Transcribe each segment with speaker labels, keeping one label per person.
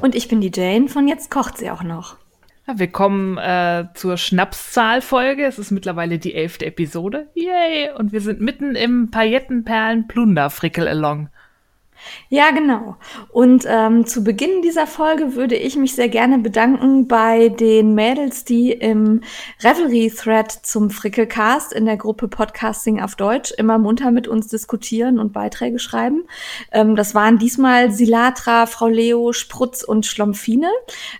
Speaker 1: Und ich bin die Jane von Jetzt kocht sie auch noch.
Speaker 2: Ja, wir kommen äh, zur Schnapszahlfolge. Es ist mittlerweile die elfte Episode. Yay! Und wir sind mitten im Paillettenperlen-Plunder-Frickel-Along.
Speaker 1: Ja, genau. Und ähm, zu Beginn dieser Folge würde ich mich sehr gerne bedanken bei den Mädels, die im Revelry-Thread zum Frickelcast in der Gruppe Podcasting auf Deutsch immer munter mit uns diskutieren und Beiträge schreiben. Ähm, das waren diesmal Silatra, Frau Leo, Sprutz und Schlomfine.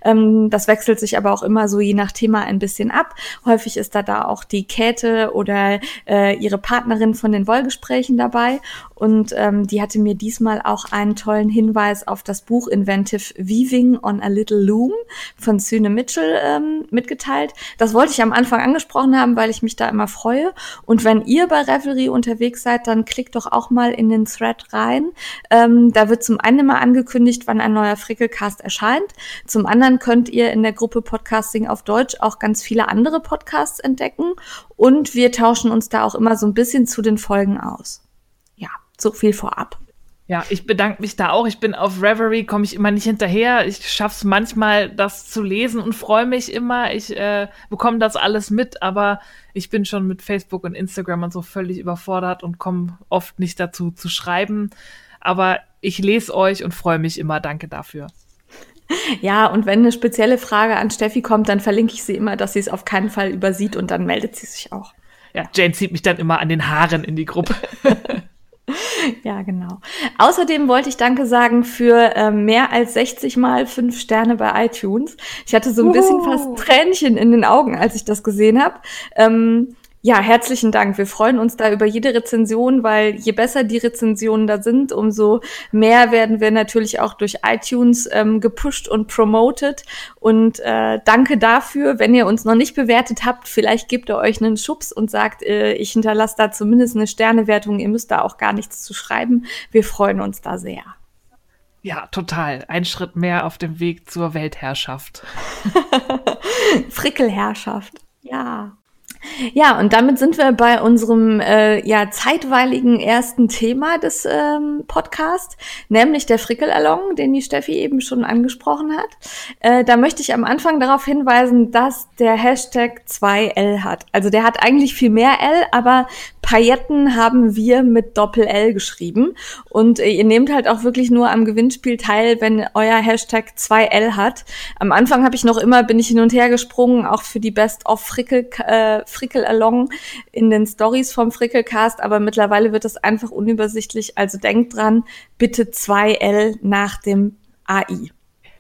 Speaker 1: Ähm, das wechselt sich aber auch immer so je nach Thema ein bisschen ab. Häufig ist da da auch die Käthe oder äh, ihre Partnerin von den Wollgesprächen dabei. Und ähm, die hatte mir diesmal auch einen tollen Hinweis auf das Buch Inventive Weaving on a Little Loom von Süne Mitchell ähm, mitgeteilt. Das wollte ich am Anfang angesprochen haben, weil ich mich da immer freue. Und wenn ihr bei Revelry unterwegs seid, dann klickt doch auch mal in den Thread rein. Ähm, da wird zum einen immer angekündigt, wann ein neuer Frickelcast erscheint. Zum anderen könnt ihr in der Gruppe Podcasting auf Deutsch auch ganz viele andere Podcasts entdecken. Und wir tauschen uns da auch immer so ein bisschen zu den Folgen aus. So viel vorab.
Speaker 2: Ja, ich bedanke mich da auch. Ich bin auf Reverie, komme ich immer nicht hinterher. Ich schaff's manchmal, das zu lesen und freue mich immer. Ich äh, bekomme das alles mit, aber ich bin schon mit Facebook und Instagram und so völlig überfordert und komme oft nicht dazu zu schreiben. Aber ich lese euch und freue mich immer. Danke dafür.
Speaker 1: Ja, und wenn eine spezielle Frage an Steffi kommt, dann verlinke ich sie immer, dass sie es auf keinen Fall übersieht und dann meldet sie sich auch.
Speaker 2: Ja, Jane zieht mich dann immer an den Haaren in die Gruppe.
Speaker 1: Ja, genau. Außerdem wollte ich Danke sagen für äh, mehr als 60 mal fünf Sterne bei iTunes. Ich hatte so ein bisschen fast Tränchen in den Augen, als ich das gesehen habe. Ähm, ja, herzlichen Dank. Wir freuen uns da über jede Rezension, weil je besser die Rezensionen da sind, umso mehr werden wir natürlich auch durch iTunes ähm, gepusht und promoted. Und äh, danke dafür. Wenn ihr uns noch nicht bewertet habt, vielleicht gebt ihr euch einen Schubs und sagt, äh, ich hinterlasse da zumindest eine Sternewertung. Ihr müsst da auch gar nichts zu schreiben. Wir freuen uns da sehr.
Speaker 2: Ja, total. Ein Schritt mehr auf dem Weg zur Weltherrschaft.
Speaker 1: Frickelherrschaft. Ja. Ja, und damit sind wir bei unserem äh, ja zeitweiligen ersten Thema des ähm, Podcasts, nämlich der Frickelalong, den die Steffi eben schon angesprochen hat. Äh, da möchte ich am Anfang darauf hinweisen, dass der Hashtag 2L hat. Also der hat eigentlich viel mehr L, aber Pailletten haben wir mit Doppel-L geschrieben. Und äh, ihr nehmt halt auch wirklich nur am Gewinnspiel teil, wenn euer Hashtag 2L hat. Am Anfang habe ich noch immer, bin ich hin und her gesprungen, auch für die Best of Frickel, äh, Frickel Along in den Stories vom Frickelcast, aber mittlerweile wird das einfach unübersichtlich. Also denkt dran, bitte 2L nach dem AI.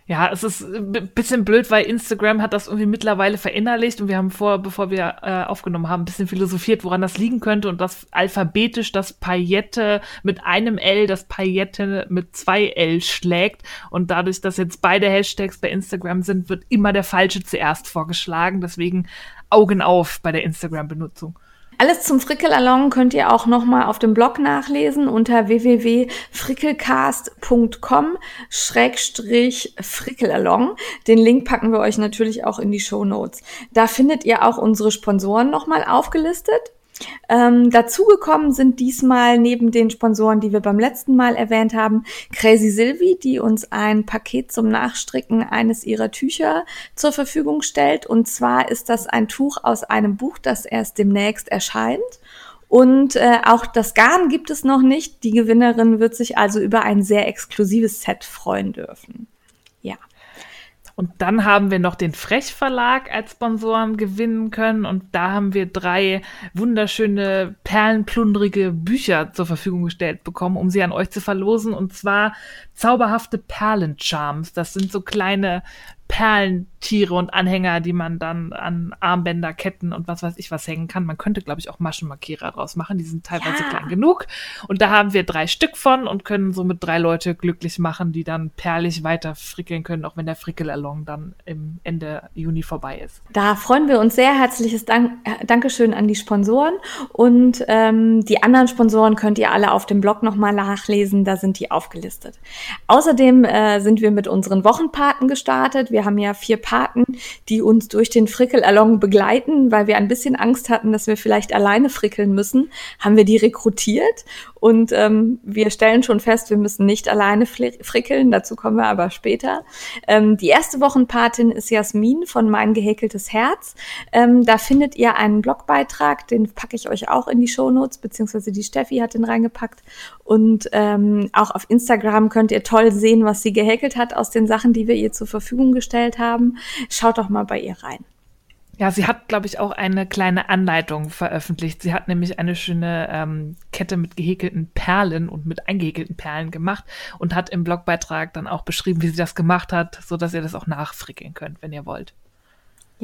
Speaker 2: Ja, es ist ein bisschen blöd, weil Instagram hat das irgendwie mittlerweile verinnerlicht und wir haben vor, bevor wir äh, aufgenommen haben, ein bisschen philosophiert, woran das liegen könnte und das alphabetisch das Paillette mit einem L, das Paillette mit zwei L schlägt und dadurch, dass jetzt beide Hashtags bei Instagram sind, wird immer der falsche zuerst vorgeschlagen. Deswegen Augen auf bei der Instagram-Benutzung.
Speaker 1: Alles zum Frickelalong könnt ihr auch nochmal auf dem Blog nachlesen unter www.frickelcast.com Schrägstrich Frickelalong. Den Link packen wir euch natürlich auch in die Show Notes. Da findet ihr auch unsere Sponsoren nochmal aufgelistet. Ähm, dazugekommen sind diesmal neben den Sponsoren, die wir beim letzten Mal erwähnt haben, Crazy Sylvie, die uns ein Paket zum Nachstricken eines ihrer Tücher zur Verfügung stellt. Und zwar ist das ein Tuch aus einem Buch, das erst demnächst erscheint. Und äh, auch das Garn gibt es noch nicht. Die Gewinnerin wird sich also über ein sehr exklusives Set freuen dürfen. Ja.
Speaker 2: Und dann haben wir noch den Frech Verlag als Sponsoren gewinnen können. Und da haben wir drei wunderschöne, perlenplundrige Bücher zur Verfügung gestellt bekommen, um sie an euch zu verlosen. Und zwar zauberhafte Perlencharms. Das sind so kleine Perlentiere und Anhänger, die man dann an Armbänder, Ketten und was weiß ich was hängen kann. Man könnte, glaube ich, auch Maschenmarkierer draus machen. Die sind teilweise
Speaker 1: Ja.
Speaker 2: klein genug. Und da haben wir drei Stück von und können somit drei Leute glücklich machen, die dann perlig weiter frickeln können, auch wenn der Frickelalong dann im Ende Juni vorbei ist.
Speaker 1: Da freuen wir uns sehr. Herzliches Dank, äh, Dankeschön an die Sponsoren. Und ähm, die anderen Sponsoren könnt ihr alle auf dem Blog nochmal nachlesen. Da sind die aufgelistet. Außerdem äh, sind wir mit unseren Wochenpaten gestartet. Wir haben ja vier Paten, die uns durch den Frickelalong begleiten, weil wir ein bisschen Angst hatten, dass wir vielleicht alleine frickeln müssen. Haben wir die rekrutiert und ähm, wir stellen schon fest, wir müssen nicht alleine frickeln. Dazu kommen wir aber später. Ähm, die erste Wochenpatin ist Jasmin von Mein gehäkeltes Herz. Ähm, da findet ihr einen Blogbeitrag, den packe ich euch auch in die Shownotes, beziehungsweise die Steffi hat den reingepackt. Und ähm, auch auf Instagram könnt ihr toll sehen, was sie gehäkelt hat aus den Sachen, die wir ihr zur Verfügung gestellt haben. Schaut doch mal bei ihr rein.
Speaker 2: Ja, sie hat, glaube ich, auch eine kleine Anleitung veröffentlicht. Sie hat nämlich eine schöne ähm, Kette mit gehäkelten Perlen und mit eingehäkelten Perlen gemacht und hat im Blogbeitrag dann auch beschrieben, wie sie das gemacht hat, so dass ihr das auch nachfrickeln könnt, wenn ihr wollt.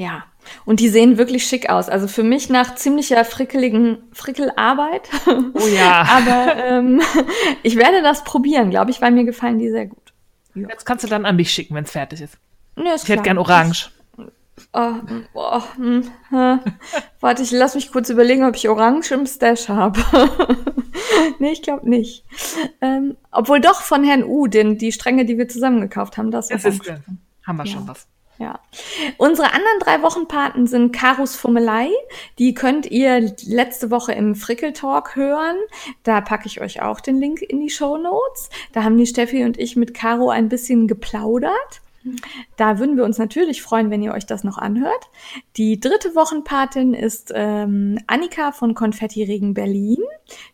Speaker 1: Ja, und die sehen wirklich schick aus. Also für mich nach ziemlicher frickeligen Frickelarbeit.
Speaker 2: Oh ja.
Speaker 1: Aber ähm, ich werde das probieren, glaube ich, weil mir gefallen die sehr gut.
Speaker 2: Jetzt kannst du dann an mich schicken, wenn es fertig ist.
Speaker 1: Ja, ist
Speaker 2: Ich hätte gern orange.
Speaker 1: Oh, oh, hm, äh. Warte, ich lass mich kurz überlegen, ob ich Orange im Stash habe. nee, ich glaube nicht. Ähm, obwohl doch von Herrn U, den, die Stränge, die wir zusammen gekauft haben, das
Speaker 2: Das
Speaker 1: Orange.
Speaker 2: ist, haben wir
Speaker 1: Ja.
Speaker 2: schon was.
Speaker 1: Ja. Unsere anderen drei Wochenpaten sind Karos Fummelei. Die könnt ihr letzte Woche im Frickel Talk hören. Da packe ich euch auch den Link in die Show Notes. Da haben die Steffi und ich mit Caro ein bisschen geplaudert. Da würden wir uns natürlich freuen, wenn ihr euch das noch anhört. Die dritte Wochenpatin ist ähm, Annika von Konfetti Regen Berlin.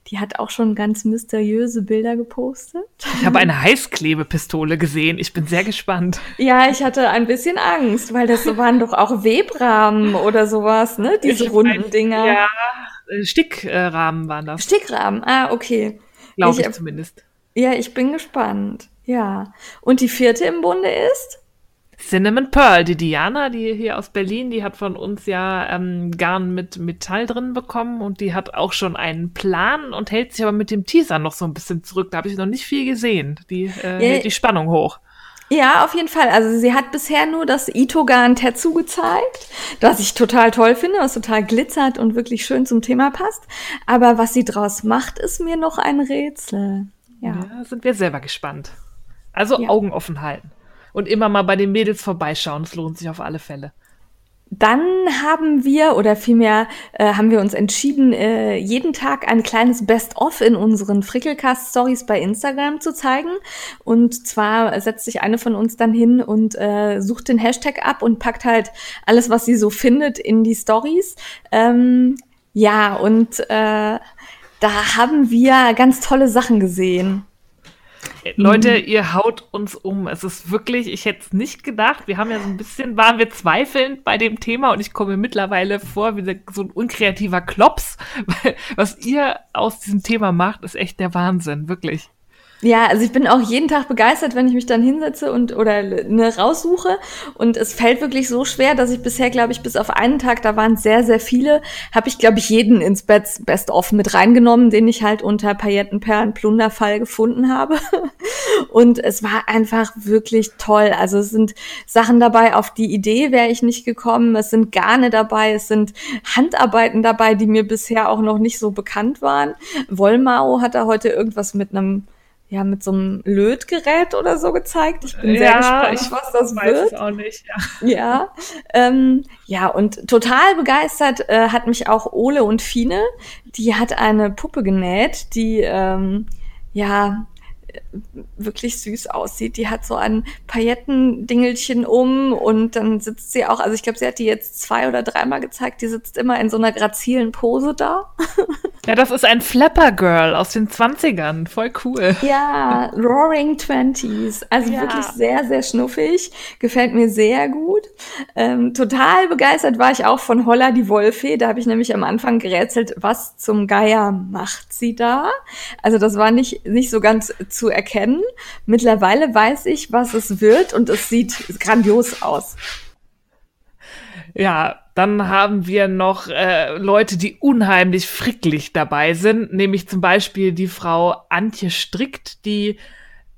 Speaker 1: Die hat auch schon ganz mysteriöse Bilder gepostet.
Speaker 2: Ich habe eine Heißklebepistole gesehen. Ich bin sehr gespannt.
Speaker 1: Ja, ich hatte ein bisschen Angst, weil das so waren doch auch Webrahmen oder sowas, ne? Diese
Speaker 2: Ich
Speaker 1: runden
Speaker 2: mein,
Speaker 1: Dinger.
Speaker 2: Ja, äh, Stickrahmen waren das,
Speaker 1: Stickrahmen, ah, okay.
Speaker 2: glaube
Speaker 1: ich-
Speaker 2: ich zumindest.
Speaker 1: Ja, ich bin gespannt. Ja. Und die vierte im Bunde ist?
Speaker 2: Cinnamon Pearl, die Diana, die hier aus Berlin, die hat von uns ja ähm, Garn mit Metall drin bekommen und die hat auch schon einen Plan und hält sich aber mit dem Teaser noch so ein bisschen zurück. Da habe ich noch nicht viel gesehen. Die äh,
Speaker 1: Ja.
Speaker 2: hält die Spannung hoch.
Speaker 1: Ja, auf jeden Fall. Also sie hat bisher nur das Itogan Tetsu gezeigt, was ich total toll finde, was total glitzert und wirklich schön zum Thema passt. Aber was sie draus macht, ist mir noch ein Rätsel. Ja.
Speaker 2: Ja, sind wir selber gespannt. Also
Speaker 1: Ja.
Speaker 2: Augen offen halten. Und immer mal bei den Mädels vorbeischauen. Es lohnt sich auf alle Fälle.
Speaker 1: Dann haben wir, oder vielmehr äh, haben wir uns entschieden, äh, jeden Tag ein kleines Best-of in unseren Frickelcast-Stories bei Instagram zu zeigen. Und zwar setzt sich eine von uns dann hin und äh, sucht den Hashtag ab und packt halt alles, was sie so findet, in die Stories. Ähm, ja, und äh, da haben wir ganz tolle Sachen gesehen.
Speaker 2: Äh, Leute, ihr haut uns um. Es ist wirklich, ich hätte es nicht gedacht. Wir haben ja so ein bisschen, waren wir zweifelnd bei dem Thema und ich komme mittlerweile vor wie so ein unkreativer Klops. Was ihr aus diesem Thema macht, ist echt der Wahnsinn, wirklich.
Speaker 1: Ja, also ich bin auch jeden Tag begeistert, wenn ich mich dann hinsetze und oder ne, raussuche. Und es fällt wirklich so schwer, dass ich bisher, glaube ich, bis auf einen Tag, da waren sehr, sehr viele, habe ich, glaube ich, jeden ins Best, Best of mit reingenommen, den ich halt unter Paillettenperlen Plunderfall gefunden habe. Und es war einfach wirklich toll. Also es sind Sachen dabei, auf die Idee wäre ich nicht gekommen. Es sind Garne dabei, es sind Handarbeiten dabei, die mir bisher auch noch nicht so bekannt waren. Wollmao hat da heute irgendwas mit einem ja, mit so einem Lötgerät oder so gezeigt. Ich bin sehr gespannt, was das wird.
Speaker 2: auch nicht. Ja.
Speaker 1: Ja, ähm, ja, und total begeistert äh, hat mich auch Ole und Fine. Die hat eine Puppe genäht, die ähm, ja wirklich süß aussieht. Die hat so ein Paillettendingelchen um und dann sitzt sie auch, also ich glaube, sie hat die jetzt zwei oder dreimal gezeigt, die sitzt immer in so einer grazilen Pose da.
Speaker 2: ja, das ist ein Flapper Girl aus den 20ern. Voll cool.
Speaker 1: Ja, Roaring Twenties. Also
Speaker 2: Ja.
Speaker 1: wirklich sehr, sehr schnuffig. Gefällt mir sehr gut. Ähm, total begeistert war ich auch von Holla die Wolfee. Da habe ich nämlich am Anfang gerätselt, was zum Geier macht sie da? Also das war nicht, nicht so ganz zu erkennen. Mittlerweile weiß ich, was es wird und es sieht grandios aus.
Speaker 2: Ja, dann haben wir noch äh, Leute, die unheimlich fricklich dabei sind, nämlich zum Beispiel die Frau Antje Strickt, die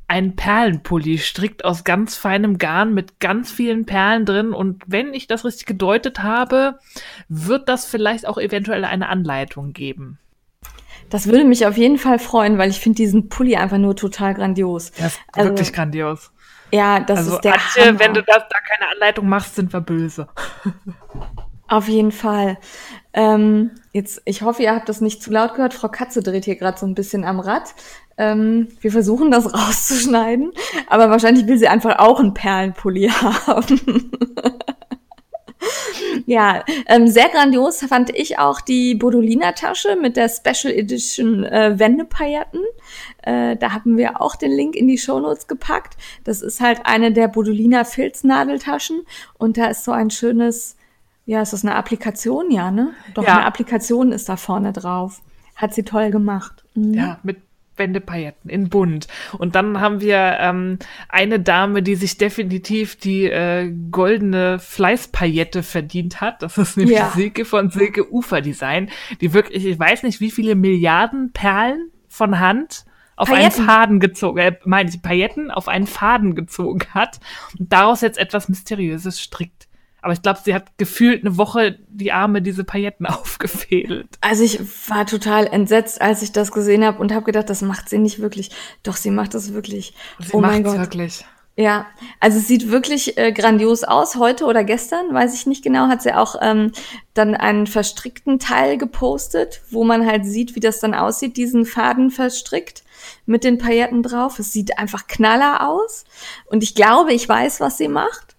Speaker 2: einen Perlenpulli strickt aus ganz feinem Garn mit ganz vielen Perlen drin. Und wenn ich das richtig gedeutet habe, wird das vielleicht auch eventuell eine Anleitung geben.
Speaker 1: Das würde mich auf jeden Fall freuen, weil ich finde diesen Pulli einfach nur total grandios.
Speaker 2: Das ist also, wirklich grandios.
Speaker 1: Ja, das also, ist der
Speaker 2: Antje, Hammer. wenn du das, da keine Anleitung machst, sind wir böse.
Speaker 1: Auf jeden Fall. Ähm, jetzt, ich hoffe, ihr habt das nicht zu laut gehört. Frau Katze dreht hier gerade so ein bisschen am Rad. Ähm, wir versuchen das rauszuschneiden, aber wahrscheinlich will sie einfach auch einen Perlenpulli haben. ja, ähm, sehr grandios fand ich auch die Bodolina-Tasche mit der Special Edition äh, Wendepailletten. Äh, da haben wir auch den Link in die Shownotes gepackt. Das ist halt eine der Bodolina Filznadeltaschen und da ist so ein schönes, ja, ist das eine Applikation, ja, ne? Doch, ja. eine Applikation ist da vorne drauf. Hat sie toll gemacht.
Speaker 2: Mhm. Ja, mit Wendepailletten in bunt. Und dann haben wir ähm, eine Dame, die sich definitiv die äh, goldene Fleißpaillette verdient hat. Das ist nämlich ja. Silke von Silke Ufer Design, die wirklich, ich weiß nicht, wie viele Milliarden Perlen von Hand auf Pailletten. einen Faden gezogen, äh, meine ich, Pailletten auf einen Faden gezogen hat und daraus jetzt etwas Mysteriöses strickt. Aber ich glaube, sie hat gefühlt eine Woche die Arme diese Pailletten aufgefädelt.
Speaker 1: Also ich war total entsetzt, als ich das gesehen habe und habe gedacht, das macht sie nicht wirklich. Doch, sie macht das wirklich.
Speaker 2: Sie oh mein Gott. wirklich.
Speaker 1: Ja, also es sieht wirklich äh, grandios aus. Heute oder gestern, weiß ich nicht genau, hat sie auch ähm, dann einen verstrickten Teil gepostet, wo man halt sieht, wie das dann aussieht, diesen Faden verstrickt mit den Pailletten drauf. Es sieht einfach knaller aus. Und ich glaube, ich weiß, was sie macht.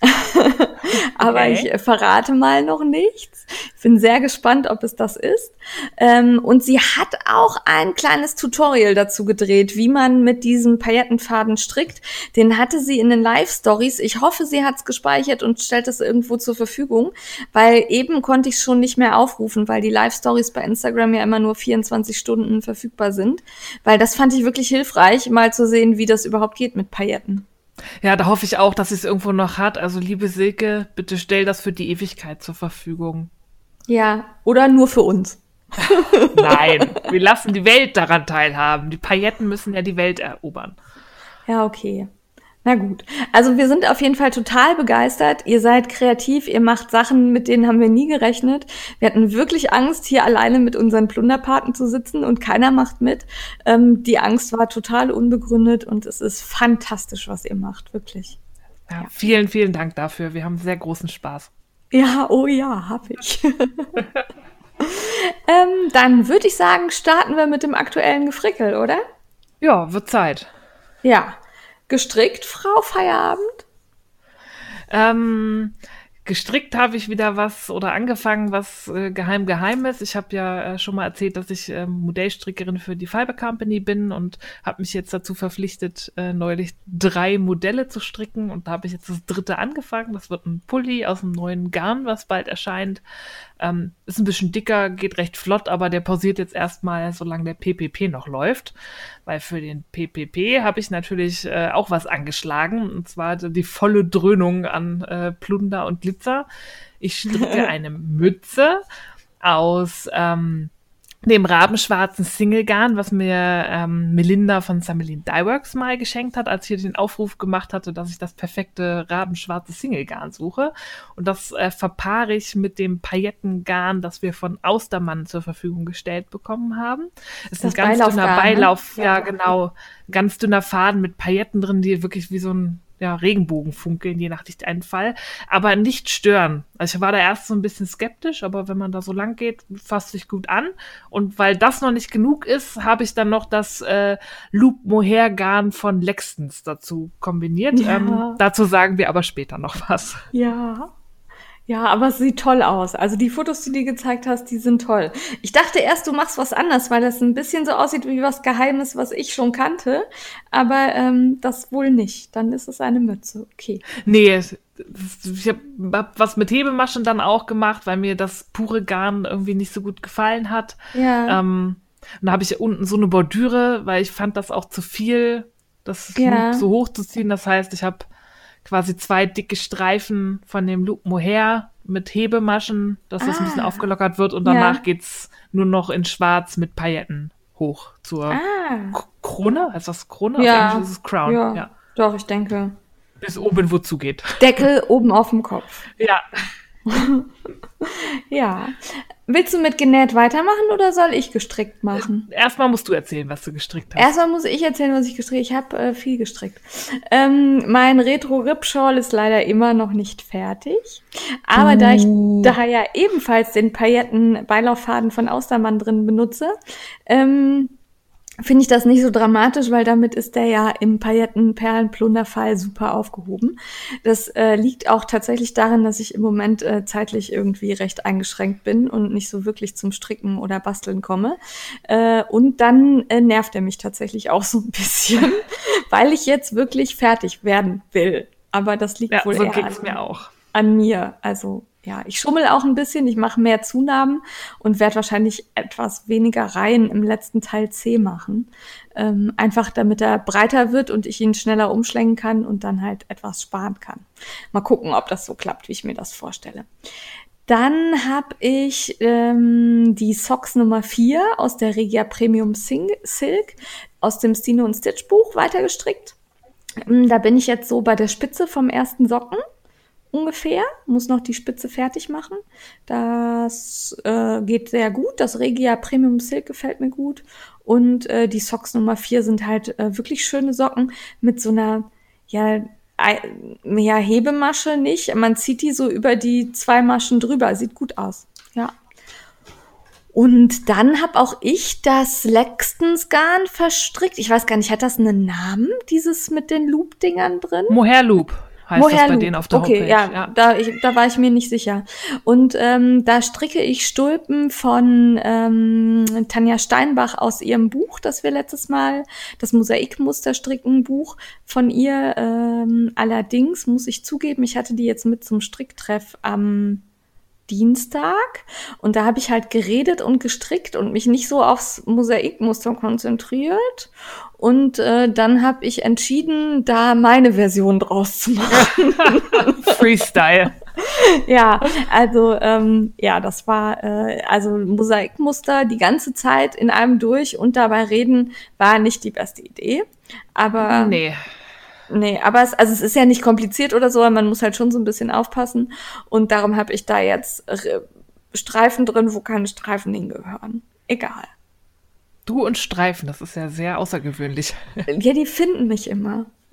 Speaker 1: Aber okay. ich verrate mal noch nichts. Ich bin sehr gespannt, ob es das ist. Ähm, und sie hat auch ein kleines Tutorial dazu gedreht, wie man mit diesem Paillettenfaden strickt. Den hatte sie in den Live-Stories. Ich hoffe, sie hat es gespeichert und stellt es irgendwo zur Verfügung, weil eben konnte ich es schon nicht mehr aufrufen, weil die Live-Stories bei Instagram ja immer nur 24 Stunden verfügbar sind. Weil das fand ich wirklich hilfreich, mal zu sehen, wie das überhaupt geht mit Pailletten.
Speaker 2: Ja, da hoffe ich auch, dass sie es irgendwo noch hat. Also, liebe Silke, bitte stell das für die Ewigkeit zur Verfügung.
Speaker 1: Ja, oder nur für uns.
Speaker 2: Nein, wir lassen die Welt daran teilhaben. Die Pailletten müssen ja die Welt erobern.
Speaker 1: Ja, okay. Na gut. Also wir sind auf jeden Fall total begeistert. Ihr seid kreativ, ihr macht Sachen, mit denen haben wir nie gerechnet. Wir hatten wirklich Angst, hier alleine mit unseren Plunderpaten zu sitzen und keiner macht mit. Ähm, die Angst war total unbegründet und es ist fantastisch, was ihr macht, wirklich.
Speaker 2: Ja, ja. Vielen, vielen Dank dafür. Wir haben sehr großen Spaß.
Speaker 1: Ja, oh ja, hab ich. ähm, dann würde ich sagen, starten wir mit dem aktuellen Gefrickel, oder?
Speaker 2: Ja, wird Zeit.
Speaker 1: Ja gestrickt, Frau Feierabend?
Speaker 2: Ähm, gestrickt habe ich wieder was oder angefangen, was äh, geheim geheim ist. Ich habe ja äh, schon mal erzählt, dass ich äh, Modellstrickerin für die Fiber Company bin und habe mich jetzt dazu verpflichtet, äh, neulich drei Modelle zu stricken und da habe ich jetzt das dritte angefangen. Das wird ein Pulli aus dem neuen Garn, was bald erscheint. Ähm, ist ein bisschen dicker, geht recht flott, aber der pausiert jetzt erstmal, solange der PPP noch läuft. Weil für den PPP habe ich natürlich äh, auch was angeschlagen, und zwar die volle Dröhnung an äh, Plunder und Glitzer. Ich stricke eine Mütze aus ähm, dem rabenschwarzen Singlegarn, was mir ähm, Melinda von Samelin Dyeworks mal geschenkt hat, als ich den Aufruf gemacht hatte, dass ich das perfekte rabenschwarze Singlegarn suche. Und das äh, verpaare ich mit dem Paillettengarn, das wir von Austermann zur Verfügung gestellt bekommen haben. Es ist das ein ganz dünner Beilauf, ne? ja, genau, ganz dünner Faden mit Pailletten drin, die wirklich wie so ein ja, Regenbogen funkeln, je nach Lichteinfall, aber nicht stören. Also ich war da erst so ein bisschen skeptisch, aber wenn man da so lang geht, fasst sich gut an. Und weil das noch nicht genug ist, habe ich dann noch das äh, Loop Mohair Garn von Lextons dazu kombiniert. Ja. Ähm, dazu sagen wir aber später noch was.
Speaker 1: Ja. Ja, aber es sieht toll aus. Also die Fotos, die du gezeigt hast, die sind toll. Ich dachte erst, du machst was anders, weil das ein bisschen so aussieht wie was Geheimes, was ich schon kannte. Aber ähm, das wohl nicht. Dann ist es eine Mütze. Okay.
Speaker 2: Nee, ich habe hab was mit Hebemaschen dann auch gemacht, weil mir das pure Garn irgendwie nicht so gut gefallen hat. Ja. Ähm, dann habe ich unten so eine Bordüre, weil ich fand das auch zu viel, das
Speaker 1: Ja.
Speaker 2: So hoch zu ziehen. Das heißt, ich habe quasi zwei dicke Streifen von dem Loop Mohair mit Hebemaschen, dass das ein bisschen
Speaker 1: Ah.
Speaker 2: aufgelockert wird und
Speaker 1: Ja.
Speaker 2: danach geht's nur noch in schwarz mit Pailletten hoch zur
Speaker 1: Ah,
Speaker 2: Krone. Heißt das Krone?
Speaker 1: Ja.
Speaker 2: Auf Englisch ist es Crown.
Speaker 1: ja,
Speaker 2: Ja.
Speaker 1: doch, ich denke.
Speaker 2: Bis oben wo zugeht.
Speaker 1: Deckel oben auf dem Kopf.
Speaker 2: Ja.
Speaker 1: Ja. Willst du mit genäht weitermachen oder soll ich gestrickt machen?
Speaker 2: Erstmal musst du erzählen, was du gestrickt hast.
Speaker 1: Erstmal muss ich erzählen, was ich gestrickt habe. Ich habe äh, viel gestrickt. Ähm, mein Retro-Rip-Shawl ist leider immer noch nicht fertig. Aber da ich
Speaker 2: Uh.
Speaker 1: da ja ebenfalls den Pailletten-Beilauffaden von Austermann drin benutze, ähm, finde ich das nicht so dramatisch, weil damit ist der ja im Pailletten-Perlenplunderfall super aufgehoben. Das äh, liegt auch tatsächlich darin, dass ich im Moment äh, zeitlich irgendwie recht eingeschränkt bin und nicht so wirklich zum Stricken oder Basteln komme. Äh, und dann äh, nervt er mich tatsächlich auch so ein bisschen, weil ich jetzt wirklich fertig werden will. Aber das liegt
Speaker 2: ja,
Speaker 1: wohl
Speaker 2: so
Speaker 1: eher an,
Speaker 2: mir auch.
Speaker 1: an mir. Also ja, ich schummel auch ein bisschen, ich mache mehr Zunahmen und werde wahrscheinlich etwas weniger Reihen im letzten Teil C machen. Ähm, einfach damit er breiter wird und ich ihn schneller umschlängen kann und dann halt etwas sparen kann. Mal gucken, ob das so klappt, wie ich mir das vorstelle. Dann habe ich ähm, die Socks Nummer 4 aus der Regia Premium Sing Silk aus dem Stino und Stitch Buch weitergestrickt. Ähm, Da bin ich jetzt so bei der Spitze vom ersten Socken ungefähr, muss noch die Spitze fertig machen. Das äh, geht sehr gut. Das Regia Premium Silk gefällt mir gut. Und äh, die Socks Nummer 4 sind halt äh, wirklich schöne Socken mit so einer, ja, ja, Hebemasche nicht. Man zieht die so über die zwei Maschen drüber. Sieht gut aus. Ja. Und dann habe auch ich das Lextons Garn verstrickt. Ich weiß gar nicht, hat das einen Namen, dieses mit den Loop-Dingern drin?
Speaker 2: Mohair Loop heißt das bei
Speaker 1: Mohair-Loop.
Speaker 2: denen auf der
Speaker 1: okay,
Speaker 2: Homepage.
Speaker 1: Ja, Da, ich, da war ich mir nicht sicher. Und ähm, da stricke ich Stulpen von ähm, Tanja Steinbach aus ihrem Buch, das wir letztes Mal, das Mosaikmuster-Stricken-Buch von ihr. Ähm, allerdings muss ich zugeben, ich hatte die jetzt mit zum Stricktreff am Dienstag und da habe ich halt geredet und gestrickt und mich nicht so aufs Mosaikmuster konzentriert und äh, dann habe ich entschieden, da meine Version draus zu machen.
Speaker 2: Freestyle.
Speaker 1: ja, also ähm, ja, das war äh, also Mosaikmuster die ganze Zeit in einem durch und dabei reden war nicht die beste Idee, aber
Speaker 2: Nee.
Speaker 1: Nee, aber es, also es ist ja nicht kompliziert oder so, man muss halt schon so ein bisschen aufpassen. Und darum habe ich da jetzt äh, Streifen drin, wo keine Streifen hingehören. Egal.
Speaker 2: Du und Streifen, das ist ja sehr außergewöhnlich.
Speaker 1: Ja, die finden mich immer.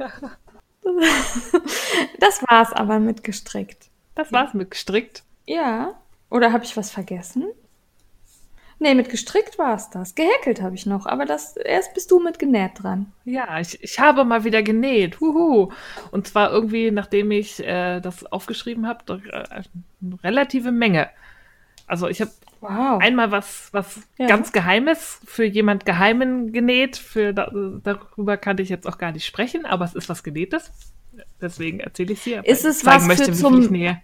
Speaker 1: das war's aber mit gestrickt.
Speaker 2: Das war's mit gestrickt.
Speaker 1: Ja. Oder habe ich was vergessen? Nee, mit gestrickt war's das. Gehäkelt habe ich noch, aber das erst bist du mit genäht dran.
Speaker 2: Ja, ich, ich habe mal wieder genäht. Huhu. Und zwar irgendwie, nachdem ich äh, das aufgeschrieben habe, doch, äh, eine relative Menge. Also ich habe
Speaker 1: Wow.
Speaker 2: einmal was, was
Speaker 1: Ja.
Speaker 2: ganz Geheimes für jemand Geheimen genäht. Für da, darüber kann ich jetzt auch gar nicht sprechen, aber es ist was Genähtes. Deswegen erzähle ich es hier.
Speaker 1: Ist es was
Speaker 2: möchte,
Speaker 1: für zum-.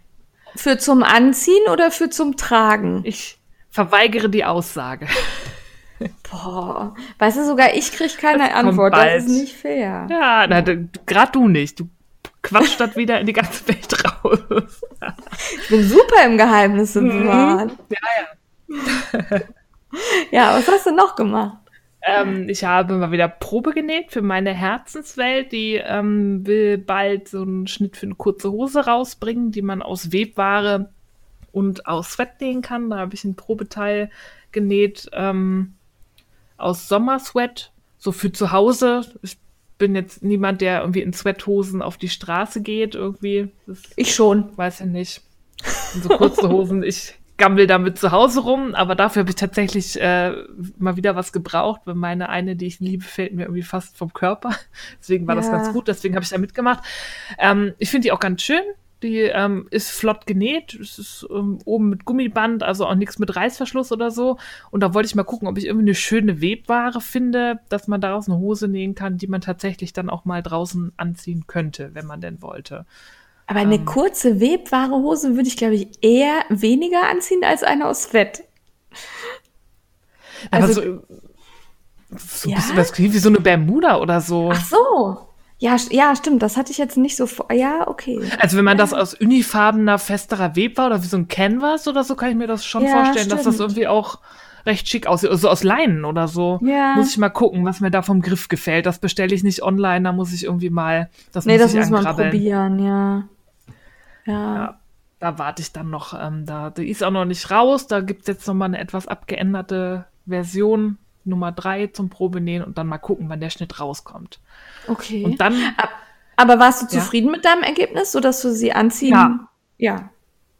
Speaker 1: Für zum Anziehen oder für zum Tragen?
Speaker 2: Ich verweigere die Aussage.
Speaker 1: Boah, weißt du, sogar ich krieg keine
Speaker 2: Das
Speaker 1: Antwort. Das ist nicht fair.
Speaker 2: Ja, na, gerade du nicht. Du quatscht das wieder in die ganze Welt raus.
Speaker 1: Ich bin super im Geheimnisse
Speaker 2: Mhm.
Speaker 1: bewahren.
Speaker 2: Ja, ja.
Speaker 1: Ja, was hast du noch gemacht?
Speaker 2: Ähm, ich habe mal wieder Probe genäht für meine Herzenswelt. Die ähm, will bald so einen Schnitt für eine kurze Hose rausbringen, die man aus Webware und aus Sweat nähen kann. Da habe ich ein Probeteil genäht ähm, aus Sommersweat, so für zu Hause. Ich bin jetzt niemand, der irgendwie in Sweathosen auf die Straße geht, irgendwie. Das
Speaker 1: Ich schon.
Speaker 2: weiß ich nicht. Und so kurze Hosen, ich gammel damit zu Hause rum, aber dafür habe ich tatsächlich äh, mal wieder was gebraucht, weil meine eine, die ich liebe, fällt mir irgendwie fast vom Körper. Deswegen war das
Speaker 1: Ja.
Speaker 2: ganz gut, deswegen habe ich da mitgemacht. Ähm, ich finde die auch ganz schön. Die ähm, ist flott genäht. Es ist ähm, oben mit Gummiband, also auch nichts mit Reißverschluss oder so. Und da wollte ich mal gucken, ob ich irgendwie eine schöne Webware finde, dass man daraus eine Hose nähen kann, die man tatsächlich dann auch mal draußen anziehen könnte, wenn man denn wollte.
Speaker 1: Aber eine
Speaker 2: Ähm.
Speaker 1: kurze webware Hose würde ich, glaube ich, eher weniger anziehen als eine aus Fett.
Speaker 2: Aber
Speaker 1: Also-
Speaker 2: so, so ein bisschen was wie so eine Bermuda oder so.
Speaker 1: Ach so. Ja, ja, stimmt. Das hatte ich jetzt nicht so vor. Ja, okay.
Speaker 2: Also wenn man das aus unifarbener, festerer Web war oder wie so ein Canvas oder so, kann ich mir das schon
Speaker 1: Ja,
Speaker 2: vorstellen, dass das
Speaker 1: stimmt.
Speaker 2: irgendwie auch recht schick aussieht. Also aus Leinen oder so.
Speaker 1: Ja.
Speaker 2: Muss ich mal gucken, was mir da vom Griff gefällt. Das bestelle ich nicht online, da muss ich irgendwie mal, das
Speaker 1: Nee,
Speaker 2: muss
Speaker 1: das
Speaker 2: ich
Speaker 1: muss man probieren, ja. Ja.
Speaker 2: Ja, da warte ich dann noch. Ähm, da, die ist auch noch nicht raus. Da gibt's jetzt noch mal eine etwas abgeänderte Version, Nummer drei zum Probenähen und dann mal gucken, wann der Schnitt rauskommt.
Speaker 1: Okay.
Speaker 2: Und dann,
Speaker 1: Aber warst du
Speaker 2: Ja.
Speaker 1: zufrieden mit deinem Ergebnis, sodass du sie anziehen?
Speaker 2: Ja.
Speaker 1: Ja.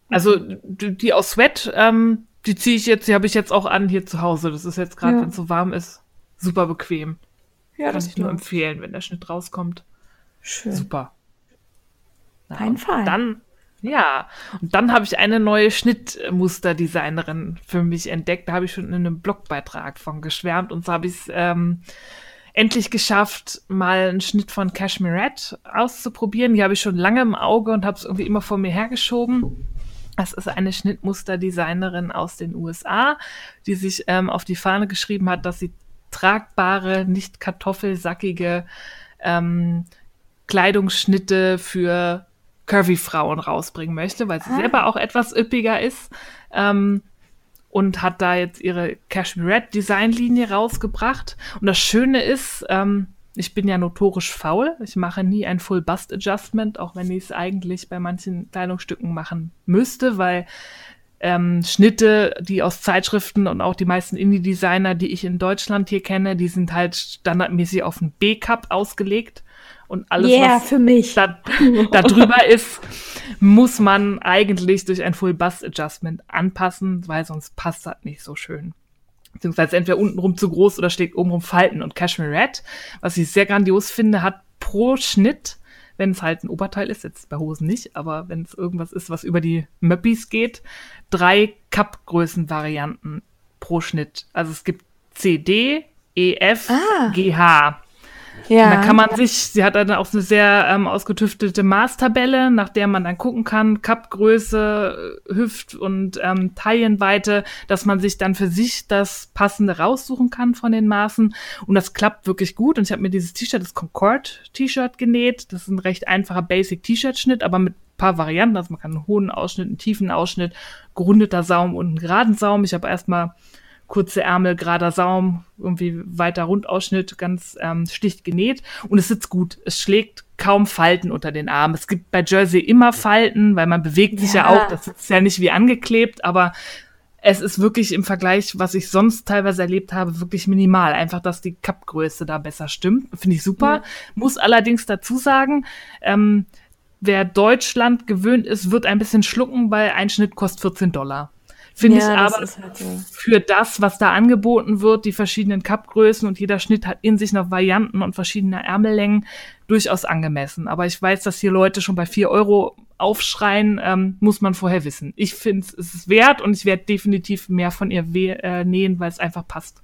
Speaker 2: also die, die aus Sweat, ähm, die ziehe ich jetzt, die habe ich jetzt auch an hier zu Hause. Das ist jetzt gerade,
Speaker 1: Ja.
Speaker 2: wenn es so warm ist, super bequem.
Speaker 1: Ja,
Speaker 2: Kann
Speaker 1: das
Speaker 2: ich nur empfehlen, wenn der Schnitt rauskommt.
Speaker 1: Schön.
Speaker 2: Super. Ja,
Speaker 1: Fein,
Speaker 2: und
Speaker 1: fein.
Speaker 2: Dann, ja, und dann habe ich eine neue Schnittmusterdesignerin für mich entdeckt. Da habe ich schon in einem Blogbeitrag von geschwärmt. Und so habe ich es ähm, endlich geschafft, mal einen Schnitt von Cashmere Red auszuprobieren. Die habe ich schon lange im Auge und habe es irgendwie immer vor mir hergeschoben. Das ist eine Schnittmusterdesignerin aus den USA, die sich ähm, auf die Fahne geschrieben hat, dass sie tragbare, nicht kartoffelsackige ähm, Kleidungsschnitte für Curvy-Frauen rausbringen möchte, weil sie
Speaker 1: Ah.
Speaker 2: selber auch etwas üppiger ist. Ähm, und hat da jetzt ihre Cashmere Red Designlinie rausgebracht. Und das Schöne ist, ähm, ich bin ja notorisch faul. Ich mache nie ein Full Bust Adjustment, auch wenn ich es eigentlich bei manchen Kleidungsstücken machen müsste, weil ähm, Schnitte, die aus Zeitschriften und auch die meisten Indie-Designer, die ich in Deutschland hier kenne, die sind halt standardmäßig auf einen B-Cup ausgelegt. Und alles,
Speaker 1: yeah,
Speaker 2: was
Speaker 1: für mich.
Speaker 2: da, da drüber ist, muss man eigentlich durch ein Full Bust Adjustment anpassen, weil sonst passt das nicht so schön. Beziehungsweise entweder untenrum zu groß oder schlägt obenrum Falten. Und Cashmere Red, was ich sehr grandios finde, hat pro Schnitt, wenn es halt ein Oberteil ist, jetzt bei Hosen nicht, aber wenn es irgendwas ist, was über die Möppis geht, drei Cup-Größen-Varianten pro Schnitt. Also es gibt CD, EF,
Speaker 1: Ah.
Speaker 2: GH.
Speaker 1: Ja.
Speaker 2: Da kann man sich, sie hat dann auch eine sehr ähm, ausgetüftete Maßtabelle, nach der man dann gucken kann, Cup-Größe, äh, Hüft- und ähm, Taillenweite, dass man sich dann für sich das Passende raussuchen kann von den Maßen. Und das klappt wirklich gut. Und ich habe mir dieses T-Shirt, das Concord-T-Shirt genäht. Das ist ein recht einfacher Basic-T-Shirt-Schnitt, aber mit paar Varianten. Also man kann einen hohen Ausschnitt, einen tiefen Ausschnitt, gerundeter Saum und einen geraden Saum. Ich habe erstmal kurze Ärmel, gerader Saum, irgendwie weiter Rundausschnitt, ganz ähm, schlicht genäht. Und es sitzt gut. Es schlägt kaum Falten unter den Armen. Es gibt bei Jersey immer Falten, weil man bewegt sich ja,
Speaker 1: Ja.
Speaker 2: auch. Das sitzt ja nicht wie angeklebt, aber es ist wirklich im Vergleich, was ich sonst teilweise erlebt habe, wirklich minimal. Einfach, dass die Cup-Größe da besser stimmt. Finde ich super.
Speaker 1: Ja.
Speaker 2: Muss allerdings dazu sagen, ähm, wer Deutschland gewöhnt ist, wird ein bisschen schlucken, weil ein Schnitt kostet 14 Dollar. Finde
Speaker 1: Ja,
Speaker 2: ich aber
Speaker 1: halt so.
Speaker 2: für das, was da angeboten wird, die verschiedenen Cup-Größen und jeder Schnitt hat in sich noch Varianten und verschiedene Ärmellängen, durchaus angemessen. Aber ich weiß, dass hier Leute schon bei 4 Euro aufschreien, ähm, muss man vorher wissen. Ich finde es ist wert und ich werde definitiv mehr von ihr äh, nähen, weil es einfach passt.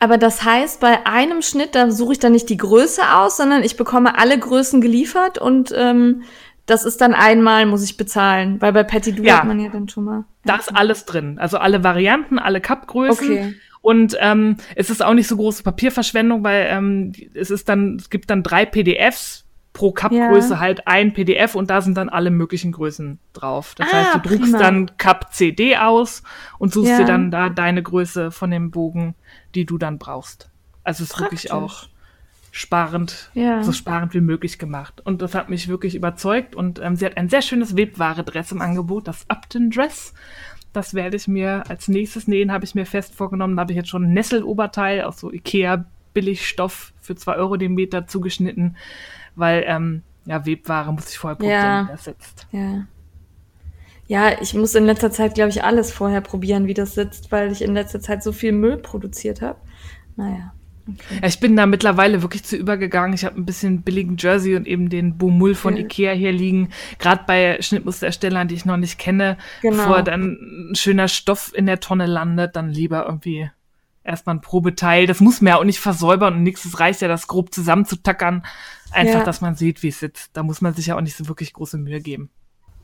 Speaker 1: Aber das heißt, bei einem Schnitt, da suche ich dann nicht die Größe aus, sondern ich bekomme alle Größen geliefert und ähm, das ist dann einmal, muss ich bezahlen. Weil bei Patty Du
Speaker 2: Ja.
Speaker 1: hat man ja dann schon mal.
Speaker 2: Da ist alles drin. Also alle Varianten, alle Cup-Größen.
Speaker 1: Okay.
Speaker 2: Und ähm, es ist auch nicht so große Papierverschwendung, weil ähm, es ist dann, es gibt dann drei PDFs pro Cup-Größe
Speaker 1: Ja.
Speaker 2: halt ein PDF und da sind dann alle möglichen Größen drauf. Das
Speaker 1: Ah,
Speaker 2: heißt, du druckst
Speaker 1: prima.
Speaker 2: dann Cup CD aus und suchst
Speaker 1: Ja.
Speaker 2: dir dann da deine Größe von dem Bogen, die du dann brauchst. Also es ist wirklich auch sparend,
Speaker 1: Ja.
Speaker 2: so sparend wie möglich gemacht. Und das hat mich wirklich überzeugt. Und ähm, sie hat ein sehr schönes Webware-Dress im Angebot, das Upton Dress. Das werde ich mir als nächstes nähen, habe ich mir fest vorgenommen. Da habe ich jetzt schon ein Nesseloberteil aus so Ikea Billigstoff für zwei Euro den Meter zugeschnitten, weil ähm, ja Webware muss ich vorher probieren,
Speaker 1: Ja.
Speaker 2: wie das sitzt.
Speaker 1: Ja. Ja, ich muss in letzter Zeit, glaube ich, alles vorher probieren, wie das sitzt, weil ich in letzter Zeit so viel Müll produziert habe. Naja. Okay.
Speaker 2: Ja, ich bin da mittlerweile wirklich zu übergegangen. Ich habe ein bisschen billigen Jersey und eben den Bomull von
Speaker 1: Ja.
Speaker 2: Ikea hier liegen. Gerade bei Schnittmustererstellern, die ich noch nicht kenne,
Speaker 1: Genau.
Speaker 2: bevor dann ein schöner Stoff in der Tonne landet, dann lieber irgendwie erstmal ein Probeteil. Das muss man ja auch nicht versäubern und nichts. Es reicht ja, das grob zusammenzutackern. Einfach,
Speaker 1: Ja.
Speaker 2: dass man sieht, wie es sitzt. Da muss man sich ja auch nicht so wirklich große Mühe geben.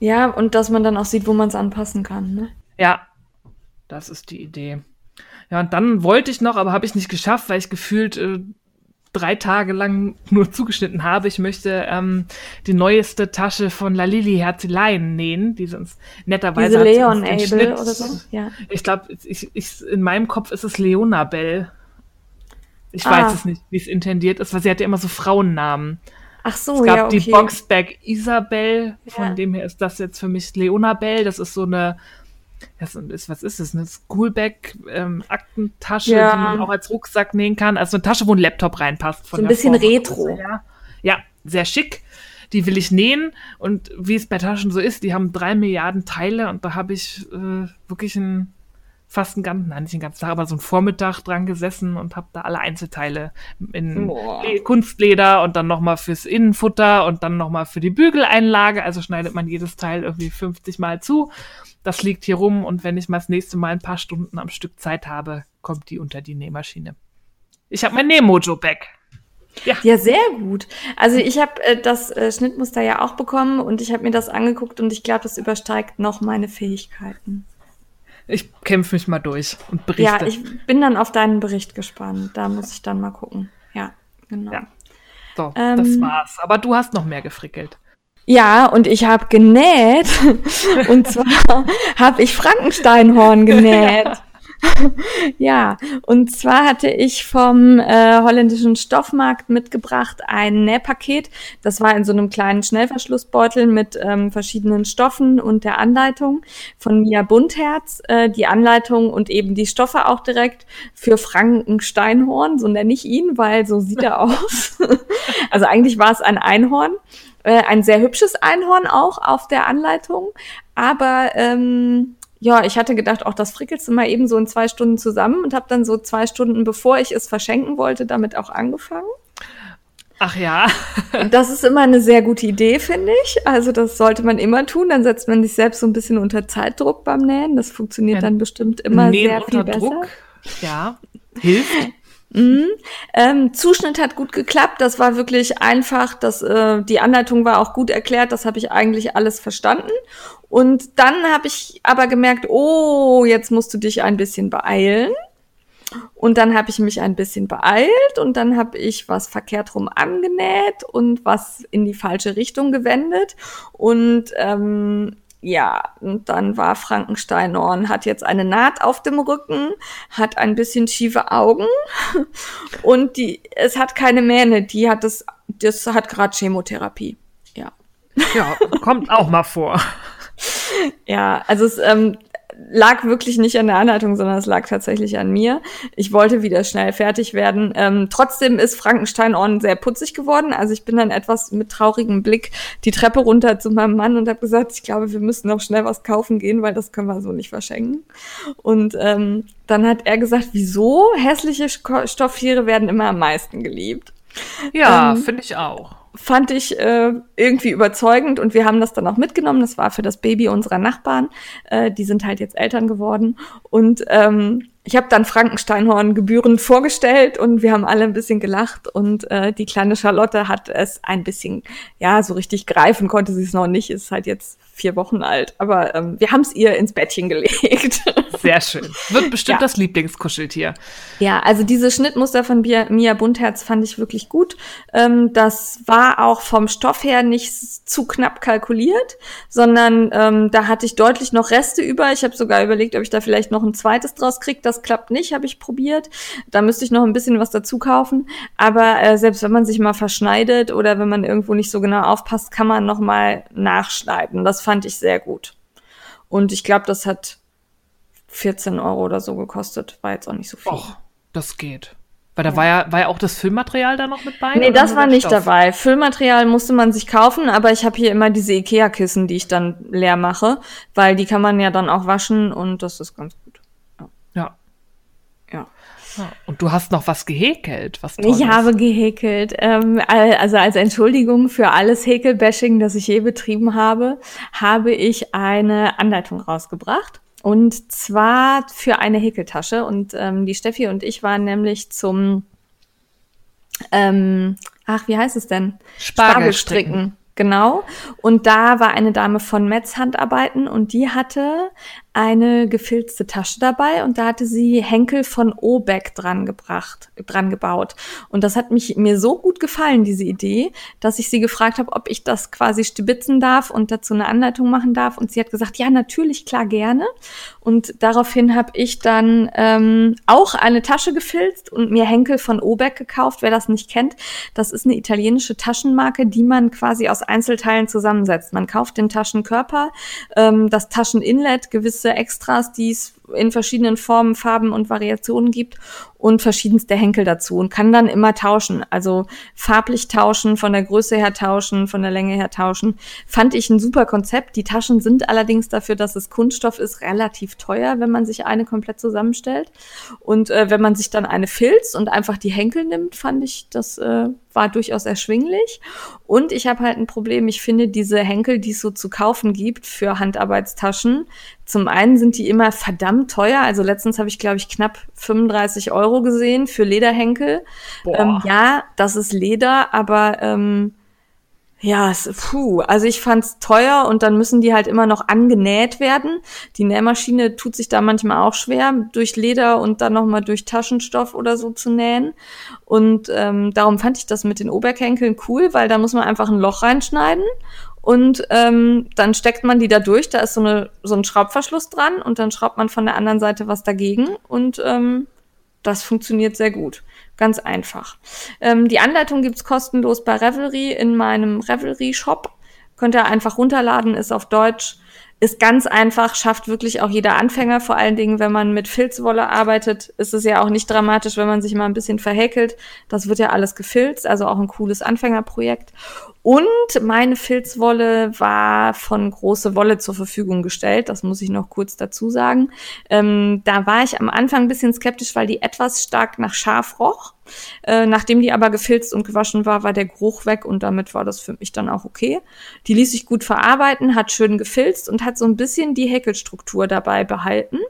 Speaker 1: Ja, und dass man dann auch sieht, wo man es anpassen kann. Ne?
Speaker 2: Ja, das ist die Idee. Ja, und dann wollte ich noch, aber habe ich nicht geschafft, weil ich gefühlt äh, drei Tage lang nur zugeschnitten habe. Ich möchte ähm, die neueste Tasche von La Lili Herzeleien nähen, die sonst netterweise
Speaker 1: Diese Leon Abel oder so. Ja.
Speaker 2: Ich glaube, ich, ich, in meinem Kopf ist es Leona Bell. Ich ah. weiß es nicht, wie es intendiert ist, weil sie hat ja immer so Frauennamen.
Speaker 1: Ach so,
Speaker 2: es gab
Speaker 1: ja, okay.
Speaker 2: die Boxback Isabel, von ja. dem her ist das jetzt für mich Leona Bell. Das ist so eine das ist, was ist das? Eine Schoolbag-Aktentasche, ähm, ja. die man auch als Rucksack nähen kann. Also eine Tasche, wo ein Laptop reinpasst.
Speaker 1: so ein bisschen Form. retro.
Speaker 2: Ja. ja, sehr schick. Die will ich nähen. Und wie es bei Taschen so ist, die haben drei Milliarden Teile und da habe ich äh, wirklich einen fast einen ganzen, nein, nicht den ganzen Tag, aber so einen Vormittag dran gesessen und habe da alle Einzelteile in Boah. Kunstleder und dann nochmal fürs Innenfutter und dann nochmal für die Bügeleinlage. Also schneidet man jedes Teil irgendwie 50 Mal zu das liegt hier rum und wenn ich mal das nächste Mal ein paar Stunden am Stück Zeit habe, kommt die unter die Nähmaschine. Ich habe mein Nähmojo-Bag.
Speaker 1: Ja. ja, sehr gut. Also ich habe äh, das äh, Schnittmuster ja auch bekommen und ich habe mir das angeguckt und ich glaube, das übersteigt noch meine Fähigkeiten.
Speaker 2: Ich kämpfe mich mal durch und berichte.
Speaker 1: Ja, ich bin dann auf deinen Bericht gespannt. Da muss ich dann mal gucken. Ja, genau. Ja.
Speaker 2: So, ähm, das war's. Aber du hast noch mehr gefrickelt.
Speaker 1: Ja, und ich habe genäht. und zwar habe ich Frankensteinhorn genäht. ja, und zwar hatte ich vom äh, holländischen Stoffmarkt mitgebracht ein Nähpaket. Das war in so einem kleinen Schnellverschlussbeutel mit ähm, verschiedenen Stoffen und der Anleitung von Mia Buntherz. Äh, die Anleitung und eben die Stoffe auch direkt für Frankensteinhorn, so nenne ich ihn, weil so sieht er aus. also eigentlich war es ein Einhorn. Äh, ein sehr hübsches Einhorn auch auf der Anleitung. Aber ähm, ja, ich hatte gedacht, auch das frickelst du mal eben so in zwei Stunden zusammen und habe dann so zwei Stunden, bevor ich es verschenken wollte, damit auch angefangen.
Speaker 2: Ach ja.
Speaker 1: das ist immer eine sehr gute Idee, finde ich. Also das sollte man immer tun. Dann setzt man sich selbst so ein bisschen unter Zeitdruck beim Nähen. Das funktioniert ja, dann bestimmt immer sehr viel besser. Druck.
Speaker 2: Ja, hilft.
Speaker 1: Mhm. Ähm, Zuschnitt hat gut geklappt. Das war wirklich einfach. Das, äh, die Anleitung war auch gut erklärt. Das habe ich eigentlich alles verstanden. Und dann habe ich aber gemerkt, oh, jetzt musst du dich ein bisschen beeilen. Und dann habe ich mich ein bisschen beeilt und dann habe ich was verkehrt rum angenäht und was in die falsche Richtung gewendet. Und ähm, ja, und dann war Frankensteinhorn, hat jetzt eine Naht auf dem Rücken, hat ein bisschen schiefe Augen und die, es hat keine Mähne, die hat das, das hat gerade Chemotherapie. Ja.
Speaker 2: Ja, kommt auch mal vor.
Speaker 1: Ja, also es, ähm, lag wirklich nicht an der Anleitung, sondern es lag tatsächlich an mir. Ich wollte wieder schnell fertig werden. Ähm, trotzdem ist Frankenstein On sehr putzig geworden. Also ich bin dann etwas mit traurigem Blick die Treppe runter zu meinem Mann und habe gesagt, ich glaube, wir müssen noch schnell was kaufen gehen, weil das können wir so nicht verschenken. Und ähm, dann hat er gesagt, wieso? Hässliche Stofftiere werden immer am meisten geliebt.
Speaker 2: Ja, ähm, finde ich auch
Speaker 1: fand ich äh, irgendwie überzeugend und wir haben das dann auch mitgenommen. Das war für das Baby unserer Nachbarn. Äh, die sind halt jetzt Eltern geworden. Und ähm, ich habe dann Frankensteinhorn gebührend vorgestellt und wir haben alle ein bisschen gelacht und äh, die kleine Charlotte hat es ein bisschen, ja, so richtig greifen konnte sie es noch nicht, ist halt jetzt vier Wochen alt, aber ähm, wir haben es ihr ins Bettchen gelegt.
Speaker 2: Sehr schön. Wird bestimmt ja. das Lieblingskuscheltier.
Speaker 1: Ja, also diese Schnittmuster von Mia Buntherz fand ich wirklich gut. Ähm, das war auch vom Stoff her nicht zu knapp kalkuliert, sondern ähm, da hatte ich deutlich noch Reste über. Ich habe sogar überlegt, ob ich da vielleicht noch ein zweites draus kriege. Das klappt nicht, habe ich probiert. Da müsste ich noch ein bisschen was dazu kaufen. Aber äh, selbst wenn man sich mal verschneidet oder wenn man irgendwo nicht so genau aufpasst, kann man noch mal nachschneiden. Das fand ich sehr gut. Und ich glaube, das hat 14 Euro oder so gekostet. War jetzt auch nicht so viel. Och,
Speaker 2: das geht. Weil da ja. war ja, war ja auch das Füllmaterial da noch mit bei?
Speaker 1: Nee, das war nicht Stoff? dabei. Füllmaterial musste man sich kaufen, aber ich habe hier immer diese Ikea-Kissen, die ich dann leer mache, weil die kann man ja dann auch waschen und das ist ganz gut.
Speaker 2: Ja. Und du hast noch was gehäkelt, was
Speaker 1: Ich habe gehäkelt. Ähm, also als Entschuldigung für alles Häkelbashing, das ich je betrieben habe, habe ich eine Anleitung rausgebracht. Und zwar für eine Häkeltasche. Und ähm, die Steffi und ich waren nämlich zum, ähm, ach, wie heißt es denn?
Speaker 2: Spargelstricken.
Speaker 1: Genau. Und da war eine Dame von Metz Handarbeiten und die hatte eine gefilzte Tasche dabei und da hatte sie Henkel von Obeck dran gebracht, dran gebaut. Und das hat mich mir so gut gefallen, diese Idee, dass ich sie gefragt habe, ob ich das quasi stibitzen darf und dazu eine Anleitung machen darf. Und sie hat gesagt, ja, natürlich, klar, gerne. Und daraufhin habe ich dann ähm, auch eine Tasche gefilzt und mir Henkel von Obeck gekauft. Wer das nicht kennt, das ist eine italienische Taschenmarke, die man quasi aus Einzelteilen zusammensetzt. Man kauft den Taschenkörper, ähm, das Tascheninlet, gewisse Extras, die es in verschiedenen Formen, Farben und Variationen gibt und verschiedenste Henkel dazu und kann dann immer tauschen. Also farblich tauschen, von der Größe her tauschen, von der Länge her tauschen. Fand ich ein super Konzept. Die Taschen sind allerdings dafür, dass es Kunststoff ist, relativ teuer, wenn man sich eine komplett zusammenstellt. Und äh, wenn man sich dann eine filzt und einfach die Henkel nimmt, fand ich, das äh, war durchaus erschwinglich. Und ich habe halt ein Problem. Ich finde diese Henkel, die es so zu kaufen gibt für Handarbeitstaschen, zum einen sind die immer verdammt teuer. Also letztens habe ich, glaube ich, knapp 35 Euro gesehen für Lederhenkel. Ähm, ja, das ist Leder, aber ähm, ja, es, puh, also ich fand's teuer und dann müssen die halt immer noch angenäht werden. Die Nähmaschine tut sich da manchmal auch schwer, durch Leder und dann nochmal durch Taschenstoff oder so zu nähen. Und ähm, darum fand ich das mit den Oberkenkeln cool, weil da muss man einfach ein Loch reinschneiden und ähm, dann steckt man die da durch, da ist so, eine, so ein Schraubverschluss dran und dann schraubt man von der anderen Seite was dagegen und ähm, das funktioniert sehr gut. Ganz einfach. Ähm, die Anleitung gibt's kostenlos bei Revelry in meinem Revelry-Shop. Könnt ihr einfach runterladen, ist auf Deutsch. Ist ganz einfach, schafft wirklich auch jeder Anfänger. Vor allen Dingen, wenn man mit Filzwolle arbeitet, ist es ja auch nicht dramatisch, wenn man sich mal ein bisschen verhäkelt. Das wird ja alles gefilzt, also auch ein cooles Anfängerprojekt. Und meine Filzwolle war von große Wolle zur Verfügung gestellt. Das muss ich noch kurz dazu sagen. Ähm, da war ich am Anfang ein bisschen skeptisch, weil die etwas stark nach Schaf roch. Äh, nachdem die aber gefilzt und gewaschen war, war der Geruch weg und damit war das für mich dann auch okay. Die ließ sich gut verarbeiten, hat schön gefilzt und hat so ein bisschen die Häkelstruktur dabei behalten.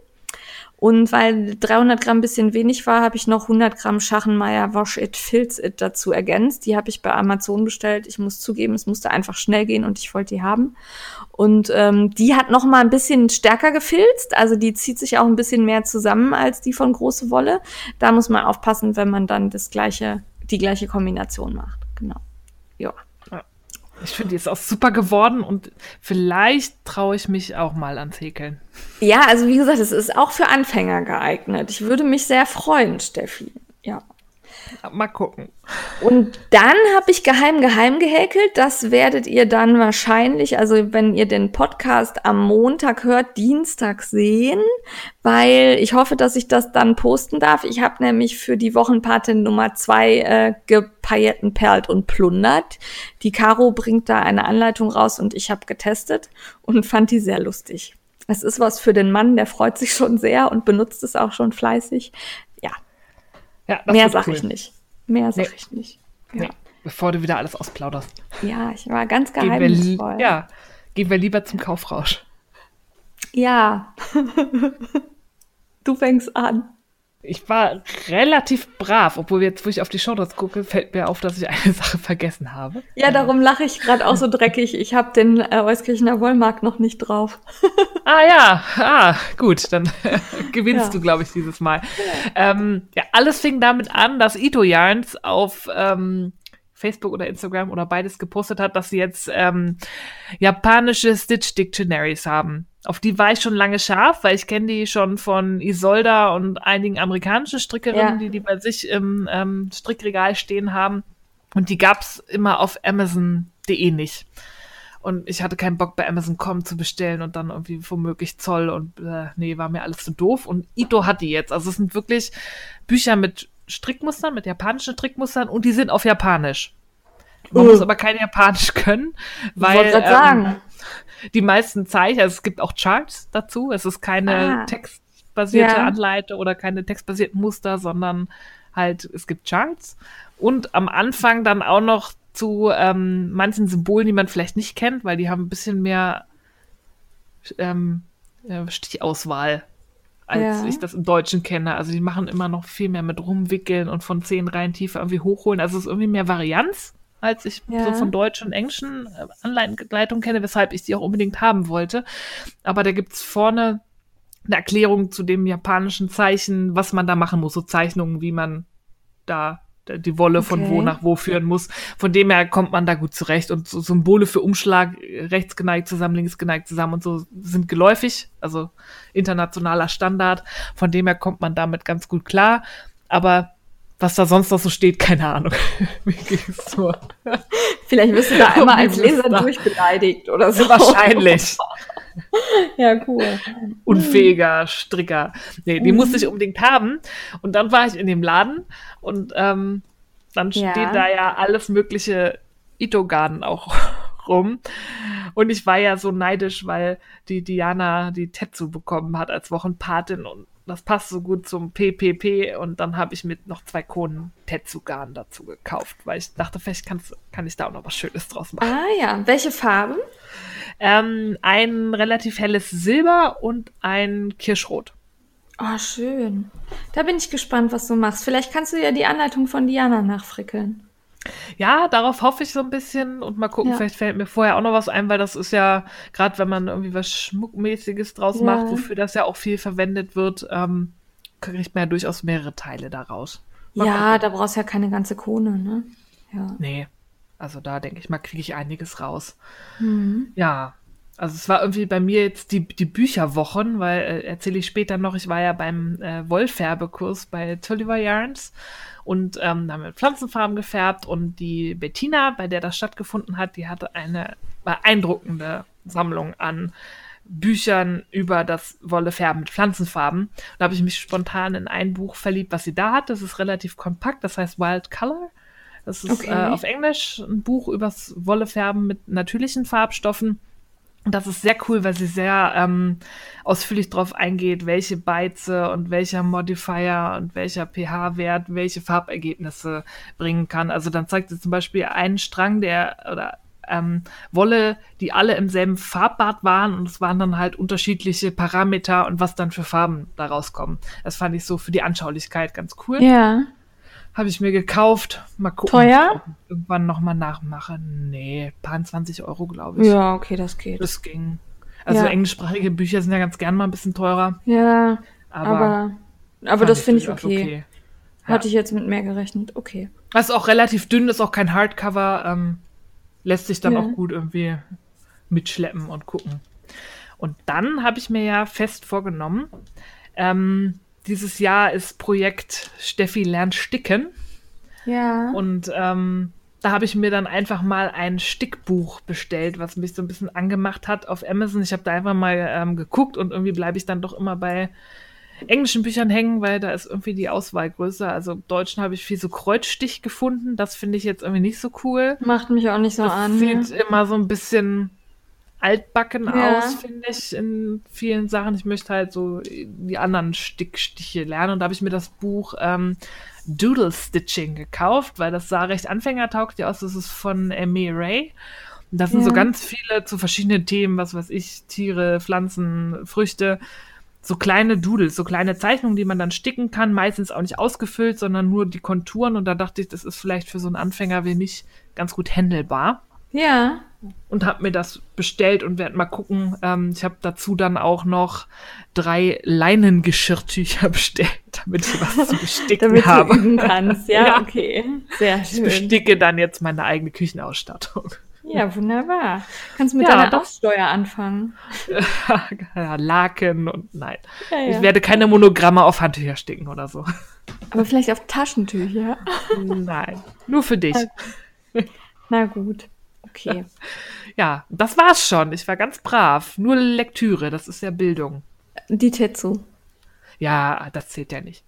Speaker 1: Und weil 300 Gramm bisschen wenig war, habe ich noch 100 Gramm Schachenmeier Wash It Filz It dazu ergänzt. Die habe ich bei Amazon bestellt. Ich muss zugeben, es musste einfach schnell gehen und ich wollte die haben. Und ähm, die hat noch mal ein bisschen stärker gefilzt. Also die zieht sich auch ein bisschen mehr zusammen als die von große Wolle. Da muss man aufpassen, wenn man dann das gleiche, die gleiche Kombination macht. Genau.
Speaker 2: Ich finde, die ist auch super geworden und vielleicht traue ich mich auch mal ans Häkeln.
Speaker 1: Ja, also wie gesagt, es ist auch für Anfänger geeignet. Ich würde mich sehr freuen, Steffi. Ja.
Speaker 2: Mal gucken.
Speaker 1: Und dann habe ich geheim geheim gehäkelt. Das werdet ihr dann wahrscheinlich, also wenn ihr den Podcast am Montag hört, Dienstag sehen, weil ich hoffe, dass ich das dann posten darf. Ich habe nämlich für die Wochenpatin Nummer zwei äh, gepailletten, perlt und plundert. Die Caro bringt da eine Anleitung raus und ich habe getestet und fand die sehr lustig. Es ist was für den Mann, der freut sich schon sehr und benutzt es auch schon fleißig. Ja, Mehr sag cool. ich nicht. Mehr sag nee. ich nicht.
Speaker 2: Ja. Nee. Bevor du wieder alles ausplauderst.
Speaker 1: Ja, ich war ganz geheimnisvoll.
Speaker 2: Gehen ja, gehen wir lieber zum Kaufrausch.
Speaker 1: Ja. du fängst an.
Speaker 2: Ich war relativ brav, obwohl jetzt, wo ich auf die Shownotes gucke, fällt mir auf, dass ich eine Sache vergessen habe.
Speaker 1: Ja, darum lache ich gerade auch so dreckig. Ich habe den äh, Euskirchener Wollmarkt noch nicht drauf.
Speaker 2: ah ja, ah, gut, dann gewinnst ja. du, glaube ich, dieses Mal. Ja. Ähm, ja, alles fing damit an, dass Ito Yarns auf ähm, Facebook oder Instagram oder beides gepostet hat, dass sie jetzt ähm, japanische Stitch Dictionaries haben. Auf die war ich schon lange scharf, weil ich kenne die schon von Isolda und einigen amerikanischen Strickerinnen, ja. die die bei sich im ähm, Strickregal stehen haben. Und die gab's immer auf Amazon.de nicht. Und ich hatte keinen Bock bei Amazon.com zu bestellen und dann irgendwie womöglich Zoll und äh, nee, war mir alles zu doof. Und Ito hat die jetzt. Also es sind wirklich Bücher mit Strickmustern, mit japanischen Strickmustern und die sind auf Japanisch. Man uh. muss aber kein Japanisch können, weil ähm, die meisten Zeichen, also es gibt auch Charts dazu. Es ist keine ah. textbasierte ja. Anleitung oder keine textbasierten Muster, sondern halt, es gibt Charts. Und am Anfang dann auch noch zu ähm, manchen Symbolen, die man vielleicht nicht kennt, weil die haben ein bisschen mehr ähm, Stichauswahl als ja. ich das im Deutschen kenne. Also die machen immer noch viel mehr mit rumwickeln und von zehn Reihen tiefer irgendwie hochholen. Also es ist irgendwie mehr Varianz, als ich ja. so von deutschen und englischen äh, Anleitungen kenne, weshalb ich die auch unbedingt haben wollte. Aber da gibt's vorne eine Erklärung zu dem japanischen Zeichen, was man da machen muss, so Zeichnungen, wie man da die Wolle okay. von wo nach wo führen muss. Von dem her kommt man da gut zurecht. Und so Symbole für Umschlag, rechts geneigt zusammen, links geneigt zusammen und so sind geläufig, also internationaler Standard. Von dem her kommt man damit ganz gut klar. Aber was da sonst noch so steht, keine Ahnung. Wie ging's so?
Speaker 1: Vielleicht wirst du da einmal als Leser durchbeleidigt oder so.
Speaker 2: Wahrscheinlich.
Speaker 1: ja, cool.
Speaker 2: Unfähiger Stricker. Nee, die musste ich mhm. unbedingt haben. Und dann war ich in dem Laden und ähm, dann steht ja. da ja alles mögliche Itogarden auch rum. Und ich war ja so neidisch, weil die Diana die Tetsu bekommen hat als Wochenpatin und das passt so gut zum PPP und dann habe ich mit noch zwei Konen Tetsugarn dazu gekauft, weil ich dachte, vielleicht kann ich da auch noch was Schönes draus machen.
Speaker 1: Ah ja, welche Farben?
Speaker 2: Ähm, ein relativ helles Silber und ein Kirschrot.
Speaker 1: Oh, schön. Da bin ich gespannt, was du machst. Vielleicht kannst du ja die Anleitung von Diana nachfrickeln.
Speaker 2: Ja, darauf hoffe ich so ein bisschen und mal gucken, ja. vielleicht fällt mir vorher auch noch was ein, weil das ist ja, gerade wenn man irgendwie was Schmuckmäßiges draus ja. macht, wofür das ja auch viel verwendet wird, ähm, kriegt man ja durchaus mehrere Teile daraus.
Speaker 1: Mal ja, gucken. da brauchst du ja keine ganze Krone, ne?
Speaker 2: Ja. Nee. Also da denke ich mal, kriege ich einiges raus. Mhm. Ja, also es war irgendwie bei mir jetzt die, die Bücherwochen, weil äh, erzähle ich später noch, ich war ja beim äh, Wollfärbekurs bei Tulliver Yarns und ähm, haben mit Pflanzenfarben gefärbt und die Bettina, bei der das stattgefunden hat, die hatte eine beeindruckende Sammlung an Büchern über das Wollefärben mit Pflanzenfarben. Da habe ich mich spontan in ein Buch verliebt, was sie da hat. Das ist relativ kompakt, das heißt Wild Color. Das ist okay. äh, auf Englisch ein Buch übers Wollefärben mit natürlichen Farbstoffen. Und das ist sehr cool, weil sie sehr ähm, ausführlich darauf eingeht, welche Beize und welcher Modifier und welcher pH-Wert welche Farbergebnisse bringen kann. Also dann zeigt sie zum Beispiel einen Strang, der oder ähm, Wolle, die alle im selben Farbbad waren und es waren dann halt unterschiedliche Parameter und was dann für Farben daraus kommen. Das fand ich so für die Anschaulichkeit ganz cool.
Speaker 1: Ja.
Speaker 2: Habe ich mir gekauft. Mal gucken.
Speaker 1: Teuer?
Speaker 2: Ob ich irgendwann nochmal nachmache. Nee, paar 20 Euro, glaube ich.
Speaker 1: Ja, okay, das geht.
Speaker 2: Das ging. Also ja. englischsprachige Bücher sind ja ganz gern mal ein bisschen teurer.
Speaker 1: Ja, aber, aber, aber das finde ich okay. okay. Hatte ich jetzt mit mehr gerechnet. Okay.
Speaker 2: Das ist auch relativ dünn, ist auch kein Hardcover. Ähm, lässt sich dann ja. auch gut irgendwie mitschleppen und gucken. Und dann habe ich mir ja fest vorgenommen, ähm, dieses Jahr ist Projekt Steffi lernt sticken.
Speaker 1: Ja.
Speaker 2: Und ähm, da habe ich mir dann einfach mal ein Stickbuch bestellt, was mich so ein bisschen angemacht hat auf Amazon. Ich habe da einfach mal ähm, geguckt und irgendwie bleibe ich dann doch immer bei englischen Büchern hängen, weil da ist irgendwie die Auswahl größer. Also im Deutschen habe ich viel so Kreuzstich gefunden. Das finde ich jetzt irgendwie nicht so cool.
Speaker 1: Macht mich auch nicht so
Speaker 2: das
Speaker 1: an.
Speaker 2: Sieht immer so ein bisschen altbacken ja. aus, finde ich, in vielen Sachen. Ich möchte halt so die anderen Stickstiche lernen. Und da habe ich mir das Buch ähm, Doodle Stitching gekauft, weil das sah recht anfängertauglich aus. Das ist von Amy Ray. Und das sind ja. so ganz viele zu verschiedenen Themen, was weiß ich, Tiere, Pflanzen, Früchte. So kleine Doodles, so kleine Zeichnungen, die man dann sticken kann, meistens auch nicht ausgefüllt, sondern nur die Konturen. Und da dachte ich, das ist vielleicht für so einen Anfänger wie mich ganz gut handelbar.
Speaker 1: Ja.
Speaker 2: Und habe mir das bestellt und werde mal gucken. Ähm, ich habe dazu dann auch noch drei Leinengeschirrtücher bestellt, damit ich was zu besticken damit habe.
Speaker 1: Du üben kannst. Ja, ja, okay. Sehr schön.
Speaker 2: Ich besticke dann jetzt meine eigene Küchenausstattung.
Speaker 1: Ja, wunderbar. Kannst mit ja, deiner Aufsteuer anfangen.
Speaker 2: Laken und nein. Ja, ja. Ich werde keine Monogramme auf Handtücher sticken oder so.
Speaker 1: Aber vielleicht auf Taschentücher?
Speaker 2: Nein, nur für dich.
Speaker 1: Na gut. Okay.
Speaker 2: ja, das war's schon. Ich war ganz brav. Nur Lektüre, das ist ja Bildung.
Speaker 1: Die Tetsu.
Speaker 2: Ja, das zählt ja nicht.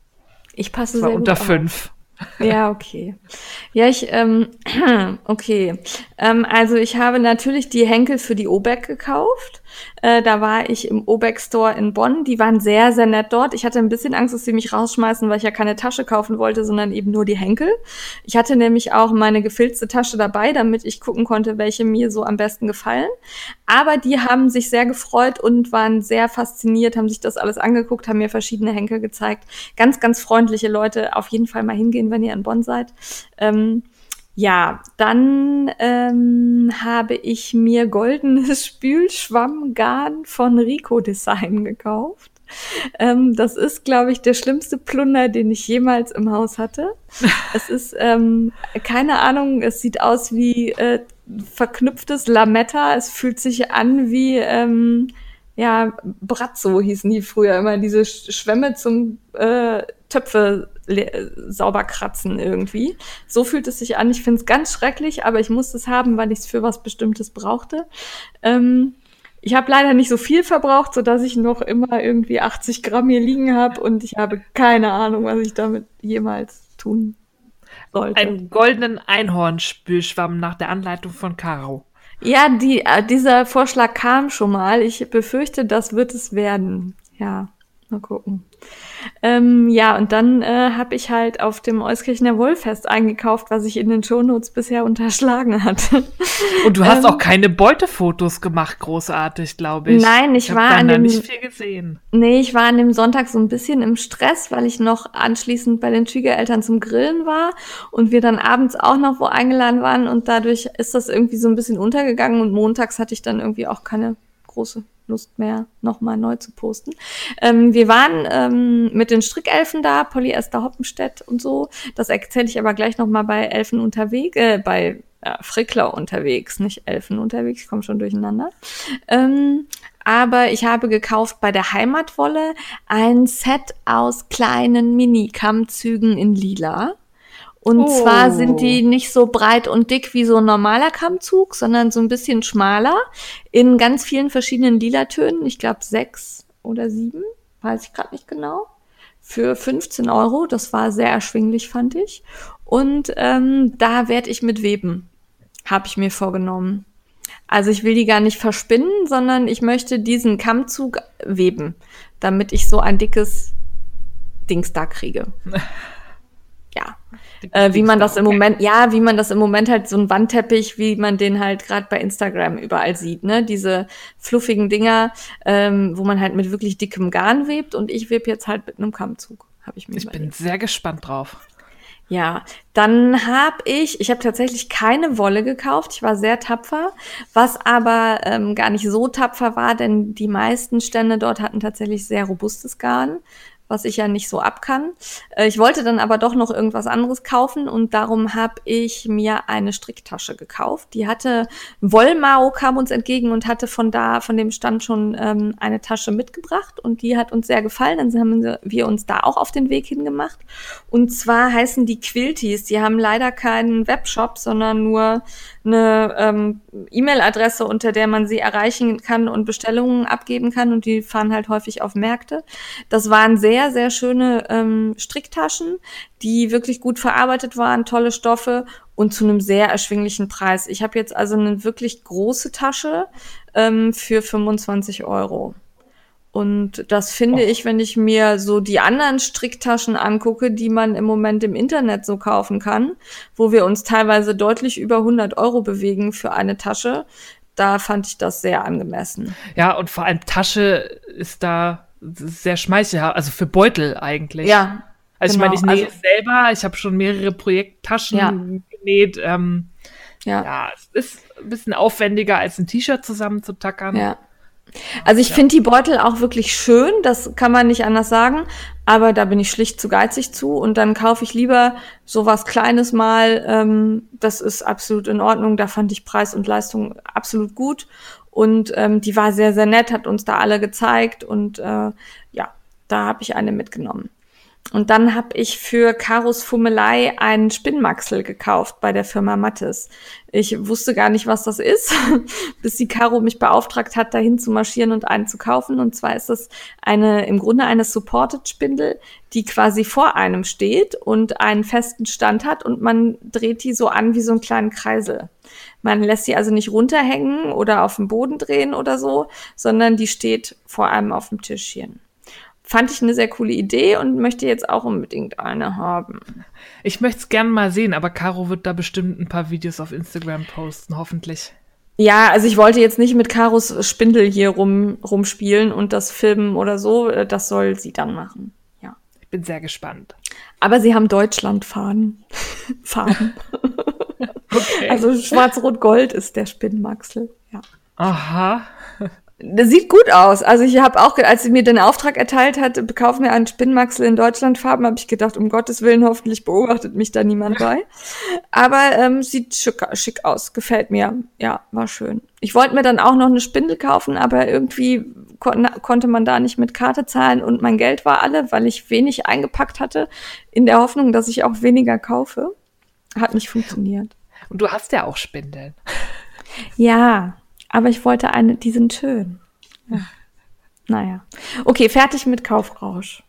Speaker 1: Ich passe
Speaker 2: das war unter fünf.
Speaker 1: Ja, okay. Ja, ich, ähm, okay. Ähm, also ich habe natürlich die Henkel für die Obeck gekauft. Äh, da war ich im Obeck Store in Bonn. Die waren sehr, sehr nett dort. Ich hatte ein bisschen Angst, dass sie mich rausschmeißen, weil ich ja keine Tasche kaufen wollte, sondern eben nur die Henkel. Ich hatte nämlich auch meine gefilzte Tasche dabei, damit ich gucken konnte, welche mir so am besten gefallen. Aber die haben sich sehr gefreut und waren sehr fasziniert, haben sich das alles angeguckt, haben mir verschiedene Henkel gezeigt. Ganz, ganz freundliche Leute. Auf jeden Fall mal hingehen, wenn ihr in Bonn seid. Ähm, ja, dann ähm, habe ich mir goldenes Spülschwammgarn von Rico Design gekauft. Ähm, das ist, glaube ich, der schlimmste Plunder, den ich jemals im Haus hatte. es ist, ähm, keine Ahnung, es sieht aus wie äh, verknüpftes Lametta. Es fühlt sich an wie, ähm, ja, Brazzo hießen die früher immer, diese Schwämme zum äh, Töpfe sauber kratzen irgendwie. So fühlt es sich an. Ich finde es ganz schrecklich, aber ich muss es haben, weil ich es für was Bestimmtes brauchte. Ähm, ich habe leider nicht so viel verbraucht, so dass ich noch immer irgendwie 80 Gramm hier liegen habe und ich habe keine Ahnung, was ich damit jemals tun sollte.
Speaker 2: Einen goldenen Einhornspülschwamm nach der Anleitung von Caro.
Speaker 1: Ja, die, äh, dieser Vorschlag kam schon mal. Ich befürchte, das wird es werden. Ja, mal gucken. Ähm, ja, und dann äh, habe ich halt auf dem Euskirchener Wollfest eingekauft, was ich in den Shownotes bisher unterschlagen hatte.
Speaker 2: Und du hast ähm, auch keine Beutefotos gemacht, großartig, glaube ich.
Speaker 1: Nein, ich,
Speaker 2: ich
Speaker 1: war an dem,
Speaker 2: nicht viel gesehen.
Speaker 1: Nee, ich war an dem Sonntag so ein bisschen im Stress, weil ich noch anschließend bei den Schwiegereltern zum Grillen war und wir dann abends auch noch wo eingeladen waren und dadurch ist das irgendwie so ein bisschen untergegangen und montags hatte ich dann irgendwie auch keine große Lust mehr, nochmal neu zu posten. Ähm, wir waren ähm, mit den Strickelfen da, Polyester Hoppenstedt und so. Das erzähle ich aber gleich nochmal bei Elfen unterwegs, äh, bei äh, Frickler unterwegs, nicht Elfen unterwegs, ich komme schon durcheinander. Ähm, aber ich habe gekauft bei der Heimatwolle ein Set aus kleinen Mini-Kammzügen in lila. Und oh. zwar sind die nicht so breit und dick wie so ein normaler Kammzug, sondern so ein bisschen schmaler in ganz vielen verschiedenen lila Tönen. Ich glaube sechs oder sieben, weiß ich gerade nicht genau. Für 15 Euro. Das war sehr erschwinglich, fand ich. Und ähm, da werde ich mit weben, habe ich mir vorgenommen. Also ich will die gar nicht verspinnen, sondern ich möchte diesen Kammzug weben, damit ich so ein dickes Dings da kriege. äh, wie man das im Moment, ja, wie man das im Moment halt so ein Wandteppich, wie man den halt gerade bei Instagram überall sieht, ne? Diese fluffigen Dinger, ähm, wo man halt mit wirklich dickem Garn webt und ich web jetzt halt mit einem Kammzug. Hab ich mir
Speaker 2: ich bin sehr gespannt drauf.
Speaker 1: Ja, dann habe ich, ich habe tatsächlich keine Wolle gekauft. Ich war sehr tapfer, was aber ähm, gar nicht so tapfer war, denn die meisten Stände dort hatten tatsächlich sehr robustes Garn was ich ja nicht so ab kann. Äh, ich wollte dann aber doch noch irgendwas anderes kaufen und darum habe ich mir eine Stricktasche gekauft. Die hatte Wollmau kam uns entgegen und hatte von da, von dem Stand schon ähm, eine Tasche mitgebracht und die hat uns sehr gefallen. Dann haben wir uns da auch auf den Weg hingemacht. Und zwar heißen die Quilties. Die haben leider keinen Webshop, sondern nur eine ähm, E-Mail-Adresse, unter der man sie erreichen kann und Bestellungen abgeben kann und die fahren halt häufig auf Märkte. Das waren sehr, sehr schöne ähm, Stricktaschen, die wirklich gut verarbeitet waren, tolle Stoffe und zu einem sehr erschwinglichen Preis. Ich habe jetzt also eine wirklich große Tasche ähm, für 25 Euro. Und das finde oh. ich, wenn ich mir so die anderen Stricktaschen angucke, die man im Moment im Internet so kaufen kann, wo wir uns teilweise deutlich über 100 Euro bewegen für eine Tasche, da fand ich das sehr angemessen.
Speaker 2: Ja, und vor allem Tasche ist da sehr schmeichelhaft, also für Beutel eigentlich.
Speaker 1: Ja.
Speaker 2: Also genau. ich meine, ich nähe also, selber, ich habe schon mehrere Projekttaschen ja. genäht. Ähm, ja. ja, es ist ein bisschen aufwendiger, als ein T-Shirt zusammenzutackern.
Speaker 1: Ja. Also ich ja. finde die Beutel auch wirklich schön, das kann man nicht anders sagen, aber da bin ich schlicht zu geizig zu und dann kaufe ich lieber sowas Kleines mal. Ähm, das ist absolut in Ordnung. Da fand ich Preis und Leistung absolut gut und ähm, die war sehr, sehr nett, hat uns da alle gezeigt und äh, ja, da habe ich eine mitgenommen. Und dann habe ich für Karos Fummelei einen Spinnmaxel gekauft bei der Firma Mattes. Ich wusste gar nicht, was das ist, bis die Caro mich beauftragt hat, dahin zu marschieren und einen zu kaufen. Und zwar ist das eine, im Grunde eine Supported Spindel, die quasi vor einem steht und einen festen Stand hat und man dreht die so an wie so einen kleinen Kreisel. Man lässt sie also nicht runterhängen oder auf den Boden drehen oder so, sondern die steht vor einem auf dem Tischchen fand ich eine sehr coole Idee und möchte jetzt auch unbedingt eine haben.
Speaker 2: Ich möchte es gerne mal sehen, aber Caro wird da bestimmt ein paar Videos auf Instagram posten, hoffentlich.
Speaker 1: Ja, also ich wollte jetzt nicht mit Karos Spindel hier rum, rumspielen und das filmen oder so. Das soll sie dann machen. Ja.
Speaker 2: Ich bin sehr gespannt.
Speaker 1: Aber sie haben Deutschlandfahnen. Farben. okay. Also schwarz-rot-gold ist der Spinnmaxel. Ja.
Speaker 2: Aha.
Speaker 1: Das sieht gut aus. Also ich habe auch, als sie mir den Auftrag erteilt hat, bekauf mir einen Spinnmaxel in Deutschlandfarben, habe ich gedacht, um Gottes Willen, hoffentlich beobachtet mich da niemand bei. Aber ähm, sieht schick, schick aus, gefällt mir. Ja, war schön. Ich wollte mir dann auch noch eine Spindel kaufen, aber irgendwie kon konnte man da nicht mit Karte zahlen und mein Geld war alle, weil ich wenig eingepackt hatte, in der Hoffnung, dass ich auch weniger kaufe. Hat nicht funktioniert.
Speaker 2: Und du hast ja auch Spindeln.
Speaker 1: Ja, aber ich wollte eine, die sind schön. Ja. Naja. Okay, fertig mit Kaufrausch.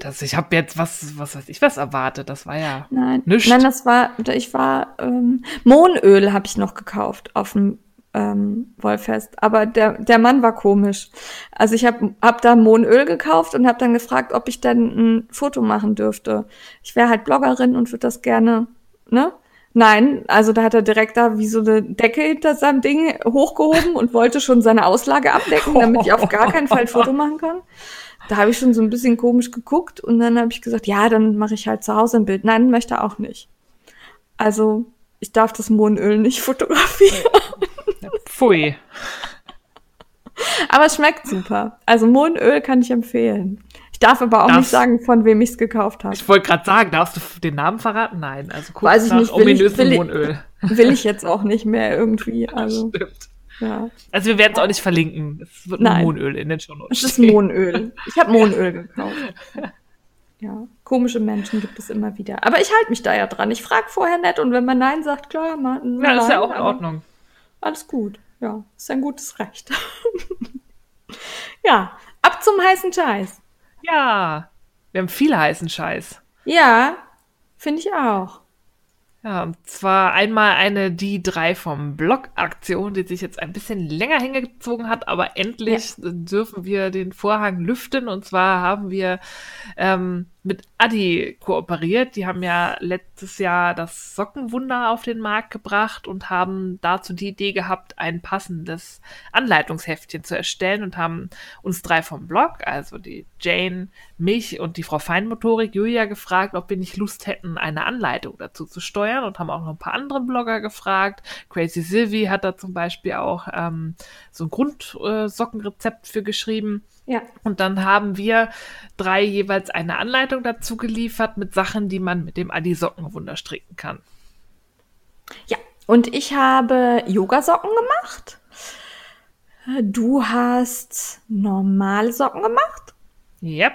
Speaker 2: Das, ich habe jetzt was, was weiß ich, was erwartet. Das war ja
Speaker 1: nein, nichts. Nein, das war, ich war, ähm, Mohnöl habe ich noch gekauft auf dem ähm, Wollfest. Aber der, der Mann war komisch. Also ich habe hab da Mohnöl gekauft und habe dann gefragt, ob ich dann ein Foto machen dürfte. Ich wäre halt Bloggerin und würde das gerne, ne? Nein, also da hat er direkt da wie so eine Decke hinter seinem Ding hochgehoben und wollte schon seine Auslage abdecken, damit ich auf gar keinen Fall ein Foto machen kann. Da habe ich schon so ein bisschen komisch geguckt und dann habe ich gesagt, ja, dann mache ich halt zu Hause ein Bild. Nein, möchte er auch nicht. Also ich darf das Mohnöl nicht fotografieren.
Speaker 2: Pfui.
Speaker 1: Aber es schmeckt super. Also Mohnöl kann ich empfehlen. Ich darf aber auch Darf's, nicht sagen, von wem ich es gekauft habe.
Speaker 2: Ich wollte gerade sagen, darfst du den Namen verraten? Nein, also
Speaker 1: kurz Weiß ich nicht, will ich, Mohnöl. will ich jetzt auch nicht mehr irgendwie. Also,
Speaker 2: Stimmt. Ja. Also wir werden es auch nicht verlinken. Es wird Nein. Mohnöl in den Show
Speaker 1: Notes. Es ist Mohnöl. Ich habe Mohnöl gekauft. Ja, komische Menschen gibt es immer wieder. Aber ich halte mich da ja dran. Ich frage vorher nett und wenn man Nein sagt, klar, man.
Speaker 2: Ja, ist ja auch in Ordnung.
Speaker 1: Alles gut. Ja, ist ein gutes Recht. ja, ab zum heißen Scheiß.
Speaker 2: Ja, wir haben viel heißen Scheiß.
Speaker 1: Ja, finde ich auch.
Speaker 2: Ja, und zwar einmal eine die drei vom Blog-Aktion, die sich jetzt ein bisschen länger hingezogen hat, aber endlich ja. dürfen wir den Vorhang lüften. Und zwar haben wir ähm, mit Adi kooperiert. Die haben ja letztes Jahr das Sockenwunder auf den Markt gebracht und haben dazu die Idee gehabt, ein passendes Anleitungsheftchen zu erstellen und haben uns drei vom Blog, also die Jane, mich und die Frau Feinmotorik, Julia, gefragt, ob wir nicht Lust hätten, eine Anleitung dazu zu steuern und haben auch noch ein paar andere Blogger gefragt. Crazy Sylvie hat da zum Beispiel auch ähm, so ein Grundsockenrezept äh, für geschrieben.
Speaker 1: Ja.
Speaker 2: Und dann haben wir drei jeweils eine Anleitung dazu geliefert mit Sachen, die man mit dem Adi Sockenwunder stricken kann.
Speaker 1: Ja, und ich habe Yogasocken gemacht. Du hast normale Socken gemacht.
Speaker 2: Yep.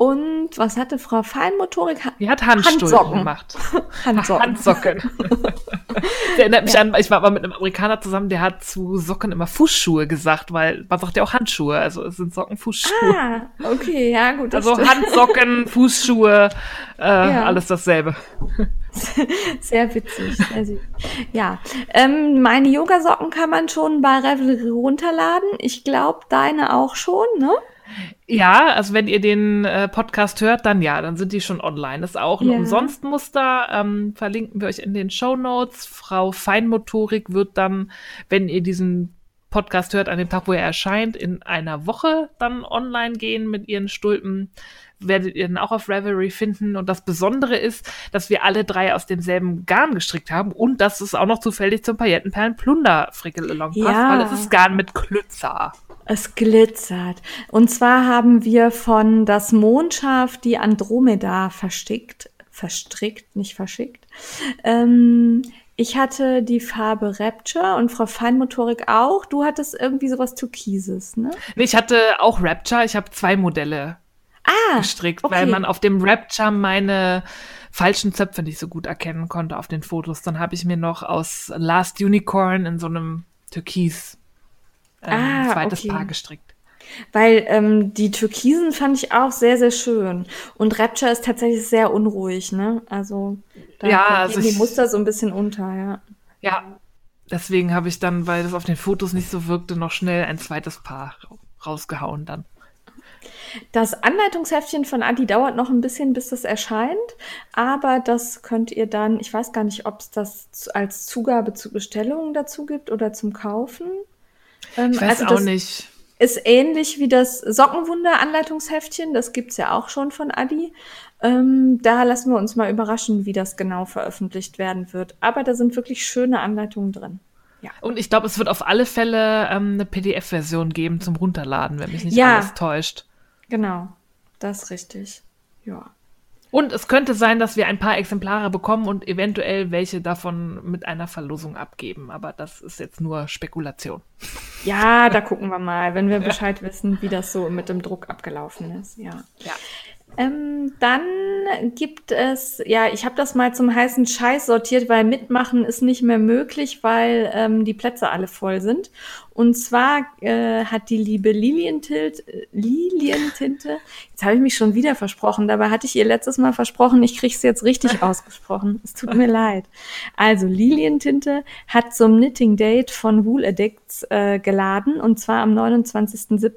Speaker 1: Und was hatte Frau Feinmotorik?
Speaker 2: Die hat Handsocken gemacht. Handsocken. Handsocken. das erinnert mich ja. an, ich war mal mit einem Amerikaner zusammen, der hat zu Socken immer Fußschuhe gesagt, weil man sagt ja auch Handschuhe, also es sind Socken, Fußschuhe.
Speaker 1: Ah, okay, ja gut.
Speaker 2: Also Handsocken, Fußschuhe, äh, ja. alles dasselbe.
Speaker 1: Sehr witzig. Sehr süß. Ja, ähm, meine Yogasocken kann man schon bei Revelry runterladen. Ich glaube, deine auch schon, ne?
Speaker 2: Ja, also wenn ihr den äh, Podcast hört, dann ja, dann sind die schon online. Das ist auch ein ja. Umsonstmuster. Ähm, verlinken wir euch in den Show Notes. Frau Feinmotorik wird dann, wenn ihr diesen Podcast hört, an dem Tag, wo er erscheint, in einer Woche dann online gehen mit ihren Stulpen. Werdet ihr dann auch auf Revelry finden. Und das Besondere ist, dass wir alle drei aus demselben Garn gestrickt haben und dass es auch noch zufällig zum Paillettenperlen Plunder Frickel Along passt, ja. weil es ist Garn mit Klützer.
Speaker 1: Es glitzert. Und zwar haben wir von das Mondschaf die Andromeda verstickt, verstrickt, nicht verschickt. Ähm, ich hatte die Farbe Rapture und Frau Feinmotorik auch. Du hattest irgendwie sowas Türkises, ne?
Speaker 2: Nee, ich hatte auch Rapture. Ich habe zwei Modelle ah, gestrickt, okay. weil man auf dem Rapture meine falschen Zöpfe nicht so gut erkennen konnte auf den Fotos. Dann habe ich mir noch aus Last Unicorn in so einem Türkis ähm, ah, zweites okay. Paar gestrickt.
Speaker 1: Weil ähm, die Türkisen fand ich auch sehr, sehr schön. Und Rapture ist tatsächlich sehr unruhig, ne? Also da ja, also die Muster so ein bisschen unter, ja.
Speaker 2: Ja, deswegen habe ich dann, weil das auf den Fotos nicht so wirkte, noch schnell ein zweites Paar rausgehauen dann.
Speaker 1: Das Anleitungsheftchen von Adi dauert noch ein bisschen, bis das erscheint, aber das könnt ihr dann, ich weiß gar nicht, ob es das als Zugabe zu Bestellungen dazu gibt oder zum Kaufen.
Speaker 2: Ähm, ich weiß also auch nicht.
Speaker 1: Ist ähnlich wie das Sockenwunder-Anleitungsheftchen, das gibt's ja auch schon von Adi. Ähm, da lassen wir uns mal überraschen, wie das genau veröffentlicht werden wird. Aber da sind wirklich schöne Anleitungen drin.
Speaker 2: Ja. Und ich glaube, es wird auf alle Fälle ähm, eine PDF-Version geben zum Runterladen, wenn mich nicht
Speaker 1: Ja.
Speaker 2: alles täuscht.
Speaker 1: Genau, das ist richtig. Ja.
Speaker 2: Und es könnte sein, dass wir ein paar Exemplare bekommen und eventuell welche davon mit einer Verlosung abgeben. Aber das ist jetzt nur Spekulation.
Speaker 1: Ja, da gucken wir mal, wenn wir Bescheid wissen, wie das so mit dem Druck abgelaufen ist. Ja.
Speaker 2: Ja.
Speaker 1: Ähm, dann gibt es, ja, ich habe das mal zum heißen Scheiß sortiert, weil mitmachen ist nicht mehr möglich, weil ähm, die Plätze alle voll sind. Und zwar äh, hat die liebe Lilientilt, äh, Lilientinte, jetzt habe ich mich schon wieder versprochen, dabei hatte ich ihr letztes Mal versprochen, ich kriege es jetzt richtig ausgesprochen. Es tut mir leid. Also Lilientinte hat zum Knitting Date von Wool Addicts äh, geladen und zwar am 29.07.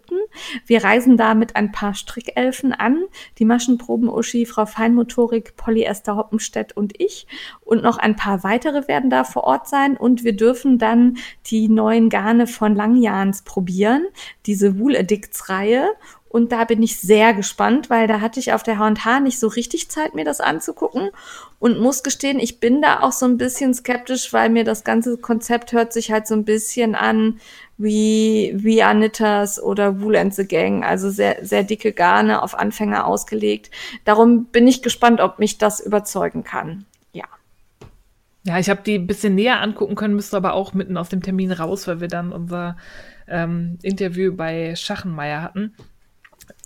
Speaker 1: Wir reisen da mit ein paar Strickelfen an, die Maschenproben-Uschi, Frau Feinmotorik, Polyester Hoppenstedt und ich und noch ein paar weitere werden da vor Ort sein und wir dürfen dann die neuen Garne von Langjahns probieren, diese Wool Addicts Reihe und da bin ich sehr gespannt, weil da hatte ich auf der H&H nicht so richtig Zeit, mir das anzugucken und muss gestehen, ich bin da auch so ein bisschen skeptisch, weil mir das ganze Konzept hört sich halt so ein bisschen an wie wie Knitters oder Wool and the Gang, also sehr sehr dicke Garne auf Anfänger ausgelegt. Darum bin ich gespannt, ob mich das überzeugen kann. Ja.
Speaker 2: Ich habe die ein bisschen näher angucken können, müsste aber auch mitten aus dem Termin raus, weil wir dann unser ähm, Interview bei Schachenmeier hatten.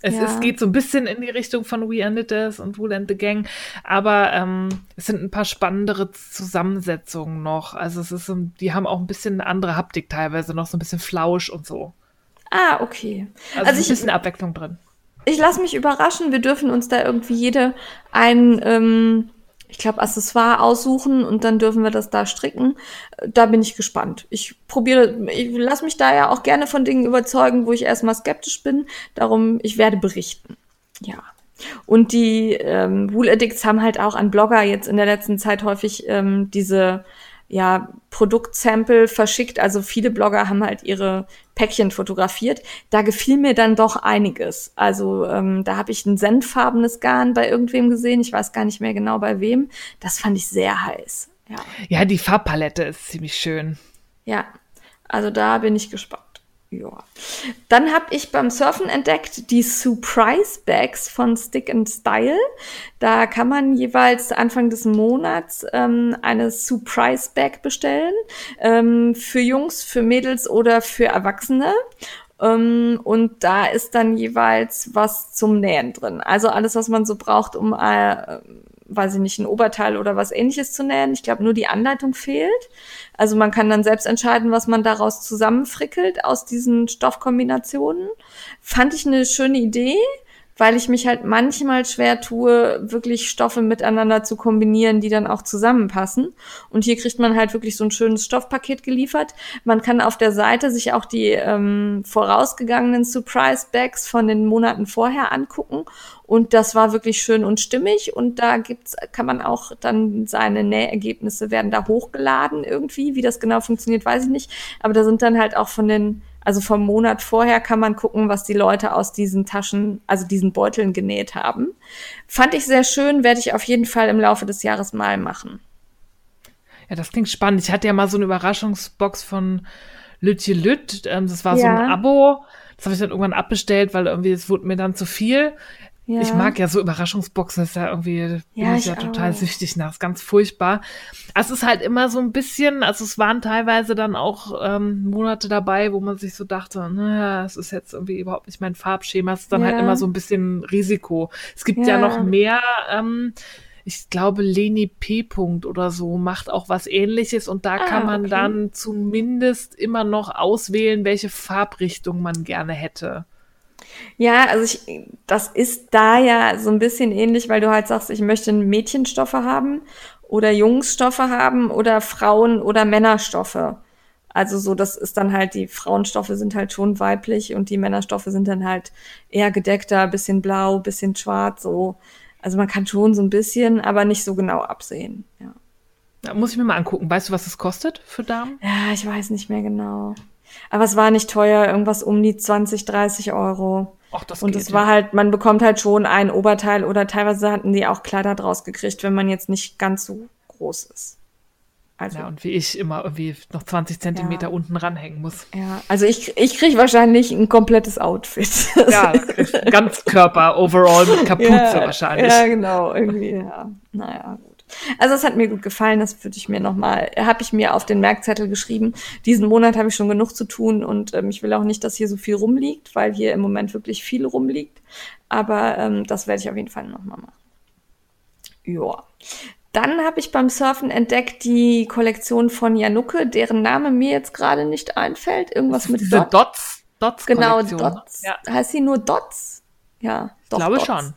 Speaker 2: Es
Speaker 1: Ja.
Speaker 2: ist, geht so ein bisschen in die Richtung von We Are Knitters und Wool and the Gang, aber ähm, es sind ein paar spannendere Zusammensetzungen noch. Also es ist, die haben auch ein bisschen eine andere Haptik teilweise noch, so ein bisschen flausch und so.
Speaker 1: Ah, okay.
Speaker 2: Also,
Speaker 1: Also
Speaker 2: ist ein
Speaker 1: ich-
Speaker 2: bisschen Abwechslung drin.
Speaker 1: Ich lasse mich überraschen. Wir dürfen uns da irgendwie jede ein, ähm, ich glaube, Accessoire aussuchen und dann dürfen wir das da stricken. Äh, Da bin ich gespannt. Ich probiere, ich lasse mich da ja auch gerne von Dingen überzeugen, wo ich erstmal skeptisch bin. Darum, ich werde berichten. Ja. Und die ähm, Wool Addicts haben halt auch an Blogger jetzt in der letzten Zeit häufig ähm, diese ja, Produktsample verschickt. Also viele Blogger haben halt ihre Päckchen fotografiert. Da gefiel mir dann doch einiges. Also ähm, da habe ich ein senffarbenes Garn bei irgendwem gesehen. Ich weiß gar nicht mehr genau bei wem. Das fand ich sehr heiß. Ja,
Speaker 2: Ja, die Farbpalette ist ziemlich schön.
Speaker 1: ja. Also da bin ich gespannt. Ja. Dann habe ich beim Surfen entdeckt die Surprise Bags von Stick and Style. Da kann man jeweils Anfang des Monats ähm, eine Surprise Bag bestellen. Ähm, für Jungs, für Mädels oder für Erwachsene. Ähm, und da ist dann jeweils was zum Nähen drin. Also alles, was man so braucht, um, äh, weiß ich nicht, ein Oberteil oder was ähnliches zu nähen. Ich glaube, nur die Anleitung fehlt. Also man kann dann selbst entscheiden, was man daraus zusammenfrickelt aus diesen Stoffkombinationen. Fand ich eine schöne Idee, weil ich mich halt manchmal schwer tue, wirklich Stoffe miteinander zu kombinieren, die dann auch zusammenpassen. Und hier kriegt man halt wirklich so ein schönes Stoffpaket geliefert. Man kann auf der Seite sich auch die ähm, vorausgegangenen Surprise Bags von den Monaten vorher angucken. Und das war wirklich schön und stimmig. Und da gibt's, kann man auch dann seine Nähergebnisse werden da hochgeladen irgendwie. Wie das genau funktioniert, weiß ich nicht. Aber da sind dann halt auch von den, also vom Monat vorher kann man gucken, was die Leute aus diesen Taschen, also diesen Beuteln genäht haben. Fand ich sehr schön, werde ich auf jeden Fall im Laufe des Jahres mal machen.
Speaker 2: Ja, das klingt spannend. Ich hatte ja mal so eine Überraschungsbox von Lütje Lütt. Ähm, das war so
Speaker 1: Ja.
Speaker 2: ein Abo. Das habe ich dann irgendwann abbestellt, weil irgendwie es wurde mir dann zu viel.
Speaker 1: Ja.
Speaker 2: Ich mag ja so Überraschungsboxen, das ist ja irgendwie, bin
Speaker 1: Ja,
Speaker 2: ich
Speaker 1: ich
Speaker 2: ja total
Speaker 1: auch.
Speaker 2: süchtig nach, ist ganz furchtbar. Also Es ist halt immer so ein bisschen, also es waren teilweise dann auch ähm, Monate dabei, wo man sich so dachte, naja, es ist jetzt irgendwie überhaupt nicht mein Farbschema, es ist dann halt
Speaker 1: Ja.
Speaker 2: immer so ein bisschen Risiko. Es gibt ja,
Speaker 1: Ja.
Speaker 2: noch mehr, ähm, ich glaube, Leni P. -Punkt oder so macht auch was ähnliches und da
Speaker 1: Ah,
Speaker 2: kann man
Speaker 1: okay.
Speaker 2: dann zumindest immer noch auswählen, welche Farbrichtung man gerne hätte.
Speaker 1: Ja, also ich, das ist da ja so ein bisschen ähnlich, weil du halt sagst, ich möchte Mädchenstoffe haben oder Jungsstoffe haben oder Frauen- oder Männerstoffe. Also so, das ist dann halt, die Frauenstoffe sind halt schon weiblich und die Männerstoffe sind dann halt eher gedeckter, bisschen blau, bisschen schwarz, so. Also man kann schon so ein bisschen, aber nicht so genau absehen. Ja,
Speaker 2: Da muss ich mir mal angucken. Weißt du, was es kostet für Damen?
Speaker 1: ja ich weiß nicht mehr genau. Aber es war nicht teuer, irgendwas um die 20, 30 Euro.
Speaker 2: Ach, das
Speaker 1: Und es war halt, man bekommt halt schon ein Oberteil oder teilweise hatten die auch Kleider draus gekriegt, wenn man jetzt nicht ganz so groß ist.
Speaker 2: Also, ja, und wie ich immer irgendwie noch 20 Zentimeter ja. unten ranhängen muss.
Speaker 1: Ja, also ich, ich kriege wahrscheinlich ein komplettes Outfit.
Speaker 2: Ja, ganz Körper overall mit Kapuze ja, wahrscheinlich.
Speaker 1: Ja, genau, irgendwie, ja. Naja. Also es hat mir gut gefallen, das würde ich mir nochmal, habe ich mir auf den Merkzettel geschrieben. Diesen Monat habe ich schon genug zu tun und ähm, ich will auch nicht, dass hier so viel rumliegt, weil hier im Moment wirklich viel rumliegt. Aber ähm, das werde ich auf jeden Fall nochmal machen. Ja. Dann habe ich beim Surfen entdeckt die Kollektion von Janucke, deren Name mir jetzt gerade nicht einfällt. Irgendwas mit
Speaker 2: Diese Dot. Dots.
Speaker 1: Dots genau, Dots. Ja. Heißt sie nur Dots? Ja,
Speaker 2: doch, ich glaube Dots. schon.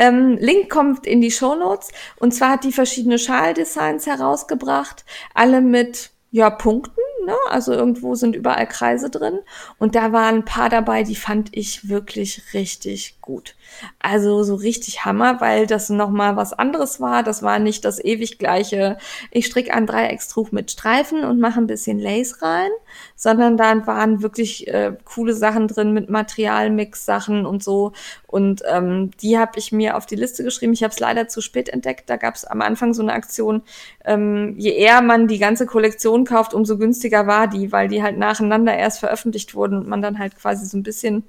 Speaker 1: Ähm, Link kommt in die Show Notes. Und zwar hat die verschiedene Schaldesigns herausgebracht, alle mit ja, Punkten, ne? Also irgendwo sind überall Kreise drin. Und da waren ein paar dabei, die fand ich wirklich richtig gut. Also so richtig Hammer, weil das nochmal was anderes war. Das war nicht das ewig gleiche, ich stricke ein Dreieckstuch mit Streifen und mache ein bisschen Lace rein, sondern da waren wirklich äh, coole Sachen drin mit Materialmix-Sachen und so. Und ähm, die habe ich mir auf die Liste geschrieben. Ich habe es leider zu spät entdeckt. Da gab es am Anfang so eine Aktion, ähm, je eher man die ganze Kollektion kauft, umso günstiger war die, weil die halt nacheinander erst veröffentlicht wurden und man dann halt quasi so ein bisschen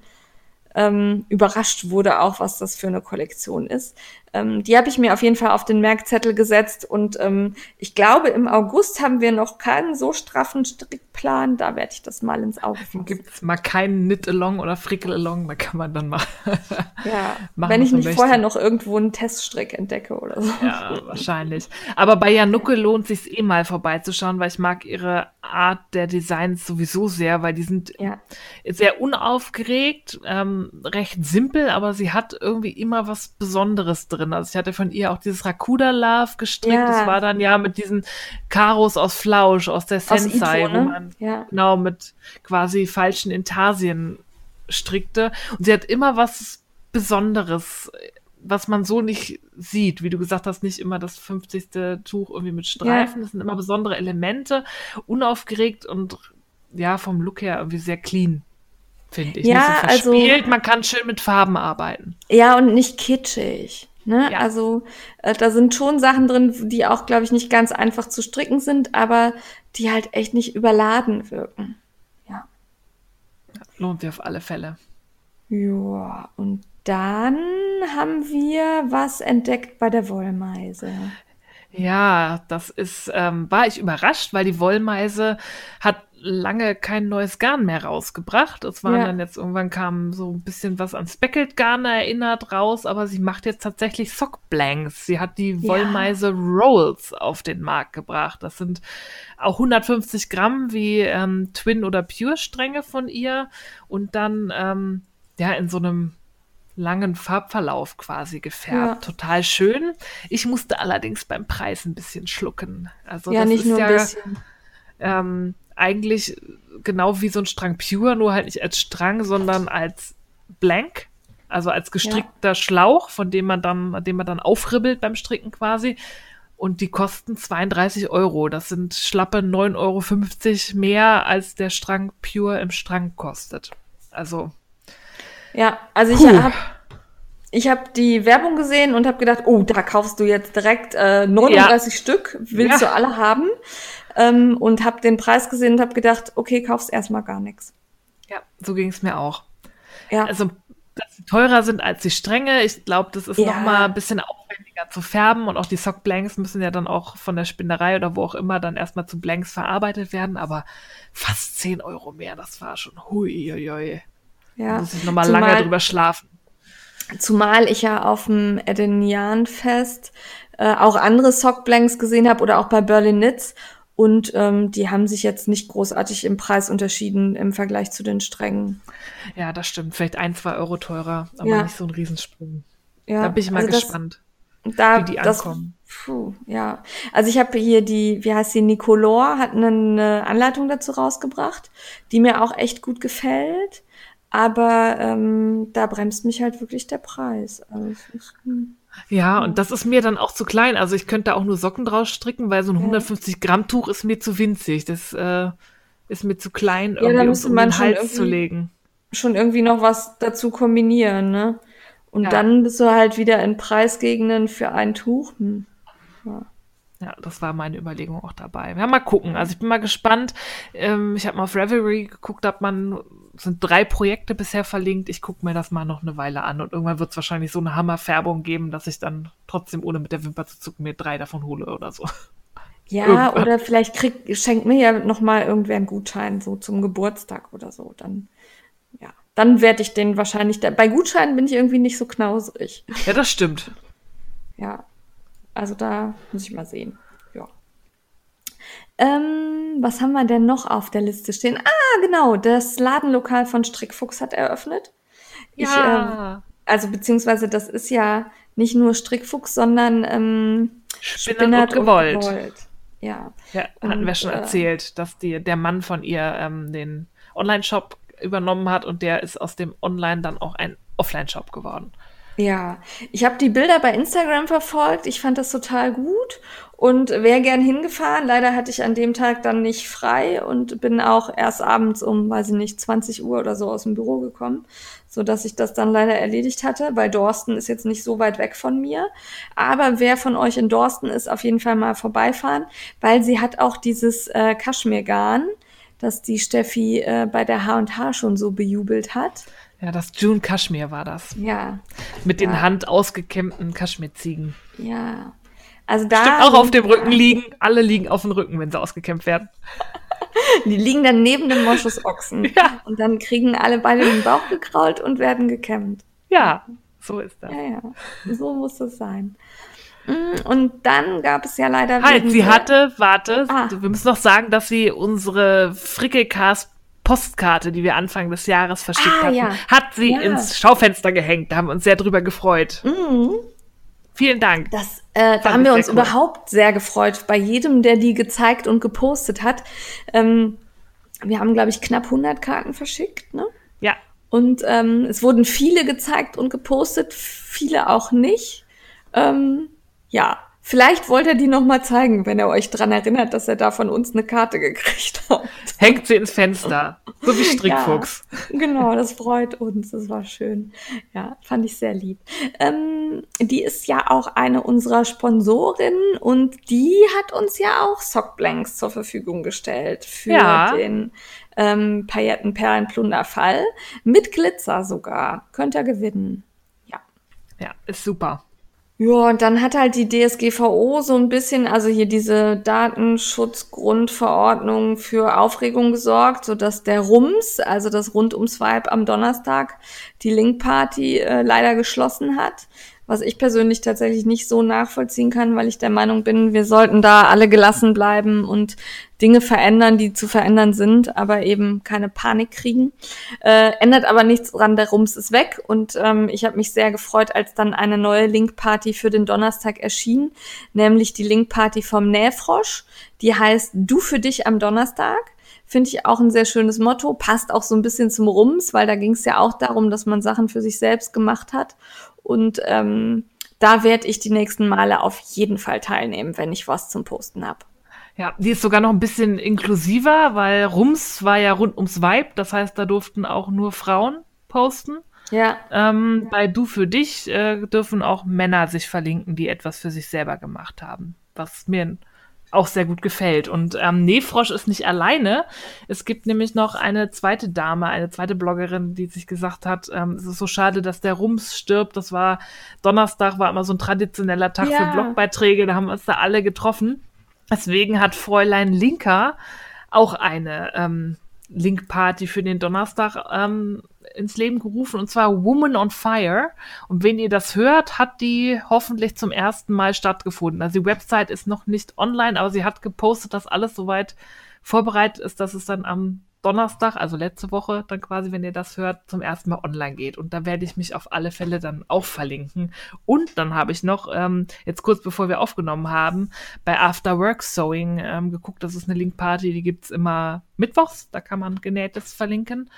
Speaker 1: ähm, überrascht wurde auch, was das für eine Kollektion ist. Ähm, die habe ich mir auf jeden Fall auf den Merkzettel gesetzt und ähm, ich glaube, im August haben wir noch keinen so straffen Strickplan. Da werde ich das mal ins Auge fassen.
Speaker 2: Gibt es mal keinen Knit-Along oder Frickel-Along, da kann man dann mal
Speaker 1: ja, machen, wenn ich nicht möchte. vorher noch irgendwo einen Teststrick entdecke oder so.
Speaker 2: Ja, wahrscheinlich. Aber bei Janucke lohnt sich eh mal vorbeizuschauen, weil ich mag ihre Art der Designs sowieso sehr, weil die sind ja. sehr unaufgeregt, ähm, recht simpel, aber sie hat irgendwie immer was Besonderes drin drin. Also ich hatte von ihr auch dieses Rakuda Love gestrickt. Ja. Das war dann ja mit diesen Karos aus Flausch, aus der Sensei, Ito, ne? wo man ja. genau mit quasi falschen Intarsien strickte. Und sie hat immer was Besonderes, was man so nicht sieht. Wie du gesagt hast, nicht immer das 50. Tuch irgendwie mit Streifen. Ja. Das sind immer besondere Elemente, unaufgeregt und ja, vom Look her irgendwie sehr clean finde ich. Ja, nicht so verspielt. Also, man kann schön mit Farben arbeiten.
Speaker 1: Ja, und nicht kitschig. Ne? Ja. Also äh, da sind schon Sachen drin, die auch, glaube ich, nicht ganz einfach zu stricken sind, aber die halt echt nicht überladen wirken. Ja.
Speaker 2: Lohnt sich auf alle Fälle.
Speaker 1: Ja, und dann haben wir was entdeckt bei der Wollmeise.
Speaker 2: Ja, das ist, ähm, war ich überrascht, weil die Wollmeise hat lange kein neues Garn mehr rausgebracht. Es waren ja. dann jetzt irgendwann kam so ein bisschen was an Speckled Garn erinnert raus, aber sie macht jetzt tatsächlich Sock Blanks. Sie hat die Wollmeise ja. Rolls auf den Markt gebracht. Das sind auch 150 Gramm wie ähm, Twin oder Pure Stränge von ihr und dann ähm, ja in so einem langen Farbverlauf quasi gefärbt. Ja. Total schön. Ich musste allerdings beim Preis ein bisschen schlucken. Also
Speaker 1: ja,
Speaker 2: das
Speaker 1: nicht
Speaker 2: ist
Speaker 1: nur
Speaker 2: ja,
Speaker 1: ein bisschen.
Speaker 2: Ähm, eigentlich genau wie so ein Strang Pure, nur halt nicht als Strang, sondern als Blank, also als gestrickter ja. Schlauch, von dem man dann, den man dann aufribbelt beim Stricken quasi. Und die kosten 32 Euro. Das sind schlappe 9,50 Euro mehr, als der Strang Pure im Strang kostet. Also.
Speaker 1: Ja, also ich habe ich habe die Werbung gesehen und habe gedacht, oh, da kaufst du jetzt direkt äh, 39 ja. Stück, willst ja. du alle haben? Ähm, und habe den Preis gesehen und habe gedacht, okay, kaufst erstmal gar nichts.
Speaker 2: Ja, so ging es mir auch. Ja. Also, dass sie teurer sind als die Stränge. Ich glaube, das ist ja. noch mal ein bisschen aufwendiger zu färben und auch die Sock Blanks müssen ja dann auch von der Spinnerei oder wo auch immer dann erstmal zu Blanks verarbeitet werden. Aber fast 10 Euro mehr, das war schon hui, hui, hui. Ja. Da muss ich noch mal Zumal, lange drüber schlafen.
Speaker 1: Zumal ich ja auf dem Edenian-Fest äh, auch andere Sock Blanks gesehen habe oder auch bei Berlin Knits und ähm, die haben sich jetzt nicht großartig im Preis unterschieden im Vergleich zu den Strängen.
Speaker 2: Ja, das stimmt. Vielleicht ein, zwei Euro teurer, aber ja. nicht so ein Riesensprung. Ja, da bin ich mal also gespannt,
Speaker 1: das, da, wie die ankommen. Das, puh, ja, also ich habe hier die, wie heißt sie, Nicolor, hat eine Anleitung dazu rausgebracht, die mir auch echt gut gefällt. Aber ähm, da bremst mich halt wirklich der Preis. Also, ist, hm.
Speaker 2: Ja, und das ist mir dann auch zu klein. Also ich könnte auch nur Socken draus stricken, weil so ein ja. 150 Gramm Tuch ist mir zu winzig. Das äh, ist mir zu klein,
Speaker 1: irgendwie, ja, um, um den
Speaker 2: Hals zu legen.
Speaker 1: Schon irgendwie noch was dazu kombinieren, ne? Und ja. dann bist du halt wieder in Preisgegenden für ein Tuch. Hm.
Speaker 2: Ja. Ja, das war meine Überlegung auch dabei. Ja, mal gucken. Also ich bin mal gespannt. Ähm, ich habe mal auf Reverie geguckt, ob man sind drei Projekte bisher verlinkt. Ich gucke mir das mal noch eine Weile an und irgendwann wird es wahrscheinlich so eine Hammerfärbung geben, dass ich dann trotzdem ohne mit der Wimper zu zucken mir drei davon hole oder so.
Speaker 1: Ja, irgendwann. oder vielleicht krieg, schenkt mir ja noch mal irgendwer einen Gutschein so zum Geburtstag oder so. Dann ja, dann werde ich den wahrscheinlich. Da, bei Gutscheinen bin ich irgendwie nicht so knausrig.
Speaker 2: Ja, das stimmt.
Speaker 1: Ja, also da muss ich mal sehen. Ähm, was haben wir denn noch auf der Liste stehen? Ah, genau, das Ladenlokal von Strickfuchs hat eröffnet.
Speaker 2: Ja. Ich, äh,
Speaker 1: also beziehungsweise das ist ja nicht nur Strickfuchs, sondern ähm,
Speaker 2: Spinnert, Spinnert und, gewollt. und gewollt.
Speaker 1: Ja.
Speaker 2: ja hatten und, wir schon äh, erzählt, dass die, der Mann von ihr ähm, den Online-Shop übernommen hat und der ist aus dem Online dann auch ein Offline-Shop geworden.
Speaker 1: Ja, ich habe die Bilder bei Instagram verfolgt. Ich fand das total gut und wäre gern hingefahren. Leider hatte ich an dem Tag dann nicht frei und bin auch erst abends um, weiß ich nicht, 20 Uhr oder so aus dem Büro gekommen, so dass ich das dann leider erledigt hatte, weil Dorsten ist jetzt nicht so weit weg von mir. Aber wer von euch in Dorsten ist, auf jeden Fall mal vorbeifahren, weil sie hat auch dieses äh, Kaschmirgarn, das die Steffi äh, bei der H&H schon so bejubelt hat.
Speaker 2: Ja, das June Kaschmir war das.
Speaker 1: Ja.
Speaker 2: Mit den ja. handausgekämmten Kaschmirziegen.
Speaker 1: Ja. Also da.
Speaker 2: Stimmt auch auf dem Rücken liegen. Alle liegen auf dem Rücken, wenn sie ausgekämmt werden.
Speaker 1: Die liegen dann neben dem Moschusochsen. Ja. Und dann kriegen alle beide den Bauch gekrault und werden gekämmt.
Speaker 2: Ja, so ist das.
Speaker 1: Ja, ja. So muss es sein. Mm, und dann gab es ja leider.
Speaker 2: Halt, sie hatte, warte, ah. wir müssen noch sagen, dass sie unsere Frickelcast Postkarte, die wir Anfang des Jahres verschickt ah, hatten, ja. hat sie ja. ins Schaufenster gehängt. Da haben wir uns sehr drüber gefreut.
Speaker 1: Mhm.
Speaker 2: Vielen Dank.
Speaker 1: Das, äh, da haben wir uns cool. überhaupt sehr gefreut. Bei jedem, der die gezeigt und gepostet hat. Ähm, wir haben, glaube ich, knapp 100 Karten verschickt. Ne?
Speaker 2: Ja.
Speaker 1: Und ähm, es wurden viele gezeigt und gepostet, viele auch nicht. Ähm, ja, Vielleicht wollte er die noch mal zeigen, wenn er euch dran erinnert, dass er da von uns eine Karte gekriegt hat.
Speaker 2: Hängt sie ins Fenster, so wie Strickfuchs.
Speaker 1: Ja, genau, das freut uns, das war schön. Ja, fand ich sehr lieb. Ähm, die ist ja auch eine unserer Sponsoren und die hat uns ja auch Sockblanks zur Verfügung gestellt für ja. den ähm, Paillettenperlenplunderfall mit Glitzer sogar. Könnt ihr gewinnen. Ja.
Speaker 2: Ja, ist super.
Speaker 1: Ja, und dann hat halt die DSGVO so ein bisschen, also hier diese Datenschutzgrundverordnung für Aufregung gesorgt, so dass der Rums, also das Rundumswipe am Donnerstag, die Linkparty äh, leider geschlossen hat. Was ich persönlich tatsächlich nicht so nachvollziehen kann, weil ich der Meinung bin, wir sollten da alle gelassen bleiben und Dinge verändern, die zu verändern sind, aber eben keine Panik kriegen. Äh, ändert aber nichts dran, der Rums ist weg und ähm, ich habe mich sehr gefreut, als dann eine neue Link-Party für den Donnerstag erschien, nämlich die Link-Party vom Nähfrosch. Die heißt Du für dich am Donnerstag. Finde ich auch ein sehr schönes Motto, passt auch so ein bisschen zum Rums, weil da ging es ja auch darum, dass man Sachen für sich selbst gemacht hat. Und ähm, da werde ich die nächsten Male auf jeden Fall teilnehmen, wenn ich was zum Posten habe.
Speaker 2: Ja, die ist sogar noch ein bisschen inklusiver, weil Rums war ja rund ums Vibe, das heißt, da durften auch nur Frauen posten.
Speaker 1: Ja.
Speaker 2: Ähm, bei Du für dich äh, dürfen auch Männer sich verlinken, die etwas für sich selber gemacht haben, was mir auch sehr gut gefällt. Und ähm, Nefrosch ist nicht alleine. Es gibt nämlich noch eine zweite Dame, eine zweite Bloggerin, die sich gesagt hat, ähm, es ist so schade, dass der Rums stirbt. Das war Donnerstag, war immer so ein traditioneller Tag ja. für Blogbeiträge. Da haben wir uns da alle getroffen. Deswegen hat Fräulein Linker auch eine ähm, Link-Party für den Donnerstag ähm, ins Leben gerufen und zwar Woman on Fire. Und wenn ihr das hört, hat die hoffentlich zum ersten Mal stattgefunden. Also die Website ist noch nicht online, aber sie hat gepostet, dass alles soweit vorbereitet ist, dass es dann am Donnerstag, also letzte Woche, dann quasi, wenn ihr das hört, zum ersten Mal online geht. Und da werde ich mich auf alle Fälle dann auch verlinken. Und dann habe ich noch, ähm, jetzt kurz bevor wir aufgenommen haben, bei After Work Sewing ähm, geguckt. Das ist eine Linkparty, die gibt's immer mittwochs. Da kann man genähtes verlinken.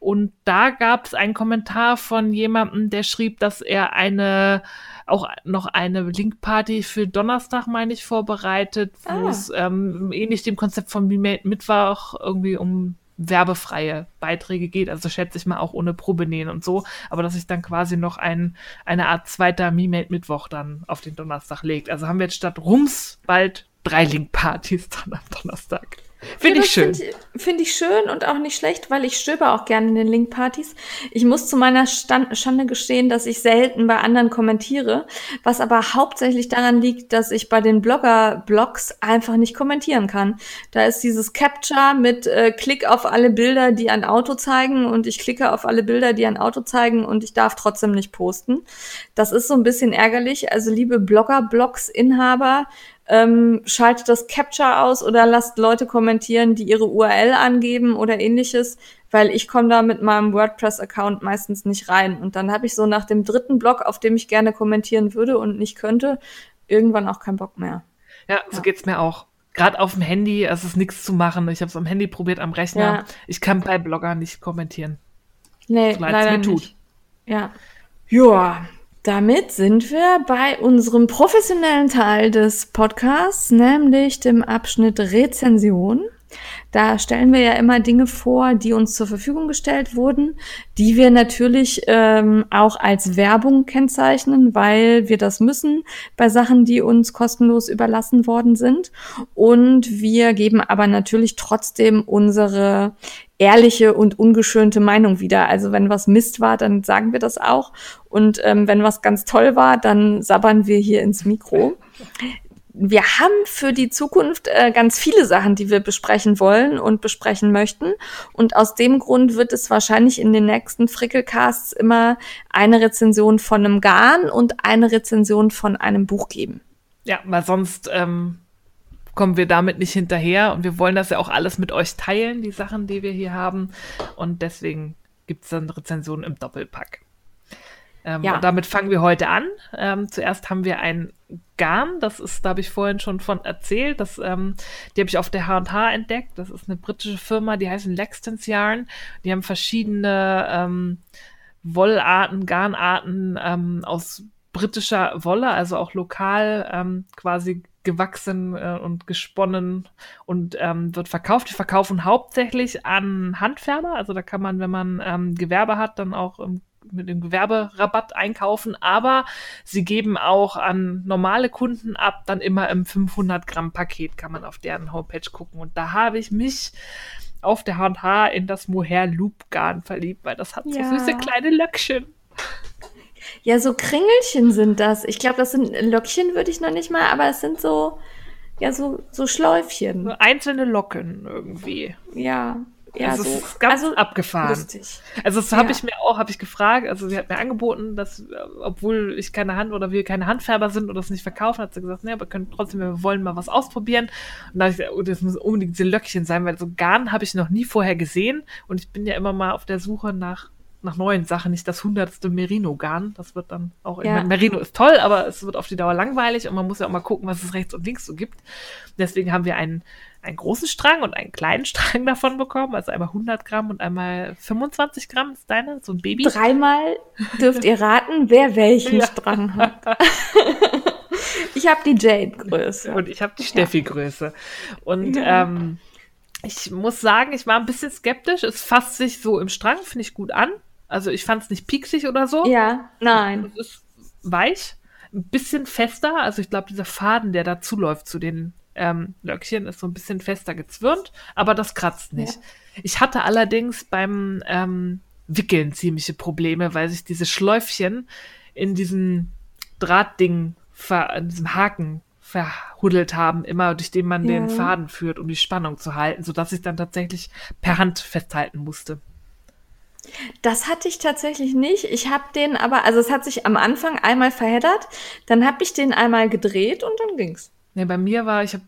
Speaker 2: Und da gab es einen Kommentar von jemandem, der schrieb, dass er eine auch noch eine Linkparty für Donnerstag, meine ich, vorbereitet, wo ah. es ähm, ähnlich dem Konzept von Mittwoch irgendwie um werbefreie Beiträge geht, also schätze ich mal auch ohne Probenähen und so, aber dass sich dann quasi noch ein, eine Art zweiter Me-Made Mittwoch dann auf den Donnerstag legt. Also haben wir jetzt statt Rums bald drei Link-Partys dann am Donnerstag. Finde
Speaker 1: ja,
Speaker 2: ich schön.
Speaker 1: Finde find ich schön und auch nicht schlecht, weil ich stöber auch gerne in den Link-Partys. Ich muss zu meiner Stand Schande gestehen, dass ich selten bei anderen kommentiere, was aber hauptsächlich daran liegt, dass ich bei den Blogger-Blogs einfach nicht kommentieren kann. Da ist dieses Capture mit äh, Klick auf alle Bilder, die ein Auto zeigen und ich klicke auf alle Bilder, die ein Auto zeigen und ich darf trotzdem nicht posten. Das ist so ein bisschen ärgerlich. Also liebe Blogger-Blogs-Inhaber, ähm, schaltet das Capture aus oder lasst Leute kommentieren, die ihre URL angeben oder ähnliches, weil ich komme da mit meinem WordPress-Account meistens nicht rein. Und dann habe ich so nach dem dritten Blog, auf dem ich gerne kommentieren würde und nicht könnte, irgendwann auch keinen Bock mehr.
Speaker 2: Ja, so ja. geht's mir auch. Gerade auf dem Handy, es ist nichts zu machen. Ich habe es am Handy probiert, am Rechner. Ja. Ich kann bei Bloggern nicht kommentieren.
Speaker 1: Nee, so leider nicht. Tut. Ja. Ja, damit sind wir bei unserem professionellen Teil des Podcasts, nämlich dem Abschnitt Rezension. Da stellen wir ja immer Dinge vor, die uns zur Verfügung gestellt wurden, die wir natürlich ähm, auch als Werbung kennzeichnen, weil wir das müssen bei Sachen, die uns kostenlos überlassen worden sind. Und wir geben aber natürlich trotzdem unsere ehrliche und ungeschönte Meinung wieder. Also wenn was Mist war, dann sagen wir das auch. Und ähm, wenn was ganz toll war, dann sabbern wir hier ins Mikro wir haben für die Zukunft äh, ganz viele Sachen, die wir besprechen wollen und besprechen möchten. Und aus dem Grund wird es wahrscheinlich in den nächsten Frickelcasts immer eine Rezension von einem Garn und eine Rezension von einem Buch geben.
Speaker 2: Ja, weil sonst ähm, kommen wir damit nicht hinterher. Und wir wollen das ja auch alles mit euch teilen, die Sachen, die wir hier haben. Und deswegen gibt es dann Rezensionen im Doppelpack. Ähm, ja. Und damit fangen wir heute an. Ähm, zuerst haben wir ein Garn, das ist, da habe ich vorhin schon von erzählt. Das, ähm, die habe ich auf der H&H entdeckt. Das ist eine britische Firma, die heißen Lextons Yarn. Die haben verschiedene ähm, Wollarten, Garnarten ähm, aus britischer Wolle, also auch lokal ähm, quasi gewachsen äh, und gesponnen und ähm, wird verkauft. Die verkaufen hauptsächlich an Handfärber. Also da kann man, wenn man ähm, Gewerbe hat, dann auch im mit dem Gewerberabatt einkaufen, aber sie geben auch an normale Kunden ab, dann immer im 500 Gramm Paket kann man auf deren Homepage gucken. Und da habe ich mich auf der H&H in das Mohair Loop Garn verliebt, weil das hat ja. so süße kleine Löckchen.
Speaker 1: Ja, so Kringelchen sind das. Ich glaube, das sind Löckchen, würde ich noch nicht mal, aber es sind so, ja, so, so Schläufchen.
Speaker 2: Einzelne Locken irgendwie.
Speaker 1: Ja. Ja,
Speaker 2: also so, ist ganz also abgefahren. Lustig. Also das ja. habe ich mir auch, habe ich gefragt, also sie hat mir angeboten, dass, äh, obwohl ich keine Hand oder wir keine Handfärber sind oder das nicht verkaufen, hat sie gesagt, nee, aber können trotzdem, wir wollen mal was ausprobieren. Und da habe ich gesagt, oh, das muss unbedingt diese Löckchen sein, weil so Garn habe ich noch nie vorher gesehen und ich bin ja immer mal auf der Suche nach nach neuen Sachen, nicht das hundertste Merino-Garn. Das wird dann auch, ja. Merino ist toll, aber es wird auf die Dauer langweilig und man muss ja auch mal gucken, was es rechts und links so gibt. Deswegen haben wir einen einen großen Strang und einen kleinen Strang davon bekommen. Also einmal 100 Gramm und einmal 25 Gramm ist deine, so ein Baby.
Speaker 1: Dreimal dürft ihr raten, wer welchen ja. Strang hat. ich habe die Jade-Größe.
Speaker 2: Und ich habe die Steffi-Größe. Und ähm, ich muss sagen, ich war ein bisschen skeptisch. Es fasst sich so im Strang, finde ich gut an. Also ich fand es nicht pieksig oder so.
Speaker 1: Ja, nein.
Speaker 2: Es ist weich, ein bisschen fester. Also ich glaube, dieser Faden, der dazuläuft zu den ähm, Löckchen ist so ein bisschen fester gezwirnt, aber das kratzt nicht. Ja. Ich hatte allerdings beim ähm, Wickeln ziemliche Probleme, weil sich diese Schläufchen in diesem Drahtding, in diesem Haken verhuddelt haben, immer durch den man ja. den Faden führt, um die Spannung zu halten, sodass ich dann tatsächlich per Hand festhalten musste.
Speaker 1: Das hatte ich tatsächlich nicht. Ich habe den aber, also es hat sich am Anfang einmal verheddert, dann habe ich den einmal gedreht und dann ging's.
Speaker 2: Nee, bei mir war, ich habe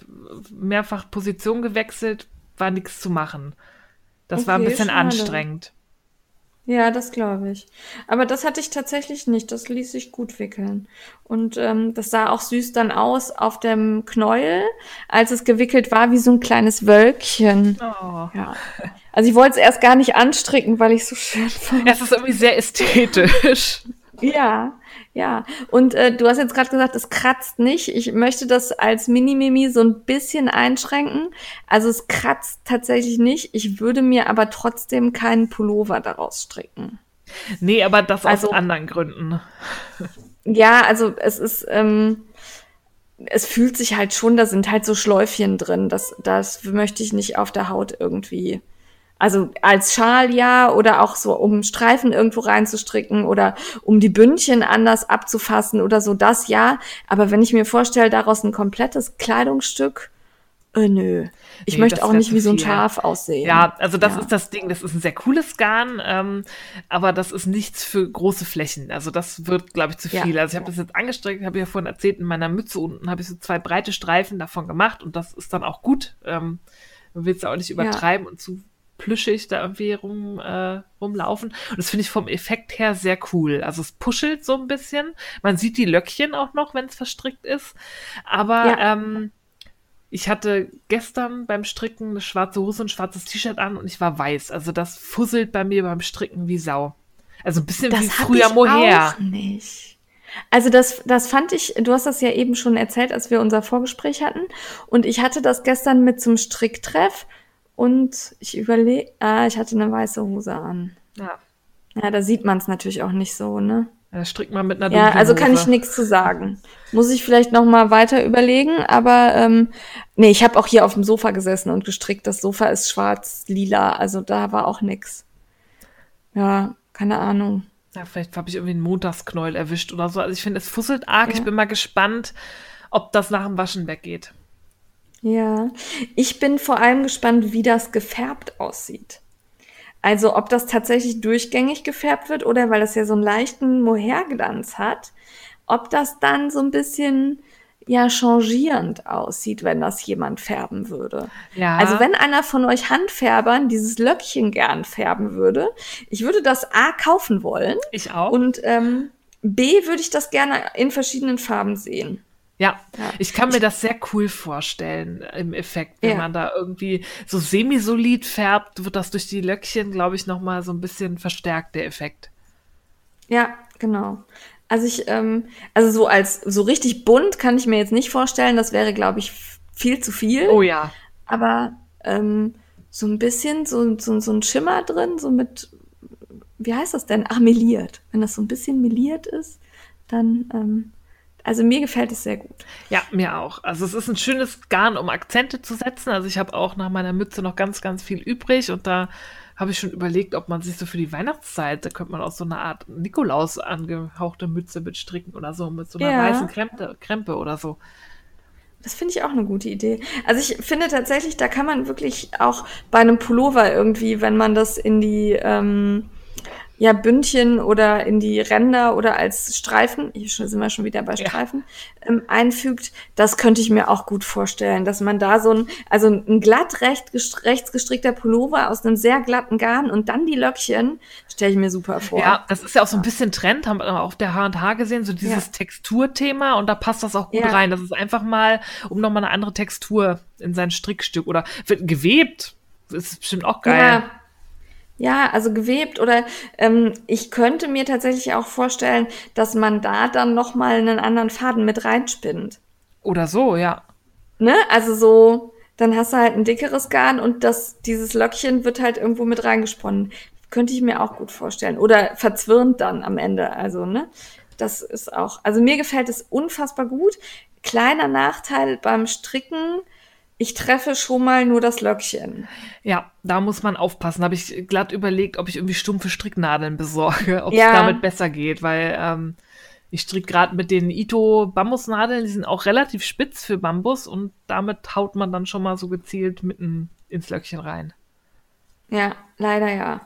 Speaker 2: mehrfach Position gewechselt, war nichts zu machen. Das okay, war ein bisschen schade. anstrengend.
Speaker 1: Ja, das glaube ich. Aber das hatte ich tatsächlich nicht. Das ließ sich gut wickeln. Und ähm, das sah auch süß dann aus auf dem Knäuel, als es gewickelt war, wie so ein kleines Wölkchen. Oh. Ja. Also ich wollte es erst gar nicht anstricken, weil ich so schön
Speaker 2: fand. Es ist irgendwie sehr ästhetisch.
Speaker 1: Ja, ja. Und äh, du hast jetzt gerade gesagt, es kratzt nicht. Ich möchte das als Mini-Mimi so ein bisschen einschränken. Also es kratzt tatsächlich nicht. Ich würde mir aber trotzdem keinen Pullover daraus stricken.
Speaker 2: Nee, aber das also, aus anderen Gründen.
Speaker 1: Ja, also es ist, ähm, es fühlt sich halt schon, da sind halt so Schläufchen drin. Das, das möchte ich nicht auf der Haut irgendwie. Also als Schal ja oder auch so, um Streifen irgendwo reinzustricken oder um die Bündchen anders abzufassen oder so, das ja. Aber wenn ich mir vorstelle, daraus ein komplettes Kleidungsstück, äh, nö. Ich nee, möchte auch nicht wie so ein Schaf aussehen.
Speaker 2: Ja, also das ja. ist das Ding. Das ist ein sehr cooles Garn, ähm, aber das ist nichts für große Flächen. Also das wird, glaube ich, zu viel. Ja. Also ich habe das jetzt angestreckt, habe ich ja vorhin erzählt, in meiner Mütze unten habe ich so zwei breite Streifen davon gemacht und das ist dann auch gut. Ähm, man will es auch nicht übertreiben ja. und zu plüschig da irgendwie rum, äh, rumlaufen. Und das finde ich vom Effekt her sehr cool. Also es puschelt so ein bisschen. Man sieht die Löckchen auch noch, wenn es verstrickt ist. Aber ja. ähm, ich hatte gestern beim Stricken eine schwarze Hose und ein schwarzes T-Shirt an und ich war weiß. Also das fusselt bei mir beim Stricken wie Sau. Also ein bisschen
Speaker 1: das
Speaker 2: wie früher Moher.
Speaker 1: Auch nicht. Also das, das fand ich, du hast das ja eben schon erzählt, als wir unser Vorgespräch hatten. Und ich hatte das gestern mit zum Stricktreff und ich überlege, ah, ich hatte eine weiße Hose an. Ja. Ja, da sieht man es natürlich auch nicht so, ne?
Speaker 2: Ja, strickt man mit einer
Speaker 1: Ja, also kann ich nichts zu sagen. Muss ich vielleicht noch mal weiter überlegen, aber ähm, nee, ich habe auch hier auf dem Sofa gesessen und gestrickt. Das Sofa ist schwarz-lila, also da war auch nix. Ja, keine Ahnung.
Speaker 2: Ja, vielleicht habe ich irgendwie einen Montagsknäuel erwischt oder so. Also ich finde, es fusselt arg. Ja. Ich bin mal gespannt, ob das nach dem Waschen weggeht.
Speaker 1: Ja, ich bin vor allem gespannt, wie das gefärbt aussieht. Also ob das tatsächlich durchgängig gefärbt wird oder weil das ja so einen leichten Moherglanz hat, ob das dann so ein bisschen ja changierend aussieht, wenn das jemand färben würde. Ja. Also wenn einer von euch Handfärbern dieses Löckchen gern färben würde, ich würde das A kaufen wollen.
Speaker 2: Ich auch.
Speaker 1: Und ähm, B würde ich das gerne in verschiedenen Farben sehen.
Speaker 2: Ja, ja, ich kann mir das sehr cool vorstellen im Effekt, wenn ja. man da irgendwie so semisolid färbt, wird das durch die Löckchen, glaube ich, noch mal so ein bisschen verstärkt der Effekt.
Speaker 1: Ja, genau. Also ich, ähm, also so als so richtig bunt kann ich mir jetzt nicht vorstellen. Das wäre, glaube ich, viel zu viel.
Speaker 2: Oh ja.
Speaker 1: Aber ähm, so ein bisschen so, so, so ein Schimmer drin, so mit, wie heißt das denn? Ach, meliert. Wenn das so ein bisschen meliert ist, dann ähm, also mir gefällt es sehr gut.
Speaker 2: Ja, mir auch. Also es ist ein schönes Garn, um Akzente zu setzen. Also ich habe auch nach meiner Mütze noch ganz, ganz viel übrig und da habe ich schon überlegt, ob man sich so für die Weihnachtszeit, da könnte man auch so eine Art Nikolaus angehauchte Mütze mitstricken oder so, mit so einer ja. weißen Krempe, Krempe oder so.
Speaker 1: Das finde ich auch eine gute Idee. Also ich finde tatsächlich, da kann man wirklich auch bei einem Pullover irgendwie, wenn man das in die ähm, ja, Bündchen oder in die Ränder oder als Streifen, hier sind wir schon wieder bei Streifen, ja. ähm, einfügt, das könnte ich mir auch gut vorstellen, dass man da so ein, also ein glatt recht, rechts gestrickter Pullover aus einem sehr glatten Garn und dann die Löckchen, stelle ich mir super vor.
Speaker 2: Ja, das ist ja auch so ein bisschen Trend, haben wir auf der H&H gesehen, so dieses ja. Texturthema und da passt das auch gut ja. rein. Das ist einfach mal, um nochmal eine andere Textur in sein Strickstück oder wird gewebt, ist bestimmt auch geil.
Speaker 1: Ja. Ja, also gewebt oder ähm, ich könnte mir tatsächlich auch vorstellen, dass man da dann noch mal einen anderen Faden mit reinspinnt.
Speaker 2: Oder so, ja.
Speaker 1: Ne? Also so, dann hast du halt ein dickeres Garn und das dieses Löckchen wird halt irgendwo mit reingesponnen. Könnte ich mir auch gut vorstellen. Oder verzwirnt dann am Ende. Also ne, das ist auch. Also mir gefällt es unfassbar gut. Kleiner Nachteil beim Stricken ich treffe schon mal nur das Löckchen.
Speaker 2: Ja, da muss man aufpassen. Habe ich glatt überlegt, ob ich irgendwie stumpfe Stricknadeln besorge, ob es ja. damit besser geht, weil ähm, ich stricke gerade mit den Ito Bambusnadeln, die sind auch relativ spitz für Bambus und damit haut man dann schon mal so gezielt mitten ins Löckchen rein.
Speaker 1: Ja, leider ja.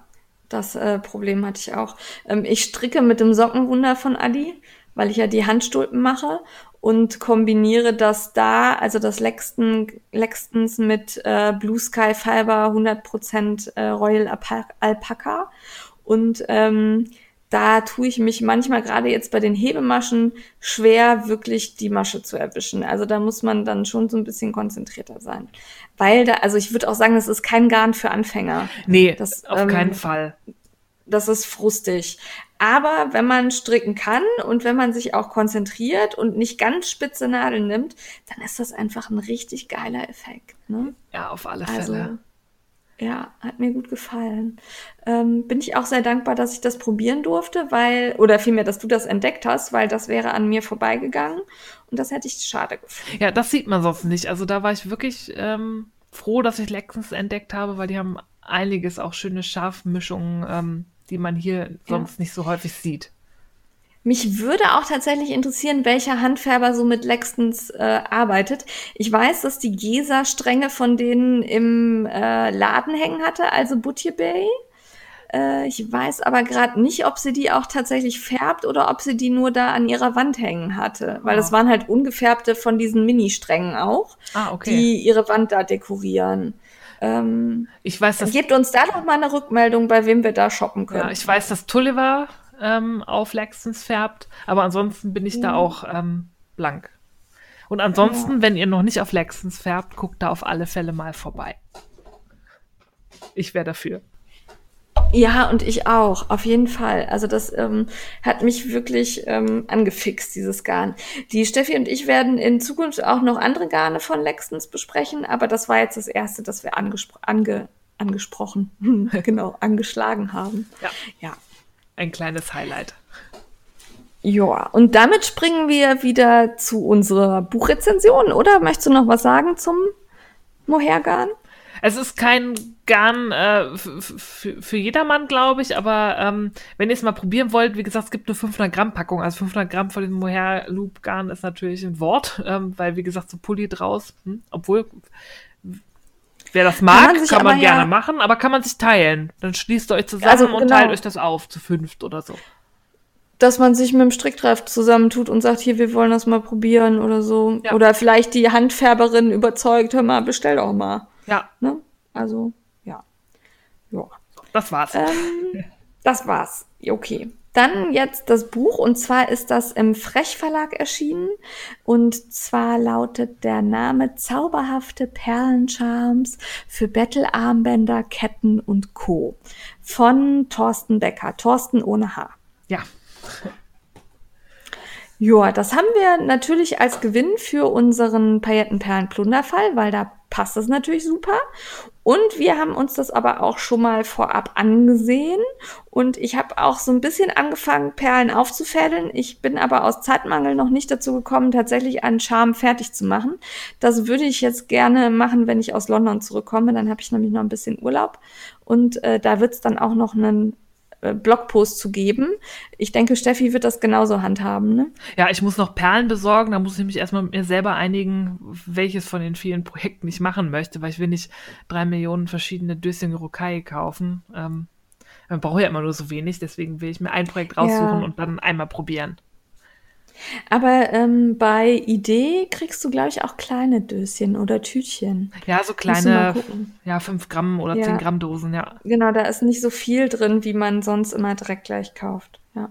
Speaker 1: Das äh, Problem hatte ich auch. Ähm, ich stricke mit dem Sockenwunder von Adi, weil ich ja die Handstulpen mache und kombiniere das da, also das Lexton, Lextons mit äh, Blue Sky Fiber 100% äh, Royal Alpaca und ähm, da tue ich mich manchmal gerade jetzt bei den Hebemaschen schwer, wirklich die Masche zu erwischen. Also da muss man dann schon so ein bisschen konzentrierter sein. Weil da, also ich würde auch sagen, das ist kein Garn für Anfänger.
Speaker 2: Nee,
Speaker 1: das,
Speaker 2: auf ähm, keinen Fall.
Speaker 1: Das ist frustig Aber wenn man stricken kann und wenn man sich auch konzentriert und nicht ganz spitze Nadeln nimmt, dann ist das einfach ein richtig geiler Effekt. Ne?
Speaker 2: Ja, auf alle
Speaker 1: Also,
Speaker 2: Fälle.
Speaker 1: ja, hat mir gut gefallen. Ähm, bin ich auch sehr dankbar, dass ich das probieren durfte, weil, oder vielmehr, dass du das entdeckt hast, weil das wäre an mir vorbeigegangen und das hätte ich schade gefunden.
Speaker 2: Ja, das sieht man sonst nicht. Also da war ich wirklich ähm, froh, dass ich Lexens entdeckt habe, weil die haben einiges auch schöne Scharfmischungen, ähm, die man hier sonst nicht so häufig sieht.
Speaker 1: Mich würde auch tatsächlich interessieren, welcher Handfärber so mit Lextons äh, arbeitet. Ich weiß, dass die Gesa Stränge von denen im äh, Laden hängen hatte, also Butcher Bay. Äh, ich weiß aber gerade nicht, ob sie die auch tatsächlich färbt oder ob sie die nur da an ihrer Wand hängen hatte. Weil das
Speaker 2: Ah.
Speaker 1: waren halt ungefärbte von diesen Mini-Strängen auch,
Speaker 2: Ah, okay.
Speaker 1: die ihre Wand da dekorieren. Ähm,
Speaker 2: ich weiß, dass
Speaker 1: gebt uns da doch mal eine Rückmeldung, bei wem wir da shoppen können.
Speaker 2: Ja, ich weiß, dass Tulliver ähm, auf Lexens färbt, aber ansonsten bin ich da auch ähm, blank. Und ansonsten, wenn ihr noch nicht auf Lexens färbt, guckt da auf alle Fälle mal vorbei. Ich wäre dafür.
Speaker 1: Ja, und ich auch, auf jeden Fall. Also das ähm, hat mich wirklich ähm, angefixt, dieses Garn. Die Steffi und ich werden in Zukunft auch noch andere Garne von Lextons besprechen, aber das war jetzt das erste, das wir angespro ange angesprochen, genau, angeschlagen haben.
Speaker 2: Ja.
Speaker 1: Ja.
Speaker 2: Ein kleines Highlight.
Speaker 1: Ja, und damit springen wir wieder zu unserer Buchrezension, oder? Möchtest du noch was sagen zum Mohair-Garn?
Speaker 2: Es ist kein Garn äh, für, jedermann, glaube ich, aber ähm, wenn ihr es mal probieren wollt, wie gesagt, es gibt eine 500 Gramm Packung. Also 500 Gramm von dem Mohair Loop Garn ist natürlich ein Wort, ähm, weil wie gesagt, so Pulli draus, hm, obwohl wer das mag,
Speaker 1: Kann
Speaker 2: kann
Speaker 1: man
Speaker 2: man,
Speaker 1: sich aber
Speaker 2: gerne
Speaker 1: ja-
Speaker 2: machen, aber kann man sich teilen. Dann schließt ihr euch zusammen
Speaker 1: Also,
Speaker 2: und
Speaker 1: genau.
Speaker 2: teilt euch das auf zu fünft oder so.
Speaker 1: dass man sich mit dem Stricktreff zusammentut und sagt, hier, wir wollen das mal probieren oder so.
Speaker 2: Ja.
Speaker 1: Oder vielleicht die Handfärberin überzeugt, hör mal, bestell doch mal.
Speaker 2: Ja,
Speaker 1: Ne? Also, ja. Ja.
Speaker 2: das war's.
Speaker 1: Ähm, das war's. Okay. Dann jetzt das Buch und zwar ist das im Frech Verlag erschienen und zwar lautet der Name Zauberhafte Perlencharms für Bettelarmbänder, Ketten und Co. von Thorsten Becker. Thorsten ohne Haar.
Speaker 2: Ja,
Speaker 1: Ja, das haben wir natürlich als Gewinn für unseren Paillettenperlen-Plunderfall, weil da passt es natürlich super. Und wir haben uns das aber auch schon mal vorab angesehen. Und ich habe auch so ein bisschen angefangen, Perlen aufzufädeln. Ich bin aber aus Zeitmangel noch nicht dazu gekommen, tatsächlich einen Charme fertig zu machen. Das würde ich jetzt gerne machen, wenn ich aus London zurückkomme. Dann habe ich nämlich noch ein bisschen Urlaub. Und äh, da wird es dann auch noch einen Blogpost zu geben. Ich denke, Steffi wird das genauso handhaben, ne?
Speaker 2: Ja, ich muss noch Perlen besorgen. Da muss ich mich erstmal mit mir selber einigen, welches von den vielen Projekten ich machen möchte, weil ich will nicht drei Millionen verschiedene Döschen Rokai kaufen. Ähm, man braucht ja immer nur so wenig, deswegen will ich mir ein Projekt raussuchen
Speaker 1: Ja.
Speaker 2: und dann einmal probieren.
Speaker 1: Aber ähm, bei Idee kriegst du, glaube ich, auch kleine Döschen oder Tütchen.
Speaker 2: Ja, so kleine, ja, 5 Gramm oder
Speaker 1: Ja.
Speaker 2: 10 Gramm Dosen, ja.
Speaker 1: Genau, da ist nicht so viel drin, wie man sonst immer direkt gleich kauft. Ja.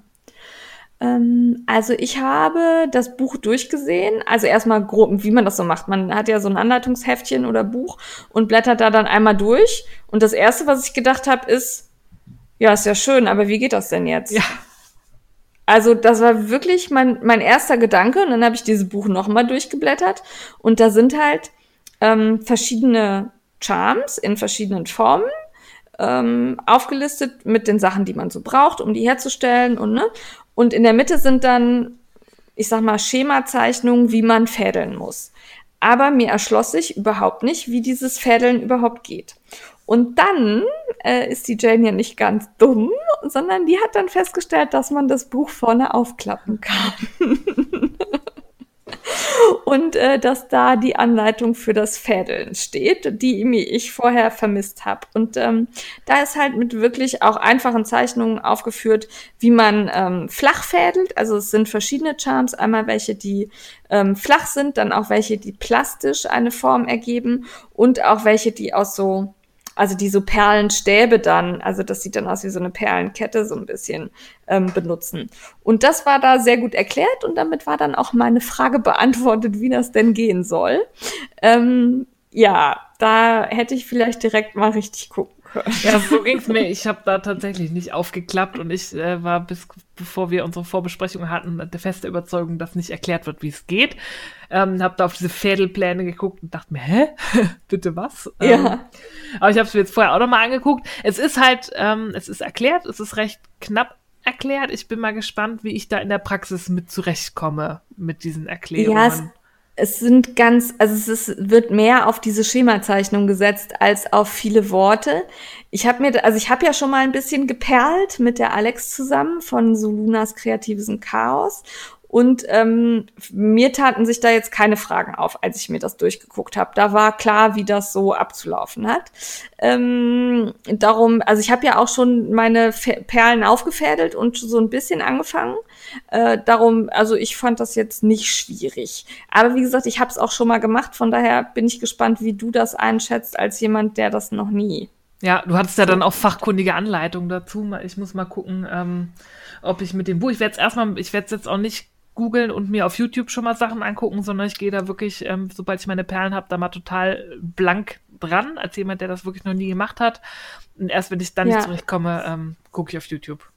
Speaker 1: Ähm, also ich habe das Buch durchgesehen. Also erstmal grob, wie man das so macht. Man hat ja so ein Anleitungsheftchen oder Buch und blättert da dann einmal durch. Und das erste, was ich gedacht habe, ist, ja, ist ja schön, aber wie geht das denn jetzt?
Speaker 2: Ja,
Speaker 1: Also das war wirklich mein, mein erster Gedanke und dann habe ich dieses Buch nochmal durchgeblättert und da sind halt ähm, verschiedene Charms in verschiedenen Formen ähm, aufgelistet mit den Sachen, die man so braucht, um die herzustellen und ne und in der Mitte sind dann ich sag mal Schemazeichnungen, wie man fädeln muss. Aber mir erschloss sich überhaupt nicht, wie dieses Fädeln überhaupt geht. Und dann äh, ist die Jane ja nicht ganz dumm, sondern die hat dann festgestellt, dass man das Buch vorne aufklappen kann. Und äh, dass da die Anleitung für das Fädeln steht, die ich vorher vermisst habe. Und ähm, da ist halt mit wirklich auch einfachen Zeichnungen aufgeführt, wie man ähm, flach fädelt. Also es sind verschiedene Charms, einmal welche, die ähm, flach sind, dann auch welche, die plastisch eine Form ergeben und auch welche, die aus so also die so Perlenstäbe dann, also das sieht dann aus wie so eine Perlenkette so ein bisschen ähm, benutzen. Und das war da sehr gut erklärt und damit war dann auch meine Frage beantwortet, wie das denn gehen soll. Ähm, ja, da hätte ich vielleicht direkt mal richtig gucken
Speaker 2: Ja, so ging es mir. Ich habe da tatsächlich nicht aufgeklappt und ich äh, war bis bevor wir unsere Vorbesprechung hatten, der feste Überzeugung, dass nicht erklärt wird, wie es geht. Ähm, habe da auf diese Fädelpläne geguckt und dachte mir, hä? Bitte was?
Speaker 1: Ja.
Speaker 2: Ähm, aber ich habe es mir jetzt vorher auch nochmal angeguckt. Es ist halt, ähm, es ist erklärt, es ist recht knapp erklärt. Ich bin mal gespannt, wie ich da in der Praxis mit zurechtkomme mit diesen Erklärungen.
Speaker 1: Ja, es, es sind ganz, also es ist, wird mehr auf diese Schemazeichnung gesetzt als auf viele Worte. Ich habe mir, also ich habe ja schon mal ein bisschen geperlt mit der Alex zusammen von Solunas kreatives Chaos und ähm, mir taten sich da jetzt keine Fragen auf, als ich mir das durchgeguckt habe. Da war klar, wie das so abzulaufen hat. Ähm, darum, also ich habe ja auch schon meine Perlen aufgefädelt und so ein bisschen angefangen. Äh, darum, also ich fand das jetzt nicht schwierig. Aber wie gesagt, ich habe es auch schon mal gemacht. Von daher bin ich gespannt, wie du das einschätzt als jemand, der das noch nie.
Speaker 2: Ja, du hattest ja dann auch fachkundige Anleitungen dazu. Ich muss mal gucken, ähm, ob ich mit dem Buch, ich werde es erstmal, ich werde es jetzt auch nicht googeln und mir auf YouTube schon mal Sachen angucken, sondern ich gehe da wirklich, ähm, sobald ich meine Perlen habe, da mal total blank dran, als jemand, der das wirklich noch nie gemacht hat. Und erst wenn ich dann ja. nicht zurechtkomme, ähm, gucke ich auf YouTube.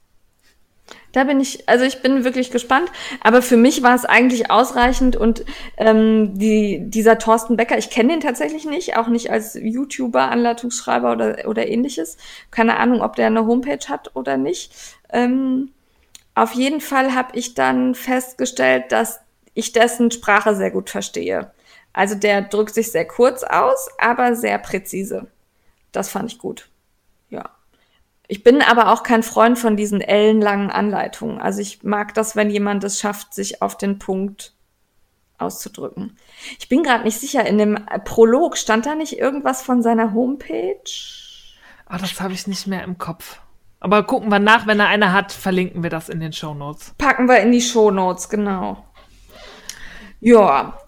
Speaker 1: Da bin ich, also ich bin wirklich gespannt. Aber für mich war es eigentlich ausreichend und ähm, die, dieser Thorsten Becker, ich kenne den tatsächlich nicht, auch nicht als YouTuber, Anleitungsschreiber oder, oder ähnliches. Keine Ahnung, ob der eine Homepage hat oder nicht. Ähm, auf jeden Fall habe ich dann festgestellt, dass ich dessen Sprache sehr gut verstehe. Also der drückt sich sehr kurz aus, aber sehr präzise. Das fand ich gut. Ja. Ich bin aber auch kein Freund von diesen ellenlangen Anleitungen. Also ich mag das, wenn jemand es schafft, sich auf den Punkt auszudrücken. Ich bin gerade nicht sicher, in dem Prolog stand da nicht irgendwas von seiner Homepage?
Speaker 2: Ah, das habe ich nicht mehr im Kopf. Aber gucken wir nach, wenn er eine hat, verlinken wir das in den Show Notes.
Speaker 1: Packen wir in die Show Notes, genau. Ja.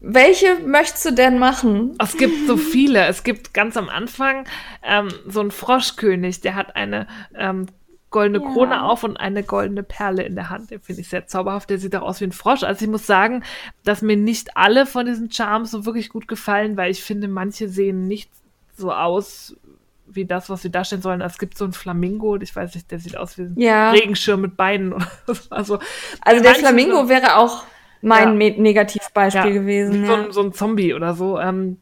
Speaker 1: Welche möchtest du denn machen?
Speaker 2: Es gibt so viele. Es gibt ganz am Anfang ähm, so einen Froschkönig, der hat eine ähm, goldene ja. Krone auf und eine goldene Perle in der Hand. Den finde ich sehr zauberhaft. Der sieht auch aus wie ein Frosch. Also ich muss sagen, dass mir nicht alle von diesen Charms so wirklich gut gefallen, weil ich finde, manche sehen nicht so aus wie das, was sie darstellen sollen. Es gibt so ein Flamingo, ich weiß nicht, der sieht aus wie ein ja. Regenschirm mit Beinen.
Speaker 1: also, also der Flamingo wäre auch mein ja. Negativbeispiel ja. gewesen.
Speaker 2: So, so, ein Zombie oder so. Ähm,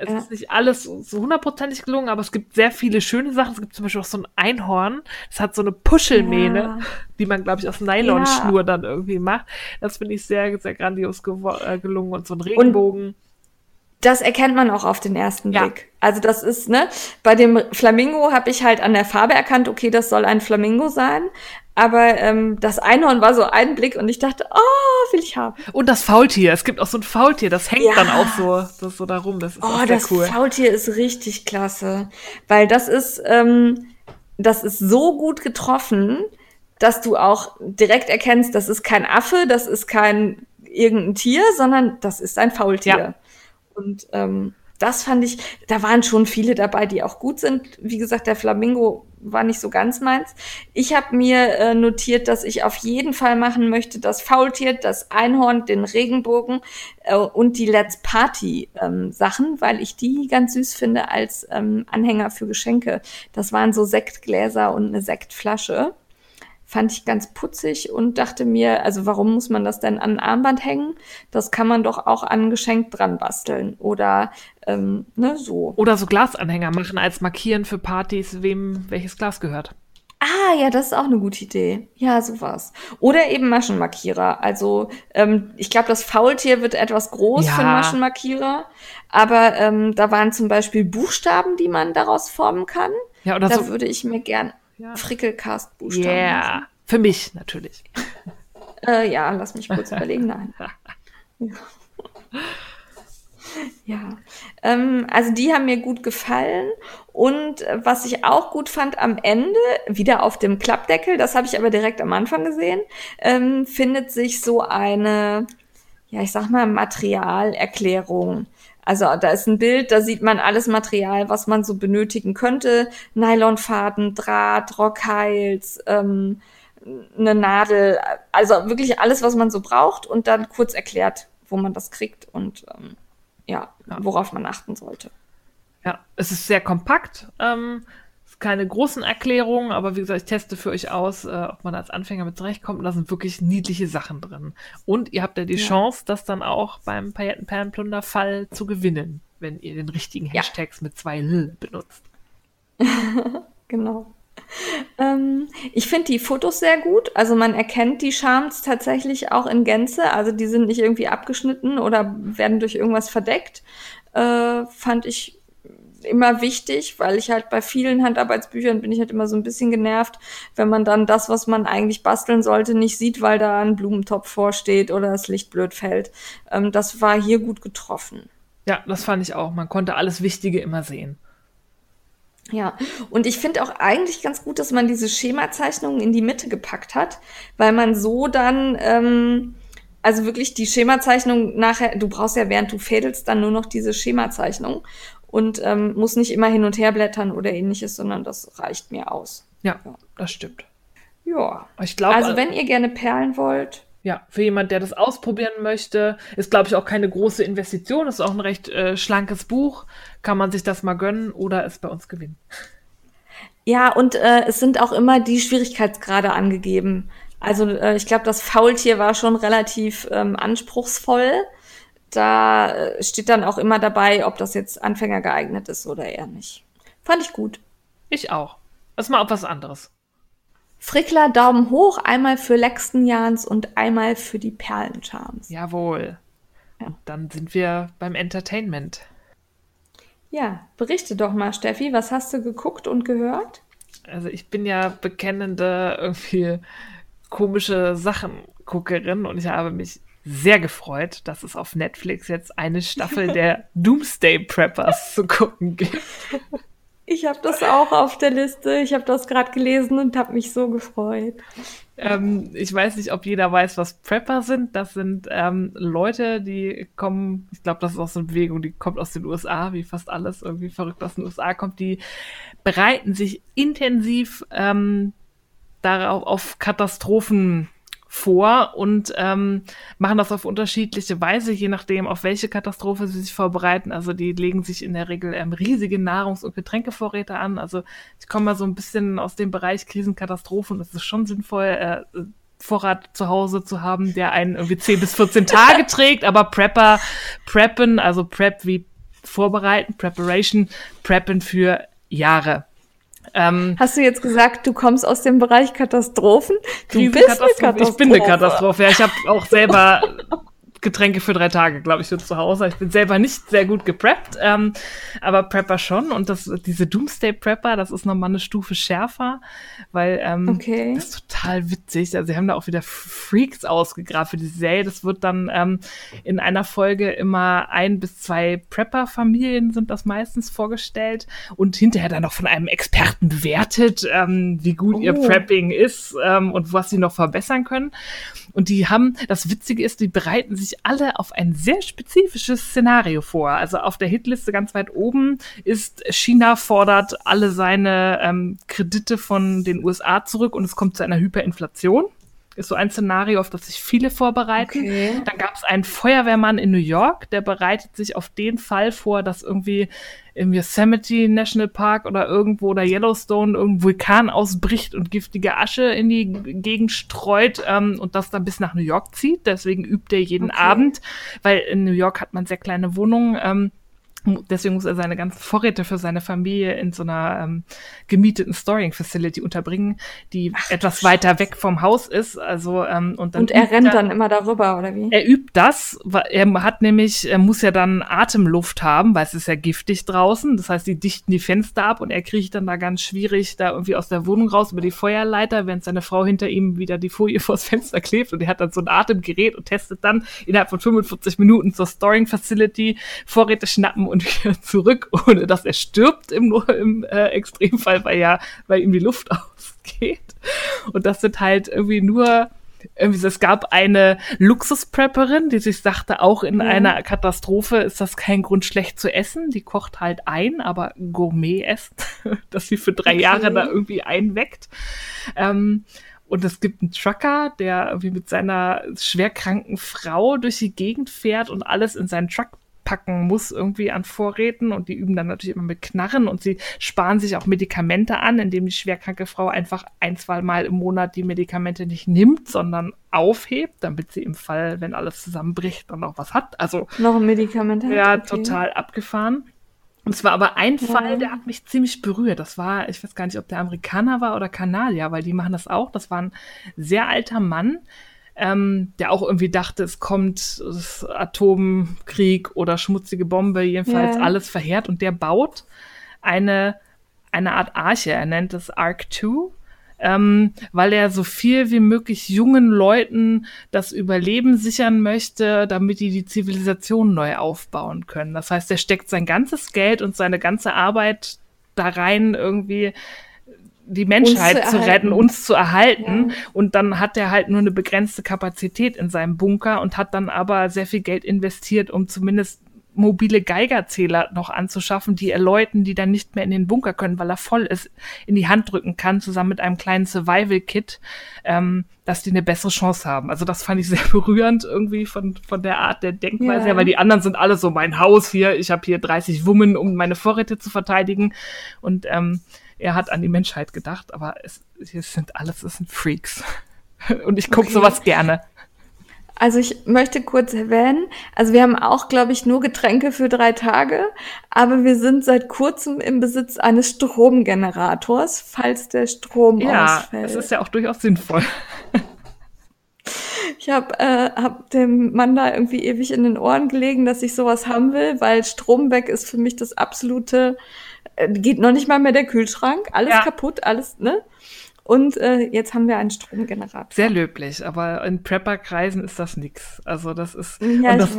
Speaker 2: es ist nicht alles so hundertprozentig gelungen, aber es gibt sehr viele schöne Sachen. Es gibt zum Beispiel auch so ein Einhorn, das hat so eine Puschelmähne, die man, glaube ich, aus Nylonschnur dann irgendwie macht. Das finde ich sehr, sehr grandios äh, gelungen und so ein Regenbogen. Und
Speaker 1: das erkennt man auch auf den ersten ja. Blick. Also das ist, ne, bei dem Flamingo habe ich halt an der Farbe erkannt, okay, das soll ein Flamingo sein. Aber ähm, das Einhorn war so ein Blick und ich dachte, oh, will ich haben.
Speaker 2: Und das Faultier, es gibt auch so ein Faultier, das hängt ja. dann auch so, das so da rum. Das ist oh, das cool.
Speaker 1: Faultier ist richtig klasse. Weil das ist, ähm, das ist so gut getroffen, dass du auch direkt erkennst, das ist kein Affe, das ist kein irgendein Tier, sondern das ist ein Faultier. Ja. Und ähm, das fand ich, da waren schon viele dabei, die auch gut sind. Wie gesagt, der Flamingo war nicht so ganz meins. Ich habe mir äh, notiert, dass ich auf jeden Fall machen möchte, das Faultier, das Einhorn, den Regenbogen äh, und die Let's Party ähm, Sachen, weil ich die ganz süß finde als ähm, Anhänger für Geschenke. Das waren so Sektgläser und eine Sektflasche fand ich ganz putzig und dachte mir, also warum muss man das denn an ein Armband hängen? Das kann man doch auch an ein Geschenk dran basteln oder ähm, ne, so.
Speaker 2: Oder so Glasanhänger machen als Markieren für Partys, wem welches Glas gehört.
Speaker 1: Ah, ja, das ist auch eine gute Idee. Ja, sowas. Oder eben Maschenmarkierer. Also ähm, ich glaube, das Faultier wird etwas groß ja. für einen Maschenmarkierer. Aber ähm, da waren zum Beispiel Buchstaben, die man daraus formen kann. Ja, oder da so würde ich mir gern ja. Frickelcast-Buchstaben. Ja,
Speaker 2: yeah. für mich natürlich.
Speaker 1: Äh, ja, lass mich kurz überlegen. Nein. ja. Ähm, also die haben mir gut gefallen. Und äh, was ich auch gut fand am Ende, wieder auf dem Klappdeckel, das habe ich aber direkt am Anfang gesehen, ähm, findet sich so eine, ja, ich sag mal, Materialerklärung. Also da ist ein Bild, da sieht man alles Material, was man so benötigen könnte. Nylonfaden, Draht, Rockheils, ähm, eine Nadel, also wirklich alles, was man so braucht und dann kurz erklärt, wo man das kriegt und ähm, ja, ja, worauf man achten sollte.
Speaker 2: Ja, es ist sehr kompakt. Ähm, keine großen Erklärungen, aber wie gesagt, ich teste für euch aus, äh, ob man als Anfänger mit zurechtkommt. Und da sind wirklich niedliche Sachen drin. Und ihr habt ja die ja. Chance, das dann auch beim Paillettenperlenplunder-Fall zu gewinnen, wenn ihr den richtigen Hashtags ja. mit zwei L benutzt.
Speaker 1: genau. Ähm, ich finde die Fotos sehr gut. Also man erkennt die Charms tatsächlich auch in Gänze. Also die sind nicht irgendwie abgeschnitten oder werden durch irgendwas verdeckt. Äh, fand ich immer wichtig, weil ich halt bei vielen Handarbeitsbüchern bin ich halt immer so ein bisschen genervt, wenn man dann das, was man eigentlich basteln sollte, nicht sieht, weil da ein Blumentopf vorsteht oder das Licht blöd fällt. Ähm, das war hier gut getroffen.
Speaker 2: Ja, das fand ich auch. Man konnte alles Wichtige immer sehen.
Speaker 1: Ja, und ich finde auch eigentlich ganz gut, dass man diese Schemazeichnungen in die Mitte gepackt hat, weil man so dann, ähm, also wirklich die Schemazeichnung nachher, du brauchst ja während du fädelst dann nur noch diese Schemazeichnung und ähm, muss nicht immer hin und her blättern oder ähnliches, sondern das reicht mir aus.
Speaker 2: Ja, ja. das stimmt.
Speaker 1: Ja, ich glaube. Also wenn ihr gerne Perlen wollt.
Speaker 2: Ja, für jemand, der das ausprobieren möchte, ist glaube ich auch keine große Investition. Ist auch ein recht äh, schlankes Buch. Kann man sich das mal gönnen oder es bei uns gewinnen.
Speaker 1: Ja, und äh, es sind auch immer die Schwierigkeitsgrade angegeben. Also äh, ich glaube, das Faultier war schon relativ ähm, anspruchsvoll da äh, steht dann auch immer dabei, ob das jetzt Anfänger geeignet ist oder eher nicht. Fand ich gut.
Speaker 2: Ich auch. Ist mal auf was anderes.
Speaker 1: Frickler Daumen hoch, einmal für Lextenjans und einmal für die Perlencharms.
Speaker 2: Jawohl. Ja. Dann sind wir beim Entertainment.
Speaker 1: Ja, berichte doch mal, Steffi, was hast du geguckt und gehört?
Speaker 2: Also ich bin ja bekennende irgendwie komische Sachenguckerin und ich habe mich sehr gefreut, dass es auf Netflix jetzt eine Staffel der Doomsday Preppers zu gucken gibt.
Speaker 1: Ich habe das auch auf der Liste. Ich habe das gerade gelesen und habe mich so gefreut.
Speaker 2: Ähm, ich weiß nicht, ob jeder weiß, was Prepper sind. Das sind ähm, Leute, die kommen, ich glaube, das ist auch so eine Bewegung, die kommt aus den USA, wie fast alles irgendwie verrückt aus den USA kommt. Die bereiten sich intensiv ähm, darauf auf Katastrophen vor und ähm, machen das auf unterschiedliche Weise, je nachdem, auf welche Katastrophe sie sich vorbereiten. Also die legen sich in der Regel ähm, riesige Nahrungs- und Getränkevorräte an. Also ich komme mal so ein bisschen aus dem Bereich Krisenkatastrophen. Es ist schon sinnvoll, äh, Vorrat zu Hause zu haben, der einen irgendwie 10 bis 14 Tage trägt, aber Prepper, Preppen, also Prep wie vorbereiten, Preparation, Preppen für Jahre.
Speaker 1: Ähm, Hast du jetzt gesagt, du kommst aus dem Bereich Katastrophen?
Speaker 2: Du bist eine Katastrophe. Ich bin eine Katastrophe. Ja, ich habe auch selber Getränke für drei Tage, glaube ich, für zu Hause. Ich bin selber nicht sehr gut gepreppt, ähm, aber Prepper schon. Und das, diese Doomsday Prepper, das ist nochmal eine Stufe schärfer, weil ähm, okay. das ist total witzig. Also sie haben da auch wieder Freaks ausgegraben für die Serie. Das wird dann ähm, in einer Folge immer ein bis zwei Prepper-Familien sind das meistens vorgestellt und hinterher dann noch von einem Experten bewertet, ähm, wie gut oh. ihr Prepping ist ähm, und was sie noch verbessern können. Und die haben, das Witzige ist, die bereiten sich alle auf ein sehr spezifisches Szenario vor. Also auf der Hitliste ganz weit oben ist China fordert alle seine ähm, Kredite von den USA zurück und es kommt zu einer Hyperinflation ist so ein Szenario, auf das sich viele vorbereiten. Okay. Dann gab es einen Feuerwehrmann in New York, der bereitet sich auf den Fall vor, dass irgendwie im Yosemite National Park oder irgendwo oder Yellowstone irgendein Vulkan ausbricht und giftige Asche in die Gegend streut ähm, und das dann bis nach New York zieht. Deswegen übt er jeden okay. Abend, weil in New York hat man sehr kleine Wohnungen. Ähm, Deswegen muss er seine ganzen Vorräte für seine Familie in so einer ähm, gemieteten Storing Facility unterbringen, die Ach, etwas weiter weg vom Haus ist. Also ähm, und dann
Speaker 1: und er rennt er, dann immer darüber oder wie?
Speaker 2: Er übt das. Er hat nämlich, er muss ja dann Atemluft haben, weil es ist ja giftig draußen. Das heißt, die dichten die Fenster ab und er kriecht dann da ganz schwierig da irgendwie aus der Wohnung raus über die Feuerleiter, während seine Frau hinter ihm wieder die Folie vors Fenster klebt und er hat dann so ein Atemgerät und testet dann innerhalb von 45 Minuten zur Storing Facility Vorräte schnappen und und wieder zurück, ohne dass er stirbt im, im äh, Extremfall, weil ja, weil ihm die Luft ausgeht. Und das sind halt irgendwie nur irgendwie, es gab eine Luxusprepperin, die sich sagte, auch in ja. einer Katastrophe ist das kein Grund, schlecht zu essen. Die kocht halt ein, aber Gourmet essen, dass sie für drei okay. Jahre da irgendwie einweckt. Ähm, und es gibt einen Trucker, der irgendwie mit seiner schwerkranken Frau durch die Gegend fährt und alles in seinen Truck auspacken muss irgendwie an Vorräten und die üben dann natürlich immer mit Knarren und sie sparen sich auch Medikamente an, indem die schwerkranke Frau einfach ein, zwei Mal im Monat die Medikamente nicht nimmt, sondern aufhebt, damit sie im Fall, wenn alles zusammenbricht, dann auch was hat. Also
Speaker 1: noch ein Medikament hat.
Speaker 2: Ja, okay. total abgefahren. Und es war aber ein Fall, der hat mich ziemlich berührt. Das war, ich weiß gar nicht, ob der Amerikaner war oder Kanadier, weil die machen das auch. Das war ein sehr alter Mann, ähm, der auch irgendwie dachte, es kommt Atomkrieg oder schmutzige Bombe, jedenfalls ja. alles verheert. Und der baut eine, eine Art Arche. Er nennt es Ark 2 ähm, weil er so viel wie möglich jungen Leuten das Überleben sichern möchte, damit die die Zivilisation neu aufbauen können. Das heißt, er steckt sein ganzes Geld und seine ganze Arbeit da rein, irgendwie die Menschheit zu, zu, retten, uns zu erhalten. Ja. Und dann hat er halt nur eine begrenzte Kapazität in seinem Bunker und hat dann aber sehr viel Geld investiert, um zumindest mobile Geigerzähler noch anzuschaffen, die er Leuten, die dann nicht mehr in den Bunker können, weil er voll ist, in die Hand drücken kann, zusammen mit einem kleinen Survival-Kit, ähm, dass die eine bessere Chance haben. Also das fand ich sehr berührend irgendwie von, von der Art der Denkweise ja. weil die anderen sind alle so mein Haus hier, ich habe hier 30 Wummen, um meine Vorräte zu verteidigen und ähm, er hat an die Menschheit gedacht, aber es, es sind alles, es sind Freaks. Und ich gucke okay. sowas gerne.
Speaker 1: Also ich möchte kurz erwähnen, also wir haben auch, glaube ich, nur Getränke für drei Tage, aber wir sind seit kurzem im Besitz eines Stromgenerators, falls der Strom
Speaker 2: ja, ausfällt. Ja, es ist ja auch durchaus sinnvoll.
Speaker 1: Ich habe äh, hab dem Mann da irgendwie ewig in den Ohren gelegen, dass ich sowas haben will, weil Strom weg ist für mich das absolute, geht noch nicht mal mehr der Kühlschrank, alles ja. kaputt, alles, ne? Und äh, jetzt haben wir einen Stromgenerator.
Speaker 2: Sehr löblich, aber in Prepper-Kreisen ist das nix. Also das ist. Ja, das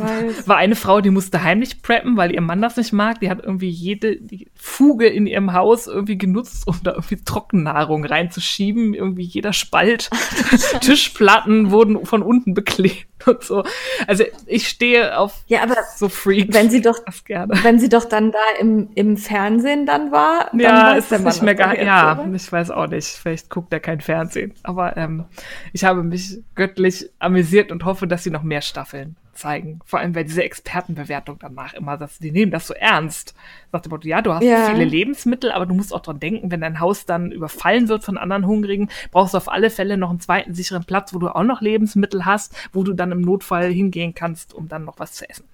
Speaker 2: war eine Frau, die musste heimlich preppen, weil ihr Mann das nicht mag. Die hat irgendwie jede Fuge in ihrem Haus irgendwie genutzt, um da irgendwie Trockennahrung reinzuschieben. Irgendwie jeder Spalt. Tischplatten wurden von unten beklebt und so. Also ich stehe auf
Speaker 1: ja, aber so Freaks. Wenn sie doch, wenn sie doch dann da im, im Fernsehen dann war, dann
Speaker 2: ja, ist das nicht mehr gar, ja, oder? ich weiß auch nicht. Vielleicht guckt er kein Fernsehen. Aber ähm, ich habe mich göttlich amüsiert und hoffe, dass sie noch mehr Staffeln zeigen. Vor allem, weil diese Expertenbewertung danach immer, dass die nehmen das so ernst. Sagt der Motto, ja, du hast ja. viele Lebensmittel, aber du musst auch dran denken, wenn dein Haus dann überfallen wird von anderen Hungrigen, brauchst du auf alle Fälle noch einen zweiten sicheren Platz, wo du auch noch Lebensmittel hast, wo du dann im Notfall hingehen kannst, um dann noch was zu essen.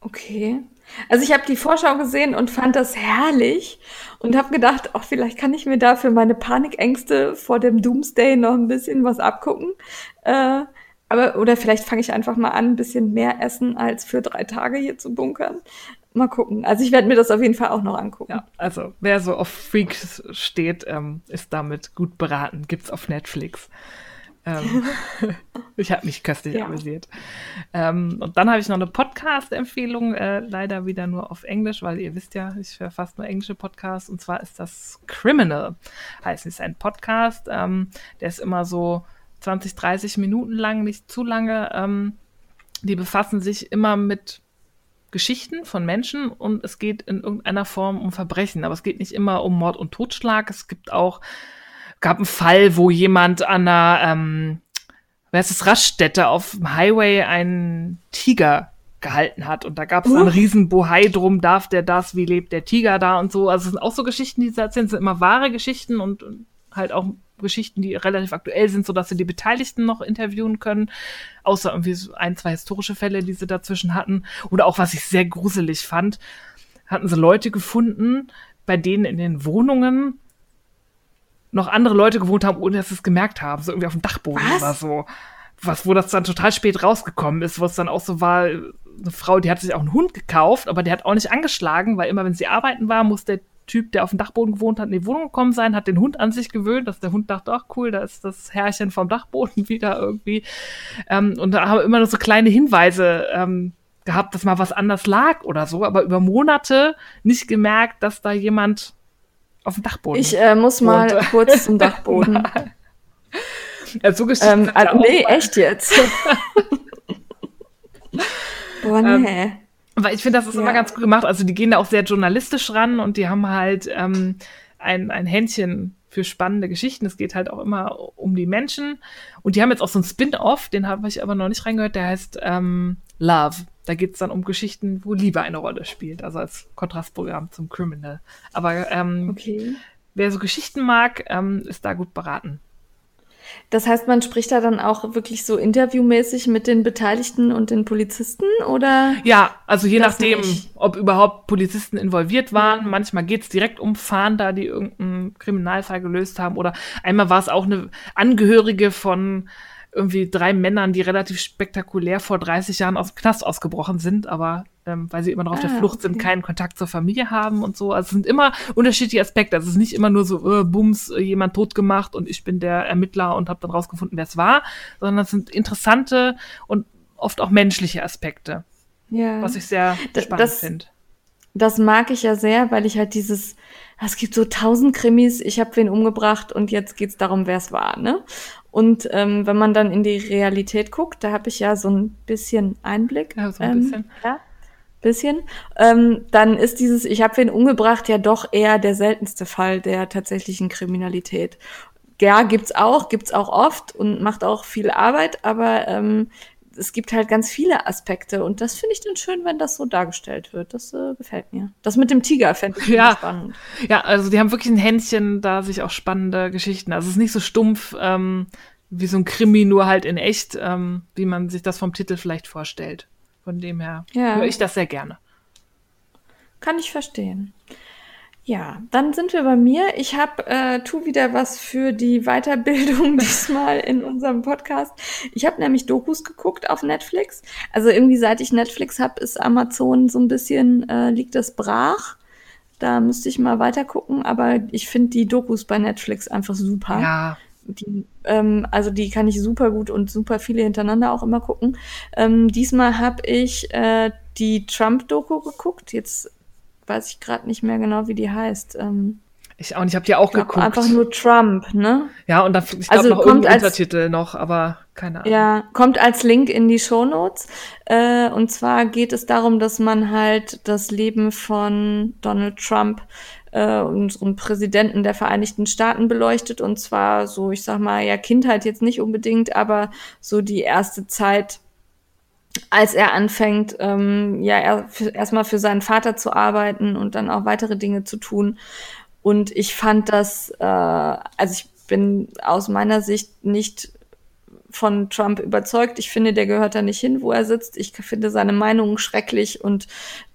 Speaker 1: Okay. Also ich habe die Vorschau gesehen und fand das herrlich und habe gedacht, auch vielleicht kann ich mir da für meine Panikängste vor dem Doomsday noch ein bisschen was abgucken. Äh, aber, oder vielleicht fange ich einfach mal an, ein bisschen mehr essen als für drei Tage hier zu bunkern. Mal gucken. Also ich werde mir das auf jeden Fall auch noch angucken.
Speaker 2: Ja, also wer so auf Freaks steht, ähm, ist damit gut beraten. Gibt's auf Netflix. Ähm, ich habe mich köstlich ja. amüsiert. Ähm, und dann habe ich noch eine Podcast-Empfehlung, äh, leider wieder nur auf Englisch, weil ihr wisst ja, ich höre fast nur englische Podcasts. Und zwar ist das Criminal, heißt es ein Podcast. Ähm, der ist immer so 20, 30 Minuten lang, nicht zu lange. Ähm, die befassen sich immer mit Geschichten von Menschen und es geht in irgendeiner Form um Verbrechen. Aber es geht nicht immer um Mord und Totschlag. Es gibt auch, gab einen Fall, wo jemand an einer, ähm, wer ist es, Raststätte auf dem Highway einen Tiger gehalten hat. Und da gab es uh. einen riesen Bohai drum, darf der das, wie lebt der Tiger da und so. Also es sind auch so Geschichten, die sie erzählen, sind immer wahre Geschichten und, und halt auch Geschichten, die relativ aktuell sind, sodass sie die Beteiligten noch interviewen können. Außer irgendwie so ein, zwei historische Fälle, die sie dazwischen hatten. Oder auch, was ich sehr gruselig fand, hatten sie Leute gefunden, bei denen in den Wohnungen noch andere Leute gewohnt haben, ohne dass sie es gemerkt haben. So irgendwie auf dem Dachboden was? oder so. Was, wo das dann total spät rausgekommen ist, wo es dann auch so war, eine Frau, die hat sich auch einen Hund gekauft, aber der hat auch nicht angeschlagen, weil immer, wenn sie arbeiten war, muss der Typ, der auf dem Dachboden gewohnt hat, in die Wohnung gekommen sein, hat den Hund an sich gewöhnt, dass der Hund dachte, ach cool, da ist das Herrchen vom Dachboden wieder irgendwie. Ähm, und da haben wir immer nur so kleine Hinweise ähm, gehabt, dass mal was anders lag oder so, aber über Monate nicht gemerkt, dass da jemand auf dem Dachboden
Speaker 1: Ich äh, muss mal wohnte. kurz zum Dachboden. ja, so ähm, also, nee, echt jetzt.
Speaker 2: Boah, nee. Weil ich finde, das ist ja. immer ganz gut gemacht. Also die gehen da auch sehr journalistisch ran und die haben halt ähm, ein, ein Händchen für spannende Geschichten. Es geht halt auch immer um die Menschen. Und die haben jetzt auch so einen Spin-off, den habe ich aber noch nicht reingehört, der heißt ähm, Love. da geht es dann um Geschichten, wo Liebe eine Rolle spielt, also als Kontrastprogramm zum Criminal. Aber ähm, okay. wer so Geschichten mag, ähm, ist da gut beraten.
Speaker 1: Das heißt, man spricht da dann auch wirklich so interviewmäßig mit den Beteiligten und den Polizisten, oder?
Speaker 2: Ja, also je nachdem, nicht? ob überhaupt Polizisten involviert waren. Manchmal geht's direkt um Fahnder, die irgendeinen Kriminalfall gelöst haben. Oder einmal war es auch eine Angehörige von irgendwie drei Männern, die relativ spektakulär vor 30 Jahren aus dem Knast ausgebrochen sind, aber ähm, weil sie immer noch auf ah, der Flucht okay. sind, keinen Kontakt zur Familie haben und so. Also es sind immer unterschiedliche Aspekte. Also es ist nicht immer nur so, äh, Bums, äh, jemand tot gemacht und ich bin der Ermittler und habe dann rausgefunden, wer es war, sondern es sind interessante und oft auch menschliche Aspekte. Ja. Was ich sehr spannend finde.
Speaker 1: Das mag ich ja sehr, weil ich halt dieses, es gibt so tausend Krimis, ich habe wen umgebracht und jetzt geht's darum, wer es war, ne? Und ähm, wenn man dann in die Realität guckt, da habe ich ja so ein bisschen Einblick. Ja, so ein ähm, bisschen. Ja, bisschen. Ähm, dann ist dieses, ich habe wen umgebracht, ja doch eher der seltenste Fall der tatsächlichen Kriminalität. Ja, gibt's auch, gibt's auch oft und macht auch viel Arbeit, aber ähm, es gibt halt ganz viele Aspekte und das finde ich dann schön, wenn das so dargestellt wird. Das äh, gefällt mir. Das mit dem Tiger fände ich
Speaker 2: ja.
Speaker 1: spannend.
Speaker 2: Ja, also die haben wirklich ein Händchen, da sich auch spannende Geschichten. Also es ist nicht so stumpf ähm, wie so ein Krimi, nur halt in echt, ähm, wie man sich das vom Titel vielleicht vorstellt. Von dem her ja. höre ich das sehr gerne.
Speaker 1: Kann ich verstehen. Ja, dann sind wir bei mir. Ich habe äh, tu wieder was für die Weiterbildung diesmal in unserem Podcast. Ich habe nämlich Dokus geguckt auf Netflix. Also irgendwie seit ich Netflix habe, ist Amazon so ein bisschen äh, liegt das brach. Da müsste ich mal weiter gucken, aber ich finde die Dokus bei Netflix einfach super.
Speaker 2: Ja.
Speaker 1: Die, ähm, also die kann ich super gut und super viele hintereinander auch immer gucken. Ähm, diesmal habe ich äh, die Trump-Doku geguckt. Jetzt weiß ich gerade nicht mehr genau, wie die heißt. Ähm,
Speaker 2: ich auch nicht, ich habe die auch geguckt.
Speaker 1: Einfach nur Trump, ne?
Speaker 2: Ja, und dann ich glaube also noch irgendein Untertitel noch, aber keine Ahnung.
Speaker 1: Ja, kommt als Link in die Shownotes. Äh, und zwar geht es darum, dass man halt das Leben von Donald Trump äh, unserem Präsidenten der Vereinigten Staaten beleuchtet. Und zwar so, ich sag mal, ja, Kindheit jetzt nicht unbedingt, aber so die erste Zeit als er anfängt, ähm, ja, er, erstmal für seinen Vater zu arbeiten und dann auch weitere Dinge zu tun. Und ich fand das, äh, also ich bin aus meiner Sicht nicht von Trump überzeugt. Ich finde, der gehört da nicht hin, wo er sitzt. Ich finde seine Meinung schrecklich und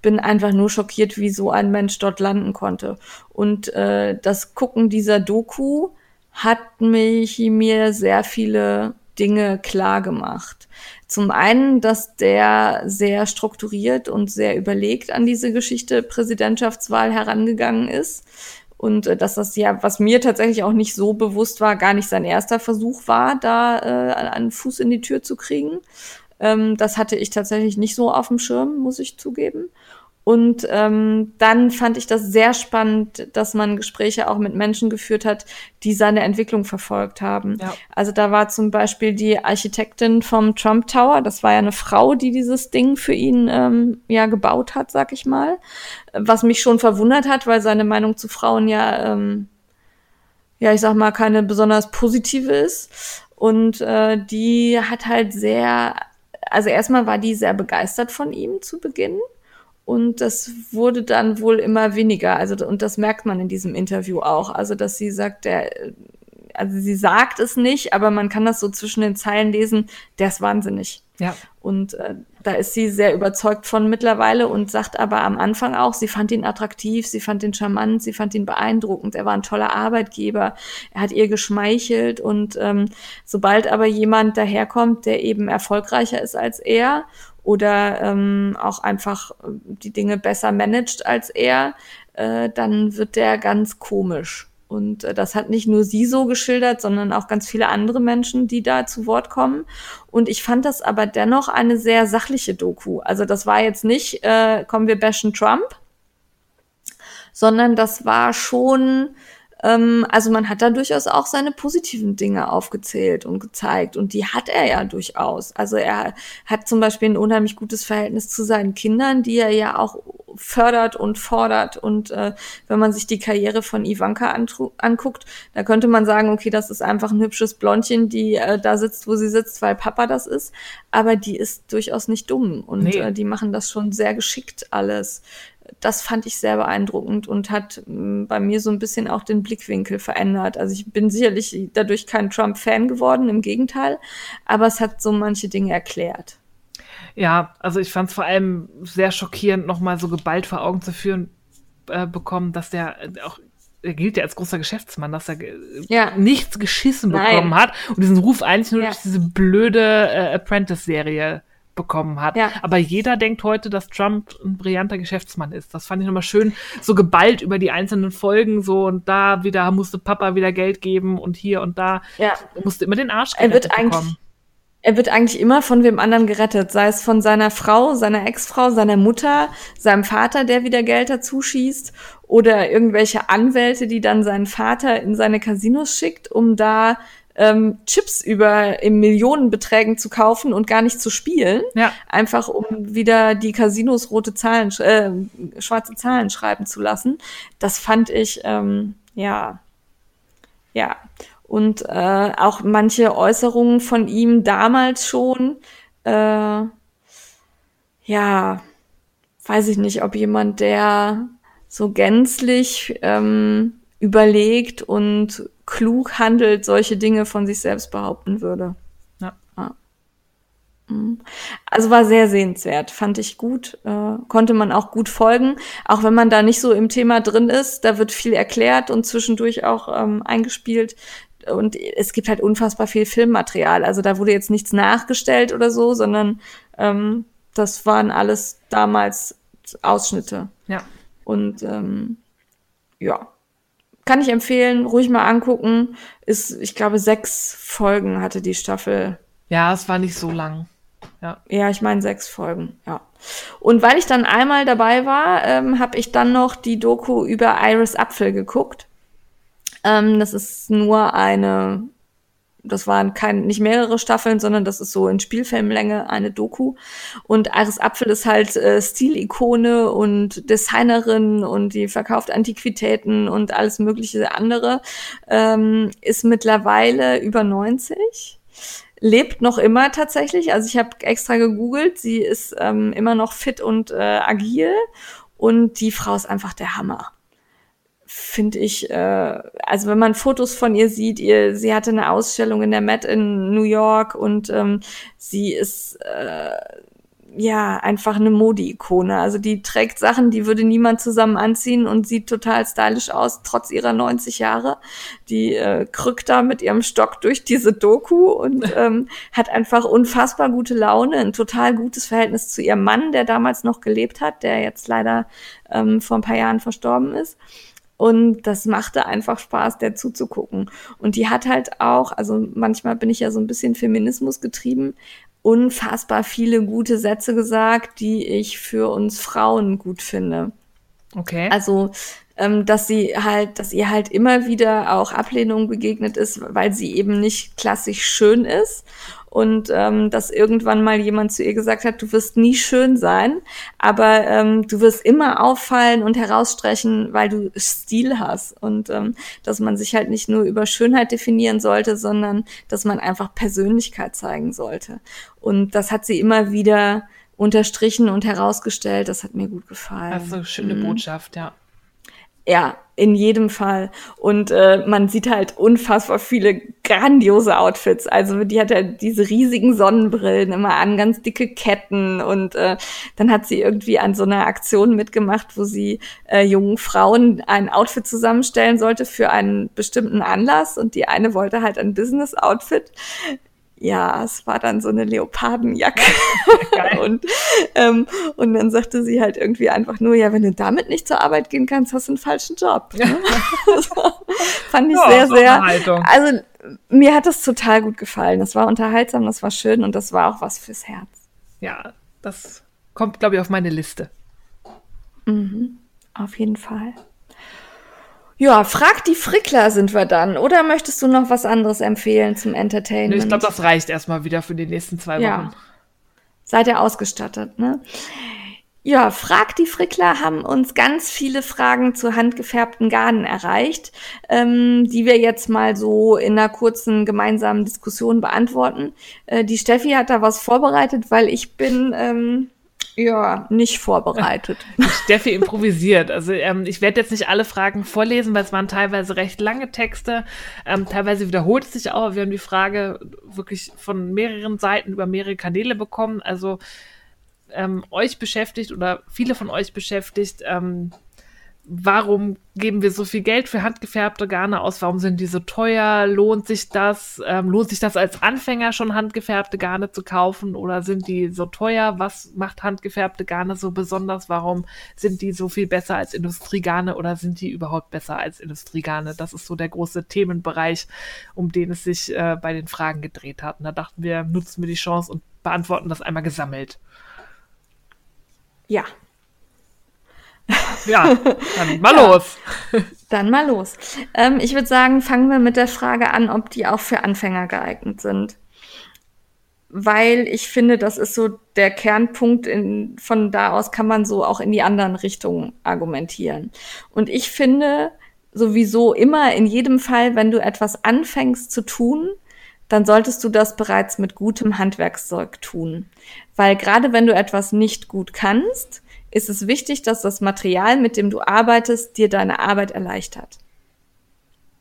Speaker 1: bin einfach nur schockiert, wie so ein Mensch dort landen konnte. Und äh, das Gucken dieser Doku hat mich mir sehr viele Dinge klar gemacht. Zum einen, dass der sehr strukturiert und sehr überlegt an diese Geschichte Präsidentschaftswahl herangegangen ist. Und äh, dass das ja, was mir tatsächlich auch nicht so bewusst war, gar nicht sein erster Versuch war, da äh, einen Fuß in die Tür zu kriegen. Ähm, das hatte ich tatsächlich nicht so auf dem Schirm, muss ich zugeben. Und ähm, dann fand ich das sehr spannend, dass man Gespräche auch mit Menschen geführt hat, die seine Entwicklung verfolgt haben. Ja. Also da war zum Beispiel die Architektin vom Trump Tower, das war ja eine Frau, die dieses Ding für ihn ähm, ja gebaut hat, sag ich mal. Was mich schon verwundert hat, weil seine Meinung zu Frauen ja, ähm, ja, ich sag mal, keine besonders positive ist. Und äh, die hat halt sehr, also erstmal war die sehr begeistert von ihm zu Beginn und das wurde dann wohl immer weniger. Also, und das merkt man in diesem Interview auch. Also, dass sie sagt, der, also sie sagt es nicht, aber man kann das so zwischen den Zeilen lesen, der ist wahnsinnig.
Speaker 2: Ja.
Speaker 1: Und äh, da ist sie sehr überzeugt von mittlerweile und sagt aber am Anfang auch, sie fand ihn attraktiv, sie fand ihn charmant, sie fand ihn beeindruckend, er war ein toller Arbeitgeber, er hat ihr geschmeichelt und ähm, sobald aber jemand daherkommt, der eben erfolgreicher ist als er oder ähm, auch einfach äh, die Dinge besser managt als er, äh, dann wird der ganz komisch. Und äh, das hat nicht nur sie so geschildert, sondern auch ganz viele andere Menschen, die da zu Wort kommen. Und ich fand das aber dennoch eine sehr sachliche Doku. Also das war jetzt nicht, äh, kommen wir bashen Trump, sondern das war schon ähm, also man hat da durchaus auch seine positiven Dinge aufgezählt und gezeigt. Und die hat er ja durchaus. Also er hat zum Beispiel ein unheimlich gutes Verhältnis zu seinen Kindern, die er ja auch fördert und fordert. Und äh, wenn man sich die Karriere von Ivanka anguckt, da könnte man sagen, okay, das ist einfach ein hübsches Blondchen, die äh, da sitzt, wo sie sitzt, weil Papa das ist. Aber die ist durchaus nicht dumm und nee. äh, die machen das schon sehr geschickt alles das fand ich sehr beeindruckend und hat mm, bei mir so ein bisschen auch den Blickwinkel verändert. Also ich bin sicherlich dadurch kein Trump-Fan geworden, im Gegenteil, aber es hat so manche Dinge erklärt.
Speaker 2: Ja, also ich fand es vor allem sehr schockierend, nochmal so geballt vor Augen zu führen äh, bekommen, dass der äh, auch er gilt ja als großer Geschäftsmann, dass er ja. nichts geschissen bekommen Nein. hat und diesen Ruf eigentlich nur ja. durch diese blöde äh, Apprentice-Serie bekommen hat. Ja. Aber jeder denkt heute, dass Trump ein brillanter Geschäftsmann ist. Das fand ich nochmal schön, so geballt über die einzelnen Folgen, so und da wieder musste Papa wieder Geld geben und hier und da ja. musste immer den Arsch
Speaker 1: er wird bekommen. Eigentlich er wird eigentlich immer von wem anderen gerettet, sei es von seiner Frau, seiner Ex-Frau, seiner Mutter, seinem Vater, der wieder Geld dazu schießt, oder irgendwelche Anwälte, die dann seinen Vater in seine Casinos schickt, um da ähm, Chips über in Millionenbeträgen zu kaufen und gar nicht zu spielen. Ja. Einfach um wieder die Casinos rote Zahlen, äh, schwarze Zahlen schreiben zu lassen. Das fand ich, ähm, ja, ja. Und äh, auch manche Äußerungen von ihm damals schon, äh, ja, weiß ich nicht, ob jemand, der so gänzlich ähm, überlegt und klug handelt, solche Dinge von sich selbst behaupten würde. Ja. ja. Mhm. Also war sehr sehenswert, fand ich gut, äh, konnte man auch gut folgen, auch wenn man da nicht so im Thema drin ist, da wird viel erklärt und zwischendurch auch ähm, eingespielt und es gibt halt unfassbar viel Filmmaterial, also da wurde jetzt nichts nachgestellt oder so, sondern ähm, das waren alles damals Ausschnitte. Ja. Und ähm, ja, kann ich empfehlen, ruhig mal angucken. Ist, ich glaube, sechs Folgen hatte die Staffel.
Speaker 2: Ja, es war nicht so lang.
Speaker 1: Ja, ja ich meine sechs Folgen, ja. Und weil ich dann einmal dabei war, ähm, habe ich dann noch die Doku über Iris Apfel geguckt. Ähm, das ist nur eine das waren kein, nicht mehrere Staffeln, sondern das ist so in Spielfilmlänge eine Doku. Und Iris Apfel ist halt äh, Stilikone und Designerin und die verkauft Antiquitäten und alles mögliche andere. Ähm, ist mittlerweile über 90 lebt noch immer tatsächlich. Also ich habe extra gegoogelt. Sie ist ähm, immer noch fit und äh, agil und die Frau ist einfach der Hammer finde ich, äh, also wenn man Fotos von ihr sieht, ihr, sie hatte eine Ausstellung in der Met in New York und ähm, sie ist äh, ja einfach eine Modi-Ikone. Also die trägt Sachen, die würde niemand zusammen anziehen und sieht total stylisch aus, trotz ihrer 90 Jahre. Die äh, krückt da mit ihrem Stock durch diese Doku und ähm, hat einfach unfassbar gute Laune, ein total gutes Verhältnis zu ihrem Mann, der damals noch gelebt hat, der jetzt leider ähm, vor ein paar Jahren verstorben ist. Und das machte einfach Spaß, der zuzugucken. Und die hat halt auch, also manchmal bin ich ja so ein bisschen Feminismus getrieben, unfassbar viele gute Sätze gesagt, die ich für uns Frauen gut finde. Okay. Also, ähm, dass sie halt, dass ihr halt immer wieder auch Ablehnung begegnet ist, weil sie eben nicht klassisch schön ist und ähm, dass irgendwann mal jemand zu ihr gesagt hat, du wirst nie schön sein, aber ähm, du wirst immer auffallen und herausstrechen, weil du Stil hast und ähm, dass man sich halt nicht nur über Schönheit definieren sollte, sondern dass man einfach Persönlichkeit zeigen sollte. Und das hat sie immer wieder unterstrichen und herausgestellt. Das hat mir gut gefallen.
Speaker 2: Also schöne mhm. Botschaft, ja.
Speaker 1: Ja, in jedem Fall. Und äh, man sieht halt unfassbar viele grandiose Outfits. Also die hat ja diese riesigen Sonnenbrillen immer an, ganz dicke Ketten. Und äh, dann hat sie irgendwie an so einer Aktion mitgemacht, wo sie äh, jungen Frauen ein Outfit zusammenstellen sollte für einen bestimmten Anlass. Und die eine wollte halt ein Business-Outfit ja, es war dann so eine Leopardenjacke. und, ähm, und dann sagte sie halt irgendwie einfach nur, ja, wenn du damit nicht zur Arbeit gehen kannst, hast du einen falschen Job. Ne? fand ich ja, sehr, sehr. Also mir hat das total gut gefallen. Das war unterhaltsam, das war schön und das war auch was fürs Herz.
Speaker 2: Ja, das kommt, glaube ich, auf meine Liste.
Speaker 1: Mhm, auf jeden Fall. Ja, frag die Frickler sind wir dann. Oder möchtest du noch was anderes empfehlen zum Entertainment?
Speaker 2: Nee, ich glaube, das reicht erstmal wieder für die nächsten zwei Wochen. Ja.
Speaker 1: Seid ihr ausgestattet, ne? Ja, Frag die Frickler haben uns ganz viele Fragen zu handgefärbten Garnen erreicht, ähm, die wir jetzt mal so in einer kurzen gemeinsamen Diskussion beantworten. Äh, die Steffi hat da was vorbereitet, weil ich bin ähm, ja nicht vorbereitet.
Speaker 2: Steffi improvisiert. Also ähm, ich werde jetzt nicht alle Fragen vorlesen, weil es waren teilweise recht lange Texte. Ähm, teilweise wiederholt es sich auch. Wir haben die Frage wirklich von mehreren Seiten über mehrere Kanäle bekommen. Also ähm, euch beschäftigt oder viele von euch beschäftigt, ähm, warum geben wir so viel Geld für handgefärbte Garne aus? Warum sind die so teuer? Lohnt sich das? Ähm, lohnt sich das als Anfänger schon handgefärbte Garne zu kaufen oder sind die so teuer? Was macht handgefärbte Garne so besonders? Warum sind die so viel besser als Industriegarne oder sind die überhaupt besser als Industriegarne? Das ist so der große Themenbereich, um den es sich äh, bei den Fragen gedreht hat. Und da dachten wir, nutzen wir die Chance und beantworten das einmal gesammelt.
Speaker 1: Ja.
Speaker 2: Ja, dann mal ja. los.
Speaker 1: Dann mal los. Ähm, ich würde sagen, fangen wir mit der Frage an, ob die auch für Anfänger geeignet sind. Weil ich finde, das ist so der Kernpunkt. In, von da aus kann man so auch in die anderen Richtungen argumentieren. Und ich finde sowieso immer in jedem Fall, wenn du etwas anfängst zu tun, dann solltest du das bereits mit gutem Handwerkszeug tun. Weil gerade wenn du etwas nicht gut kannst, ist es wichtig, dass das Material, mit dem du arbeitest, dir deine Arbeit erleichtert.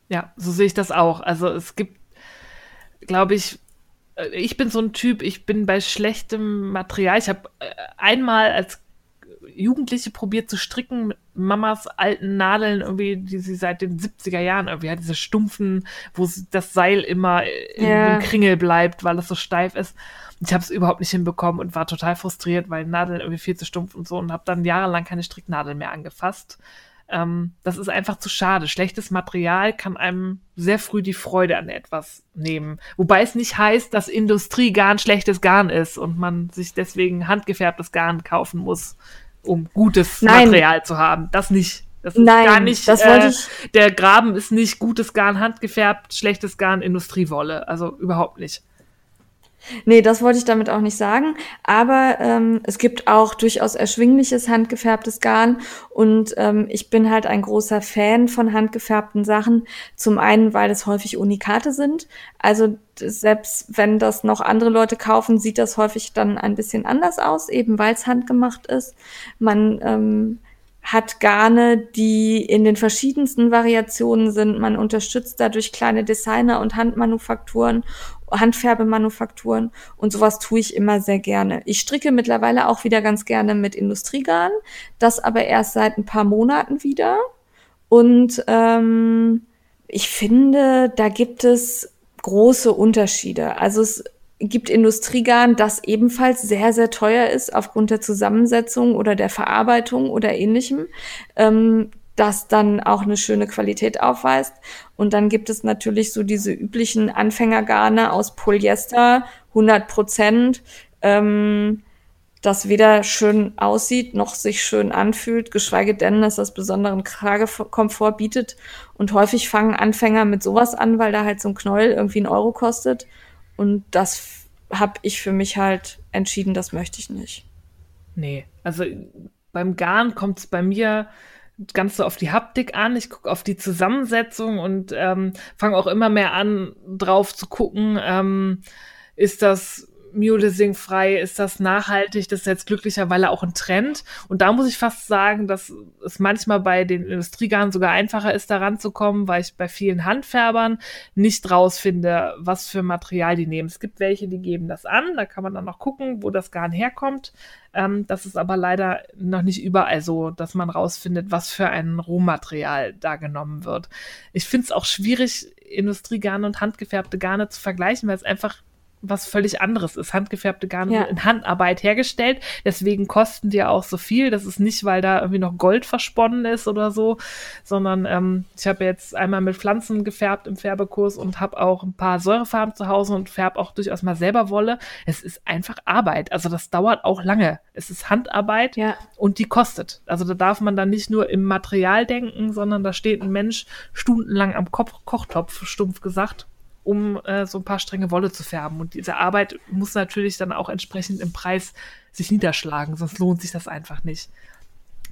Speaker 2: Ja, so sehe ich das auch. Also es gibt, glaube ich, äh, ich bin so ein Typ, ich bin bei schlechtem Material. Ich habe äh, einmal als Jugendliche probiert zu stricken mit Mamas alten Nadeln, irgendwie, die sie seit den 70er Jahren irgendwie hat, diese stumpfen, wo das Seil immer in ja. dem Kringel bleibt, weil es so steif ist. Ich habe es überhaupt nicht hinbekommen und war total frustriert, weil Nadeln irgendwie viel zu stumpf und so und habe dann jahrelang keine Stricknadeln mehr angefasst. Ähm, das ist einfach zu schade. Schlechtes Material kann einem sehr früh die Freude an etwas nehmen. Wobei es nicht heißt, dass Industriegarn schlechtes Garn ist und man sich deswegen handgefärbtes Garn kaufen muss um gutes Nein. Material zu haben. Das nicht. Das ist Nein, gar nicht, das wollte äh, ich. der Graben ist nicht gutes Garn handgefärbt, schlechtes Garn Industriewolle. Also überhaupt nicht.
Speaker 1: Nee, das wollte ich damit auch nicht sagen. Aber ähm, es gibt auch durchaus erschwingliches handgefärbtes Garn. Und ähm, ich bin halt ein großer Fan von handgefärbten Sachen. Zum einen, weil es häufig Unikate sind. Also selbst wenn das noch andere Leute kaufen, sieht das häufig dann ein bisschen anders aus, eben weil es handgemacht ist. Man ähm, hat Garne, die in den verschiedensten Variationen sind. Man unterstützt dadurch kleine Designer und Handmanufakturen Handfärbemanufakturen und sowas tue ich immer sehr gerne. Ich stricke mittlerweile auch wieder ganz gerne mit Industriegarn, das aber erst seit ein paar Monaten wieder. Und ähm, ich finde, da gibt es große Unterschiede. Also es gibt Industriegarn, das ebenfalls sehr, sehr teuer ist aufgrund der Zusammensetzung oder der Verarbeitung oder ähnlichem. Ähm, das dann auch eine schöne Qualität aufweist. Und dann gibt es natürlich so diese üblichen Anfängergarne aus Polyester, 100 Prozent, ähm, das weder schön aussieht noch sich schön anfühlt, geschweige denn, dass das besonderen Kragekomfort bietet. Und häufig fangen Anfänger mit sowas an, weil da halt so ein Knäuel irgendwie einen Euro kostet. Und das habe ich für mich halt entschieden, das möchte ich nicht.
Speaker 2: Nee, also beim Garn kommt es bei mir ganz so auf die Haptik an, ich gucke auf die Zusammensetzung und ähm, fange auch immer mehr an, drauf zu gucken, ähm, ist das Mulesing frei, ist das nachhaltig, das ist jetzt glücklicherweise auch ein Trend. Und da muss ich fast sagen, dass es manchmal bei den Industriegarnen sogar einfacher ist, da ranzukommen, weil ich bei vielen Handfärbern nicht rausfinde, was für Material die nehmen. Es gibt welche, die geben das an, da kann man dann noch gucken, wo das Garn herkommt. Ähm, das ist aber leider noch nicht überall so, dass man rausfindet, was für ein Rohmaterial da genommen wird. Ich finde es auch schwierig, Industriegarne und handgefärbte Garne zu vergleichen, weil es einfach was völlig anderes ist. Handgefärbte Garne ja. in Handarbeit hergestellt. Deswegen kosten die auch so viel. Das ist nicht, weil da irgendwie noch Gold versponnen ist oder so, sondern ähm, ich habe jetzt einmal mit Pflanzen gefärbt im Färbekurs und habe auch ein paar Säurefarben zu Hause und färb auch durchaus mal selber Wolle. Es ist einfach Arbeit. Also das dauert auch lange. Es ist Handarbeit ja. und die kostet. Also da darf man dann nicht nur im Material denken, sondern da steht ein Mensch stundenlang am Kopf Kochtopf, stumpf gesagt um äh, so ein paar Stränge Wolle zu färben. Und diese Arbeit muss natürlich dann auch entsprechend im Preis sich niederschlagen, sonst lohnt sich das einfach nicht.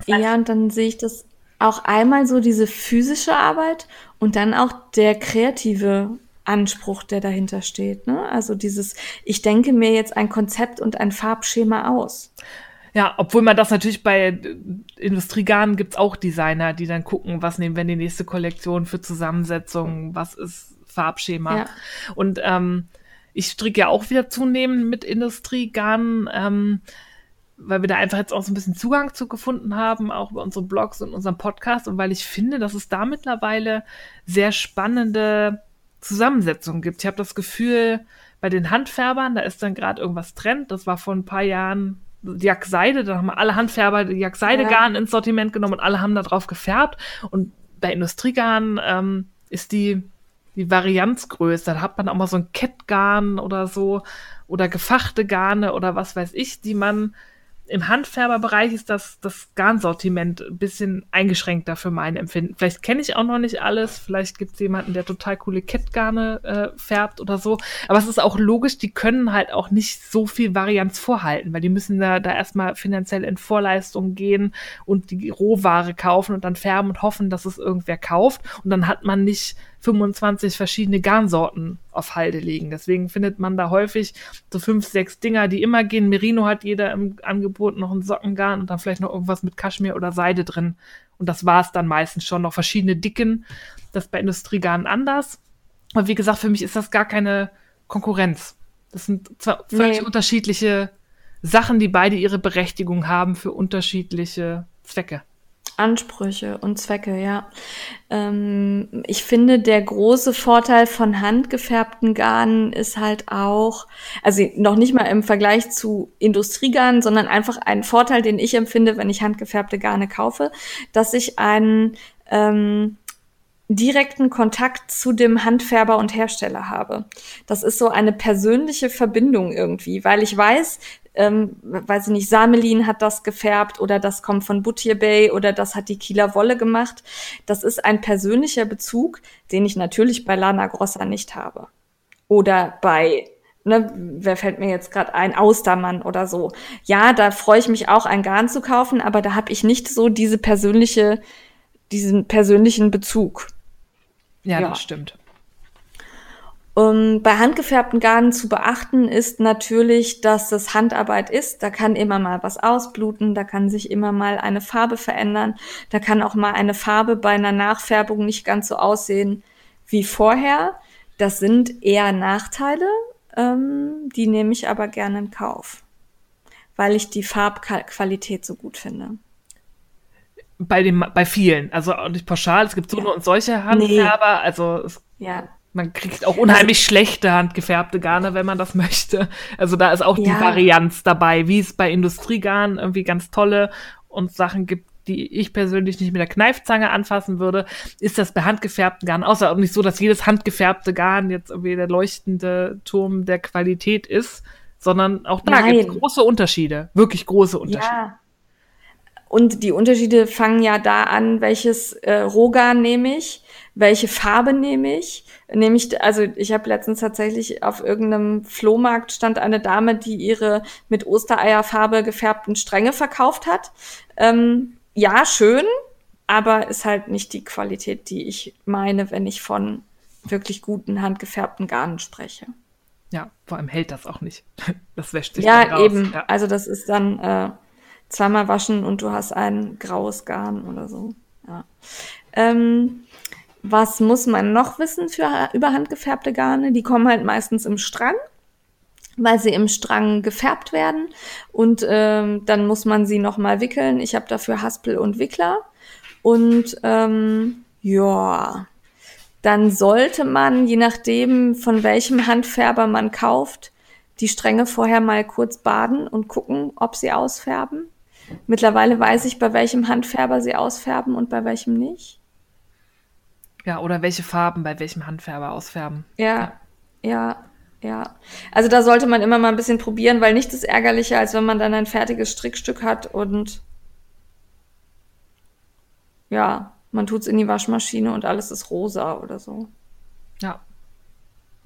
Speaker 1: Ja, und dann sehe ich das auch einmal so diese physische Arbeit und dann auch der kreative Anspruch, der dahinter steht. Ne? Also dieses, ich denke mir jetzt ein Konzept und ein Farbschema aus.
Speaker 2: Ja, obwohl man das natürlich bei Industriegarnen gibt es auch Designer, die dann gucken, was nehmen wir in die nächste Kollektion für Zusammensetzung, was ist Farbschema. Ja. Und ähm, ich stricke ja auch wieder zunehmend mit Industriegarnen. Ähm, weil wir da einfach jetzt auch so ein bisschen Zugang zu gefunden haben, auch über unsere Blogs und unseren Podcast und weil ich finde, dass es da mittlerweile sehr spannende Zusammensetzungen gibt. Ich habe das Gefühl, bei den Handfärbern, da ist dann gerade irgendwas Trend. Das war vor ein paar Jahren Jackseide, da haben alle Handfärber die Jackseide-Garn ja. ins Sortiment genommen und alle haben da drauf gefärbt. Und bei Industriegarn ähm, ist die, die Varianz größer. Da hat man auch mal so ein Kettgarn oder so oder gefachte Garne oder was weiß ich, die man im Handfärberbereich ist das, das Garnsortiment ein bisschen eingeschränkter für mein Empfinden. Vielleicht kenne ich auch noch nicht alles, vielleicht gibt es jemanden, der total coole Kettgarne äh, färbt oder so. Aber es ist auch logisch, die können halt auch nicht so viel Varianz vorhalten, weil die müssen da, da erstmal finanziell in Vorleistung gehen und die Rohware kaufen und dann färben und hoffen, dass es irgendwer kauft. Und dann hat man nicht 25 verschiedene Garnsorten auf Halde liegen. Deswegen findet man da häufig so fünf, sechs Dinger, die immer gehen. Merino hat jeder im Angebot noch ein Sockengarn und dann vielleicht noch irgendwas mit Kaschmir oder Seide drin. Und das war es dann meistens schon. Noch verschiedene Dicken. Das ist bei Industriegarnen anders. Und wie gesagt, für mich ist das gar keine Konkurrenz. Das sind zwar völlig nee. unterschiedliche Sachen, die beide ihre Berechtigung haben für unterschiedliche Zwecke.
Speaker 1: Ansprüche und Zwecke, ja. Ähm, ich finde, der große Vorteil von handgefärbten Garnen ist halt auch, also noch nicht mal im Vergleich zu Industriegarnen, sondern einfach ein Vorteil, den ich empfinde, wenn ich handgefärbte Garne kaufe, dass ich einen ähm, direkten Kontakt zu dem Handfärber und Hersteller habe. Das ist so eine persönliche Verbindung irgendwie, weil ich weiß, ähm, weiß ich nicht, Samelin hat das gefärbt oder das kommt von Buttier Bay oder das hat die Kieler Wolle gemacht. Das ist ein persönlicher Bezug, den ich natürlich bei Lana Grossa nicht habe. Oder bei Ne, wer fällt mir jetzt gerade ein? Austermann oder so. Ja, da freue ich mich auch, ein Garn zu kaufen, aber da habe ich nicht so diese persönliche, diesen persönlichen Bezug.
Speaker 2: Ja, ja. das stimmt.
Speaker 1: Um, bei handgefärbten Garnen zu beachten ist natürlich, dass das Handarbeit ist. Da kann immer mal was ausbluten, da kann sich immer mal eine Farbe verändern, da kann auch mal eine Farbe bei einer Nachfärbung nicht ganz so aussehen wie vorher. Das sind eher Nachteile, ähm, die nehme ich aber gerne in Kauf, weil ich die Farbqualität so gut finde
Speaker 2: bei dem bei vielen, also auch nicht pauschal, es gibt so ja. und solche Handfärber, nee. also es, ja. Man kriegt auch unheimlich also, schlechte handgefärbte Garne, wenn man das möchte. Also da ist auch ja. die Varianz dabei, wie es bei Industriegarn irgendwie ganz tolle und Sachen gibt, die ich persönlich nicht mit der Kneifzange anfassen würde, ist das bei handgefärbten Garn außer auch nicht so, dass jedes handgefärbte Garn jetzt irgendwie der leuchtende Turm der Qualität ist, sondern auch da gibt es große Unterschiede, wirklich große Unterschiede. Ja.
Speaker 1: Und die Unterschiede fangen ja da an, welches äh, Rohgarn nehme ich, welche Farbe nehme ich. Nehme ich, also ich habe letztens tatsächlich auf irgendeinem Flohmarkt stand eine Dame, die ihre mit Ostereierfarbe gefärbten Stränge verkauft hat. Ähm, ja, schön, aber ist halt nicht die Qualität, die ich meine, wenn ich von wirklich guten handgefärbten Garnen spreche.
Speaker 2: Ja, vor allem hält das auch nicht. Das wäscht sich
Speaker 1: ja, dann raus. Eben. Ja, eben. Also das ist dann äh, zweimal waschen und du hast ein graues Garn oder so. Ja. Ähm, was muss man noch wissen für über handgefärbte Garne? Die kommen halt meistens im Strang, weil sie im Strang gefärbt werden und ähm, dann muss man sie noch mal wickeln. Ich habe dafür Haspel und Wickler und ähm, ja, dann sollte man, je nachdem von welchem Handfärber man kauft, die Stränge vorher mal kurz baden und gucken, ob sie ausfärben. Mittlerweile weiß ich, bei welchem Handfärber sie ausfärben und bei welchem nicht.
Speaker 2: Ja, oder welche Farben bei welchem Handfärber ausfärben.
Speaker 1: Ja, ja, ja. ja. Also da sollte man immer mal ein bisschen probieren, weil nichts ist ärgerlicher, als wenn man dann ein fertiges Strickstück hat und ja, man tut es in die Waschmaschine und alles ist rosa oder so.
Speaker 2: Ja.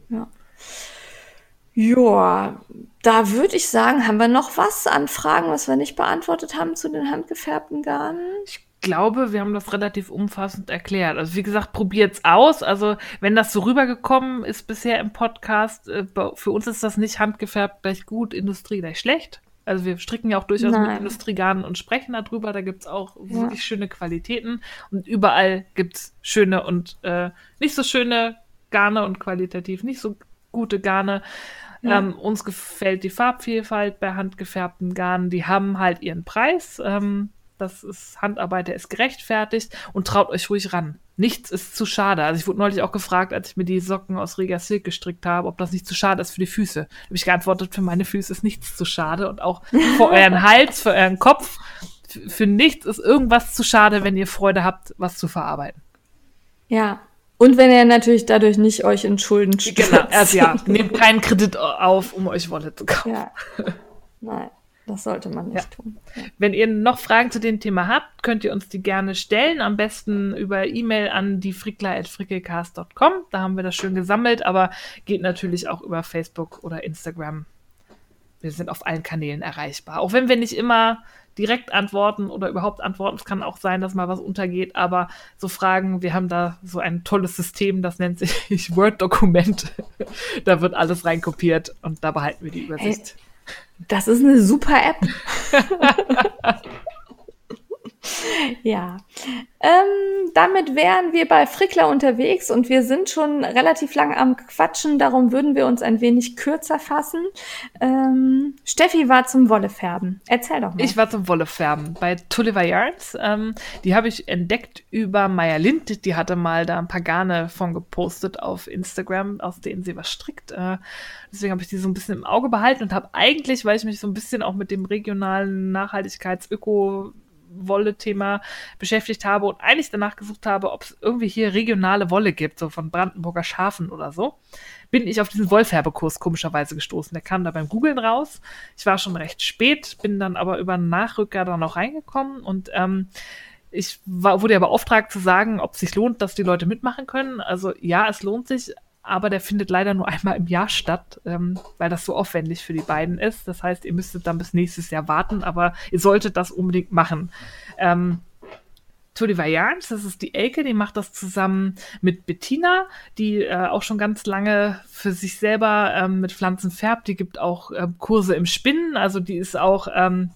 Speaker 1: Ja. Ja, da würde ich sagen, haben wir noch was an Fragen, was wir nicht beantwortet haben zu den handgefärbten Garnen?
Speaker 2: Ich glaube, wir haben das relativ umfassend erklärt. Also wie gesagt, probiert's aus. Also wenn das so rübergekommen ist bisher im Podcast, äh, für uns ist das nicht handgefärbt gleich gut, Industrie gleich schlecht. Also wir stricken ja auch durchaus Nein. mit Industriegarnen und sprechen darüber. Da gibt's auch ja. wirklich schöne Qualitäten. Und überall gibt's schöne und äh, nicht so schöne Garne und qualitativ nicht so gute Garne. Ja. Ähm, uns gefällt die Farbvielfalt bei handgefärbten Garnen. Die haben halt ihren Preis. Ähm, das ist Handarbeit, der ist gerechtfertigt und traut euch ruhig ran. Nichts ist zu schade. Also ich wurde neulich auch gefragt, als ich mir die Socken aus Riga Silk gestrickt habe, ob das nicht zu schade ist für die Füße. Da habe ich geantwortet, für meine Füße ist nichts zu schade und auch für euren Hals, für euren Kopf, für nichts ist irgendwas zu schade, wenn ihr Freude habt, was zu verarbeiten.
Speaker 1: Ja, und wenn ihr natürlich dadurch nicht euch in Schulden
Speaker 2: stürzt. Genau, also ja, nehmt keinen Kredit auf, um euch Wolle zu kaufen. Ja.
Speaker 1: Nein, das sollte man nicht ja. tun.
Speaker 2: Ja. Wenn ihr noch Fragen zu dem Thema habt, könnt ihr uns die gerne stellen. Am besten über E-Mail an diefrickler.frickelcast.com. Da haben wir das schön gesammelt, aber geht natürlich auch über Facebook oder Instagram. Wir sind auf allen Kanälen erreichbar. Auch wenn wir nicht immer direkt antworten oder überhaupt antworten. Es kann auch sein, dass mal was untergeht, aber so Fragen, wir haben da so ein tolles System, das nennt sich Word-Dokument. da wird alles reinkopiert und da behalten wir die Übersicht.
Speaker 1: Hey, das ist eine super App. ja. Ähm, damit wären wir bei Frickler unterwegs und wir sind schon relativ lang am Quatschen, darum würden wir uns ein wenig kürzer fassen. Ähm, Steffi war zum Wollefärben. Erzähl doch mal.
Speaker 2: Ich war zum Wollefärben bei Tulliver Yarns. Ähm, die habe ich entdeckt über Maya Lind. Die hatte mal da ein paar Garne von gepostet auf Instagram, aus denen sie was strickt. Äh, deswegen habe ich die so ein bisschen im Auge behalten und habe eigentlich, weil ich mich so ein bisschen auch mit dem regionalen Nachhaltigkeits-Öko Wolle-Thema beschäftigt habe und eigentlich danach gesucht habe, ob es irgendwie hier regionale Wolle gibt, so von Brandenburger Schafen oder so, bin ich auf diesen Wollfärbekurs komischerweise gestoßen. Der kam da beim Googlen raus. Ich war schon recht spät, bin dann aber über einen Nachrücker da noch reingekommen und ähm, ich war, wurde ja beauftragt zu sagen, ob es sich lohnt, dass die Leute mitmachen können. Also ja, es lohnt sich, aber der findet leider nur einmal im Jahr statt, ähm, weil das so aufwendig für die beiden ist. Das heißt, ihr müsstet dann bis nächstes Jahr warten, aber ihr solltet das unbedingt machen. Ähm, Tour Yarns, das ist die Elke, die macht das zusammen mit Bettina, die äh, auch schon ganz lange für sich selber ähm, mit Pflanzen färbt. Die gibt auch äh, Kurse im Spinnen, also die ist auch ähm,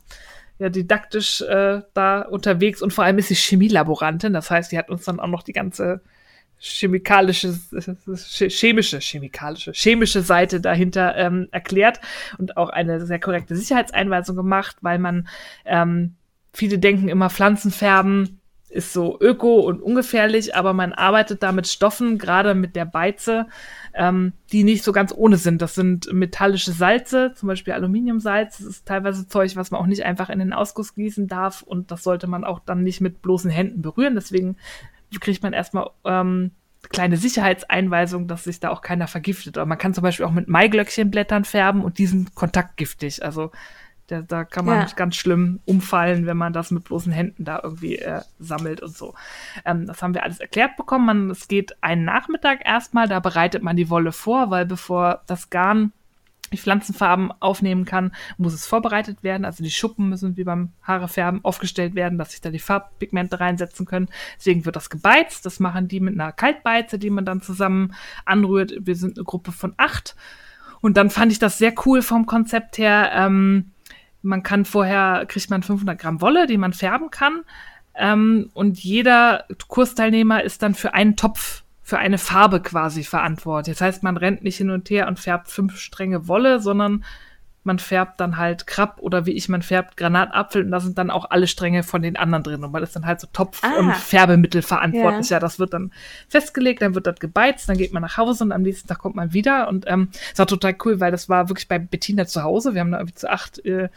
Speaker 2: ja, didaktisch äh, da unterwegs und vor allem ist sie Chemielaborantin. Das heißt, die hat uns dann auch noch die ganze chemikalische, chemische, chemikalische, chemische Seite dahinter ähm, erklärt und auch eine sehr korrekte Sicherheitseinweisung gemacht, weil man ähm, viele denken immer Pflanzenfärben ist so öko und ungefährlich, aber man arbeitet da mit Stoffen, gerade mit der Beize, ähm, die nicht so ganz ohne sind. Das sind metallische Salze, zum Beispiel Aluminiumsalz. Das ist teilweise Zeug, was man auch nicht einfach in den Ausguss gießen darf und das sollte man auch dann nicht mit bloßen Händen berühren. Deswegen kriegt man erstmal ähm, kleine Sicherheitseinweisung, dass sich da auch keiner vergiftet. Aber man kann zum Beispiel auch mit Maiglöckchenblättern färben und die sind kontaktgiftig. Also da, da kann man ja. ganz schlimm umfallen, wenn man das mit bloßen Händen da irgendwie äh, sammelt und so. Ähm, das haben wir alles erklärt bekommen. Man, es geht einen Nachmittag erstmal, da bereitet man die Wolle vor, weil bevor das Garn die Pflanzenfarben aufnehmen kann, muss es vorbereitet werden. Also die Schuppen müssen wie beim Haarefärben aufgestellt werden, dass sich da die Farbpigmente reinsetzen können. Deswegen wird das gebeizt. Das machen die mit einer Kaltbeize, die man dann zusammen anrührt. Wir sind eine Gruppe von acht. Und dann fand ich das sehr cool vom Konzept her. Ähm, man kann vorher, kriegt man 500 Gramm Wolle, die man färben kann. Ähm, und jeder Kursteilnehmer ist dann für einen Topf für eine Farbe quasi verantwortlich. Das heißt, man rennt nicht hin und her und färbt fünf Stränge Wolle, sondern man färbt dann halt Krabb oder wie ich, man färbt Granatapfel und da sind dann auch alle Stränge von den anderen drin und man ist dann halt so Topf- ah. und Färbemittel verantwortlich. Ja. ja. das wird dann festgelegt, dann wird das gebeizt, dann geht man nach Hause und am nächsten Tag kommt man wieder und ähm, das war total cool, weil das war wirklich bei Bettina zu Hause. Wir haben da irgendwie zu acht äh,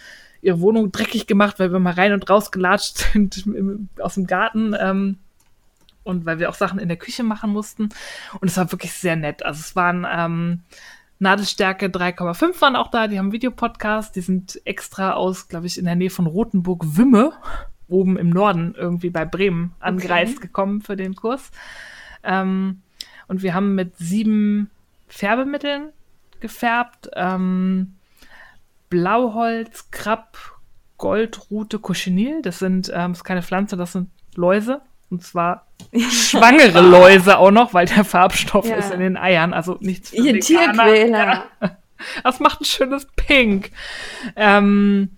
Speaker 2: ihre Wohnung dreckig gemacht, weil wir mal rein und raus gelatscht sind aus dem Garten. Ähm, und weil wir auch Sachen in der Küche machen mussten. Und es war wirklich sehr nett. Also es waren ähm, Nadelstärke 3,5 waren auch da, die haben Videopodcast, die sind extra aus, glaube ich, in der Nähe von Rothenburg-Wümme, oben im Norden, irgendwie bei Bremen, angereist okay. gekommen für den Kurs. Ähm, und wir haben mit sieben Färbemitteln gefärbt. Ähm, Blauholz, Krabb, Goldrute, Cochineal. Das sind, ähm, das ist keine Pflanze, das sind Läuse. Und zwar schwangere Läuse auch noch, weil der Farbstoff ja. ist in den Eiern. Also nichts für
Speaker 1: Ihr Tierquäler.
Speaker 2: Ja. Das macht ein schönes Pink. Ähm,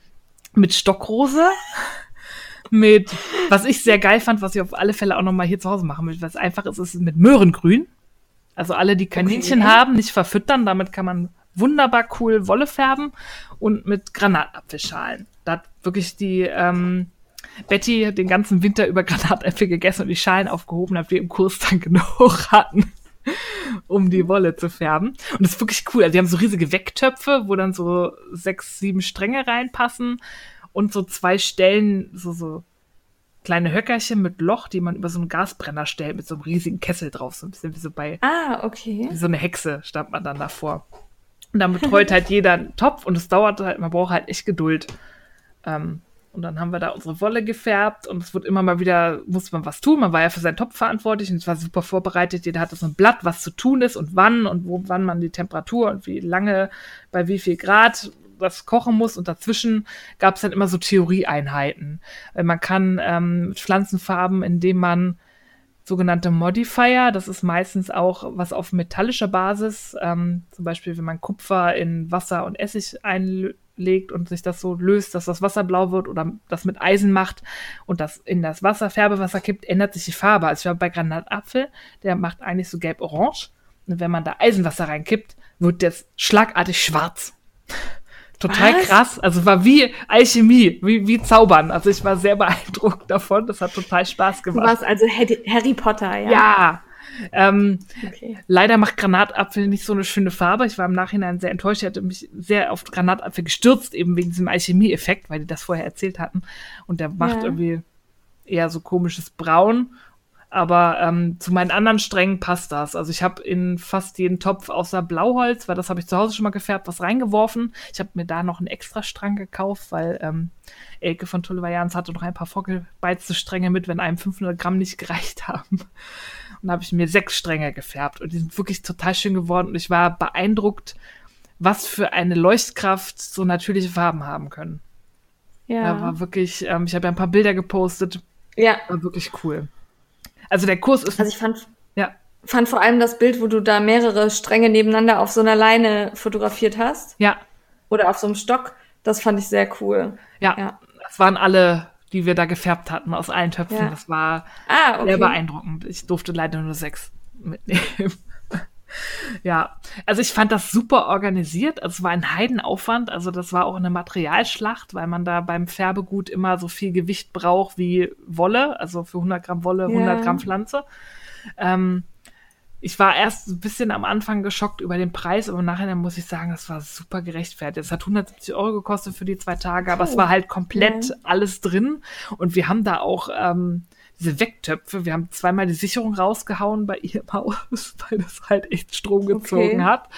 Speaker 2: mit Stockrose. Mit, was ich sehr geil fand, was ich auf alle Fälle auch noch mal hier zu Hause machen will, was einfach ist, ist mit Möhrengrün. Also alle, die Kaninchen okay. haben, nicht verfüttern. Damit kann man wunderbar cool Wolle färben und mit Granatapfelschalen. Da hat wirklich die ähm, Betty den ganzen Winter über Granatäpfel gegessen und die Schalen aufgehoben, damit wir im Kurs dann genug hatten, um die Wolle zu färben. Und das ist wirklich cool. Also die haben so riesige Wecktöpfe, wo dann so sechs, sieben Stränge reinpassen und so zwei Stellen, so, so kleine Höckerchen mit Loch, die man über so einen Gasbrenner stellt, mit so einem riesigen Kessel drauf. So ein bisschen wie so bei.
Speaker 1: Ah, okay.
Speaker 2: Wie so eine Hexe stand man dann davor. Und dann betreut halt jeder einen Topf und es dauert halt, man braucht halt echt Geduld. Ähm, und dann haben wir da unsere Wolle gefärbt und es wird immer mal wieder, muss man was tun. Man war ja für seinen Topf verantwortlich und es war super vorbereitet. Jeder hatte so ein Blatt, was zu tun ist und wann und wo, wann man die Temperatur und wie lange, bei wie viel Grad was kochen muss. Und dazwischen gab es dann immer so Theorieeinheiten. Man kann ähm, Pflanzenfarben, indem man sogenannte Modifier. Das ist meistens auch was auf metallischer Basis. Ähm, zum Beispiel, wenn man Kupfer in Wasser und Essig einlegt und sich das so löst, dass das Wasser blau wird oder das mit Eisen macht und das in das Wasser, Färbewasser kippt, ändert sich die Farbe. Also ich war bei Granatapfel, der macht eigentlich so gelb-orange. Und wenn man da Eisenwasser reinkippt, wird das schlagartig schwarz. Total Was? krass. Also war wie Alchemie, wie, wie Zaubern. Also ich war sehr beeindruckt davon. Das hat total Spaß gemacht.
Speaker 1: Du warst also Harry Potter, ja.
Speaker 2: Ja. Ähm, okay. Leider macht Granatapfel nicht so eine schöne Farbe. Ich war im Nachhinein sehr enttäuscht. Ich hatte mich sehr auf Granatapfel gestürzt, eben wegen diesem Alchemie-Effekt, weil die das vorher erzählt hatten. Und der macht ja. irgendwie eher so komisches Braun. Aber ähm, zu meinen anderen Strängen passt das. Also ich habe in fast jeden Topf außer Blauholz, weil das habe ich zu Hause schon mal gefärbt, was reingeworfen. Ich habe mir da noch einen extra Strang gekauft, weil ähm, Elke von Tullevajans hatte noch ein paar vorgebeizte Stränge mit, wenn einem 500 Gramm nicht gereicht haben. Und habe ich mir sechs Stränge gefärbt und die sind wirklich total schön geworden und ich war beeindruckt, was für eine Leuchtkraft so natürliche Farben haben können. Ja. Da war wirklich, ähm, ich habe ja ein paar Bilder gepostet. Ja. War wirklich cool. Also der Kurs ist.
Speaker 1: Also ich fand, ja. fand vor allem das Bild, wo du da mehrere Stränge nebeneinander auf so einer Leine fotografiert hast.
Speaker 2: Ja.
Speaker 1: Oder auf so einem Stock. Das fand ich sehr cool.
Speaker 2: Ja. ja. Das waren alle, die wir da gefärbt hatten, aus allen Töpfen. Ja. Das war ah, okay. sehr beeindruckend. Ich durfte leider nur sechs mitnehmen. Ja, also ich fand das super organisiert. Also es war ein Heidenaufwand. Also das war auch eine Materialschlacht, weil man da beim Färbegut immer so viel Gewicht braucht wie Wolle. Also für 100 Gramm Wolle, 100 ja. Gramm Pflanze. Ähm, ich war erst ein bisschen am Anfang geschockt über den Preis, aber nachher muss ich sagen, das war super gerechtfertigt. Es hat 170 Euro gekostet für die zwei Tage, aber oh. es war halt komplett ja. alles drin. Und wir haben da auch ähm, diese Wecktöpfe. Wir haben zweimal die Sicherung rausgehauen bei ihrem Haus, weil das halt echt Strom gezogen okay. hat.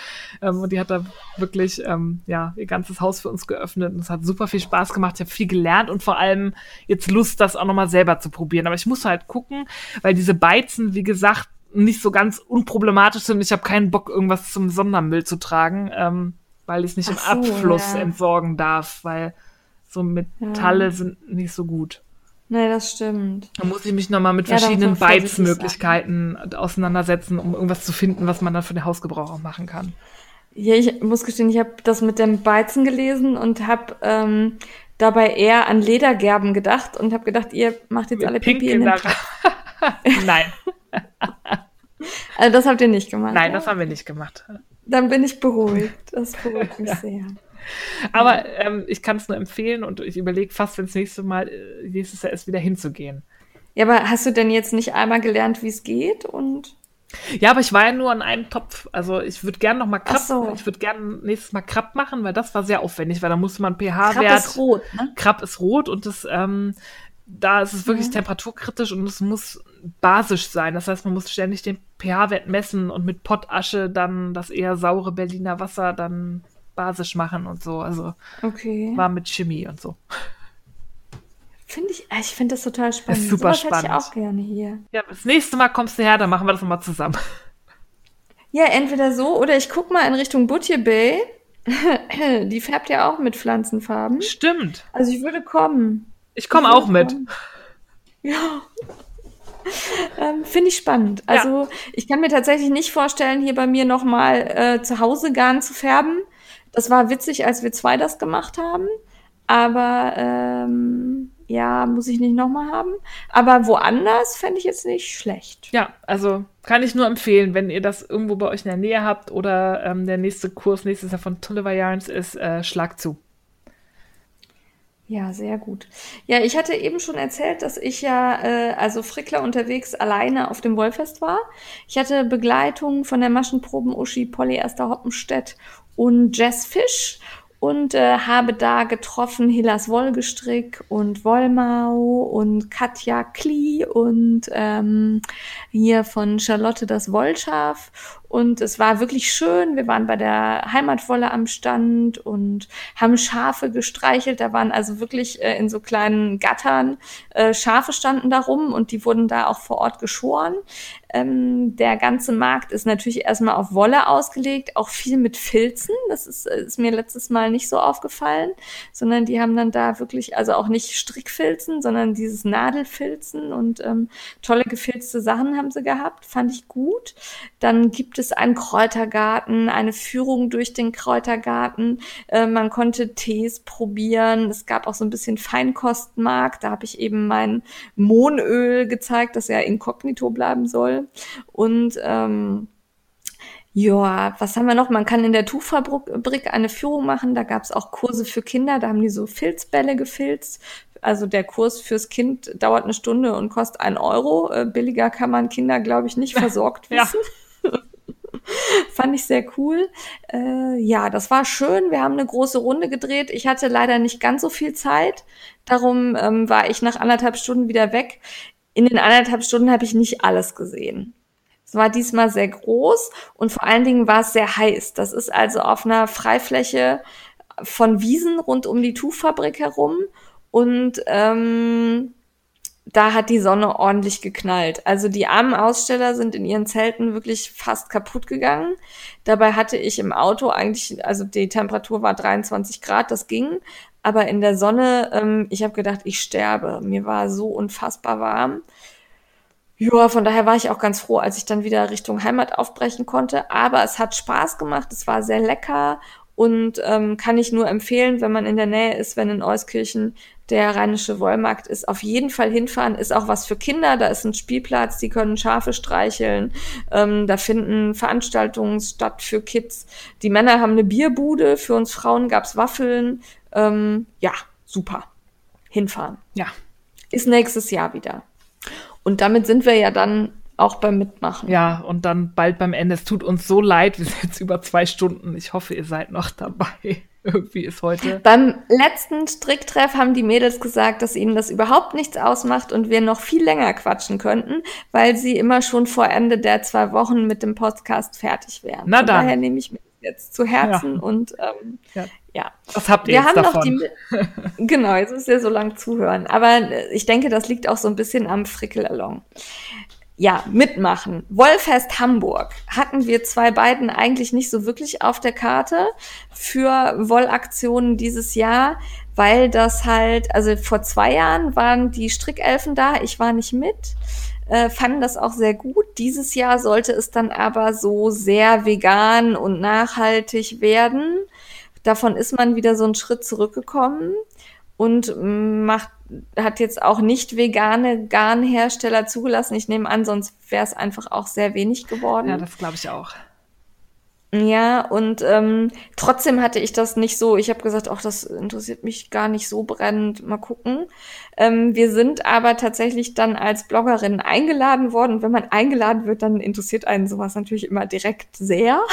Speaker 2: Ähm, und die hat da wirklich ähm, ja ihr ganzes Haus für uns geöffnet. Und es hat super viel Spaß gemacht. Ich habe viel gelernt und vor allem jetzt Lust, das auch nochmal selber zu probieren. Aber ich muss halt gucken, weil diese Beizen, wie gesagt, nicht so ganz unproblematisch sind. Ich habe keinen Bock, irgendwas zum Sondermüll zu tragen, ähm, weil ich es nicht Ach im so, Abfluss ja. entsorgen darf, weil so Metalle ja. sind nicht so gut.
Speaker 1: Nee, das stimmt.
Speaker 2: Da muss ich mich nochmal mit ja, verschiedenen Bytes-Möglichkeiten auseinandersetzen, um irgendwas zu finden, was man dann für den Hausgebrauch auch machen kann.
Speaker 1: Ja, ich muss gestehen, ich habe das mit dem Beizen gelesen und habe ähm, dabei eher an Ledergerben gedacht und habe gedacht, ihr macht jetzt mit alle Pipi in den
Speaker 2: Nein.
Speaker 1: also das habt ihr nicht gemacht.
Speaker 2: Nein, ja? das haben wir nicht gemacht.
Speaker 1: Dann bin ich beruhigt. Das beruhigt mich ja. sehr.
Speaker 2: Aber ähm, ich kann es nur empfehlen und ich überlege fast, wenn es nächste Mal, äh, nächstes Jahr ist, wieder hinzugehen.
Speaker 1: Ja, aber hast du denn jetzt nicht einmal gelernt, wie es geht und?
Speaker 2: Ja, aber ich war ja nur an einem Topf. Also ich würde gerne noch mal Krab, so. ich würde gerne nächstes Mal Krab machen, weil das war sehr aufwendig, weil da musste man pH-Wert. Krab
Speaker 1: ist rot, ne?
Speaker 2: Krab ist rot und das, ähm, da ist es wirklich mhm. temperaturkritisch und es muss basisch sein. Das heißt, man muss ständig den pH-Wert messen und mit Pottasche dann das eher saure Berliner Wasser dann basisch machen und so. Also
Speaker 1: okay.
Speaker 2: war mit Chemie und so.
Speaker 1: Finde ich, äh, ich finde das total spannend. Das
Speaker 2: ist super Sowas spannend.
Speaker 1: Hätte ich auch gerne hier.
Speaker 2: Ja, das nächste Mal kommst du her, dann machen wir das nochmal zusammen.
Speaker 1: Ja, entweder so oder ich guck mal in Richtung Butcher Bay. Die färbt ja auch mit Pflanzenfarben.
Speaker 2: Stimmt.
Speaker 1: Also ich würde kommen.
Speaker 2: Ich komme auch mit.
Speaker 1: Ja. ähm, Finde ich spannend. Also ja. ich kann mir tatsächlich nicht vorstellen, hier bei mir nochmal äh, zu Hause Garn zu färben. Das war witzig, als wir zwei das gemacht haben. Aber ähm, ja, muss ich nicht nochmal haben. Aber woanders fände ich jetzt nicht schlecht.
Speaker 2: Ja, also kann ich nur empfehlen, wenn ihr das irgendwo bei euch in der Nähe habt oder ähm, der nächste Kurs nächstes Jahr von Tulliver Yarns ist, äh, schlag zu.
Speaker 1: Ja, sehr gut. Ja, ich hatte eben schon erzählt, dass ich ja, äh, also Frickler unterwegs alleine auf dem Wollfest war. Ich hatte Begleitung von der Maschenproben-Uschi Polly Esther Hoppenstedt und Jess Fisch und äh, habe da getroffen Hillas Wollgestrick und Wollmau und Katja Klee und ähm, hier von Charlotte das Wollschaf und es war wirklich schön. Wir waren bei der Heimatwolle am Stand und haben Schafe gestreichelt. Da waren also wirklich äh, in so kleinen Gattern äh, Schafe standen da rum und die wurden da auch vor Ort geschoren. Ähm, der ganze Markt ist natürlich erstmal auf Wolle ausgelegt, auch viel mit Filzen. Das ist, äh, ist mir letztes Mal nicht so aufgefallen, sondern die haben dann da wirklich, also auch nicht Strickfilzen, sondern dieses Nadelfilzen und ähm, tolle gefilzte Sachen haben sie gehabt. Fand ich gut. Dann gibt einen Kräutergarten, eine Führung durch den Kräutergarten. Äh, man konnte Tees probieren. Es gab auch so ein bisschen Feinkostmarkt. Da habe ich eben mein Mohnöl gezeigt, das ja inkognito bleiben soll. Und ähm, ja, was haben wir noch? Man kann in der Tuchfabrik eine Führung machen. Da gab es auch Kurse für Kinder. Da haben die so Filzbälle gefilzt. Also der Kurs fürs Kind dauert eine Stunde und kostet einen Euro. Äh, billiger kann man Kinder, glaube ich, nicht versorgt wissen. Ja. Fand ich sehr cool. Äh, ja, das war schön. Wir haben eine große Runde gedreht. Ich hatte leider nicht ganz so viel Zeit. Darum ähm, war ich nach anderthalb Stunden wieder weg. In den anderthalb Stunden habe ich nicht alles gesehen. Es war diesmal sehr groß und vor allen Dingen war es sehr heiß. Das ist also auf einer Freifläche von Wiesen rund um die Tuchfabrik herum und ähm, da hat die Sonne ordentlich geknallt. Also die armen Aussteller sind in ihren Zelten wirklich fast kaputt gegangen. Dabei hatte ich im Auto eigentlich, also die Temperatur war 23 Grad, das ging. Aber in der Sonne, ähm, ich habe gedacht, ich sterbe. Mir war so unfassbar warm. Ja, von daher war ich auch ganz froh, als ich dann wieder Richtung Heimat aufbrechen konnte. Aber es hat Spaß gemacht, es war sehr lecker und ähm, kann ich nur empfehlen, wenn man in der Nähe ist, wenn in Euskirchen der rheinische Wollmarkt ist, auf jeden Fall hinfahren. Ist auch was für Kinder. Da ist ein Spielplatz, die können Schafe streicheln. Ähm, da finden Veranstaltungen statt für Kids. Die Männer haben eine Bierbude. Für uns Frauen gab's Waffeln. Ähm, ja, super. Hinfahren.
Speaker 2: Ja.
Speaker 1: Ist nächstes Jahr wieder. Und damit sind wir ja dann auch beim Mitmachen.
Speaker 2: Ja, und dann bald beim Ende. Es tut uns so leid, wir sind jetzt über zwei Stunden. Ich hoffe, ihr seid noch dabei. Irgendwie ist heute.
Speaker 1: Beim letzten Stricktreff haben die Mädels gesagt, dass ihnen das überhaupt nichts ausmacht und wir noch viel länger quatschen könnten, weil sie immer schon vor Ende der zwei Wochen mit dem Podcast fertig wären.
Speaker 2: Na
Speaker 1: Von
Speaker 2: dann.
Speaker 1: daher nehme ich mir jetzt zu Herzen ja. und ähm,
Speaker 2: ja.
Speaker 1: ja.
Speaker 2: Was habt ihr
Speaker 1: wir
Speaker 2: jetzt
Speaker 1: haben
Speaker 2: davon?
Speaker 1: noch die genau, jetzt ist ja so lang zuhören. Aber ich denke, das liegt auch so ein bisschen am Frickelalong ja, mitmachen. Wollfest Hamburg hatten wir zwei beiden eigentlich nicht so wirklich auf der Karte für Wollaktionen dieses Jahr, weil das halt, also vor zwei Jahren waren die Strickelfen da, ich war nicht mit, äh, fanden das auch sehr gut. Dieses Jahr sollte es dann aber so sehr vegan und nachhaltig werden. Davon ist man wieder so einen Schritt zurückgekommen und macht hat jetzt auch nicht vegane Garnhersteller zugelassen. Ich nehme an, sonst wäre es einfach auch sehr wenig geworden.
Speaker 2: Ja, das glaube ich auch.
Speaker 1: Ja, und ähm, trotzdem hatte ich das nicht so. Ich habe gesagt, ach, das interessiert mich gar nicht so brennend. Mal gucken. Ähm, wir sind aber tatsächlich dann als Bloggerin eingeladen worden. Und wenn man eingeladen wird, dann interessiert einen sowas natürlich immer direkt sehr.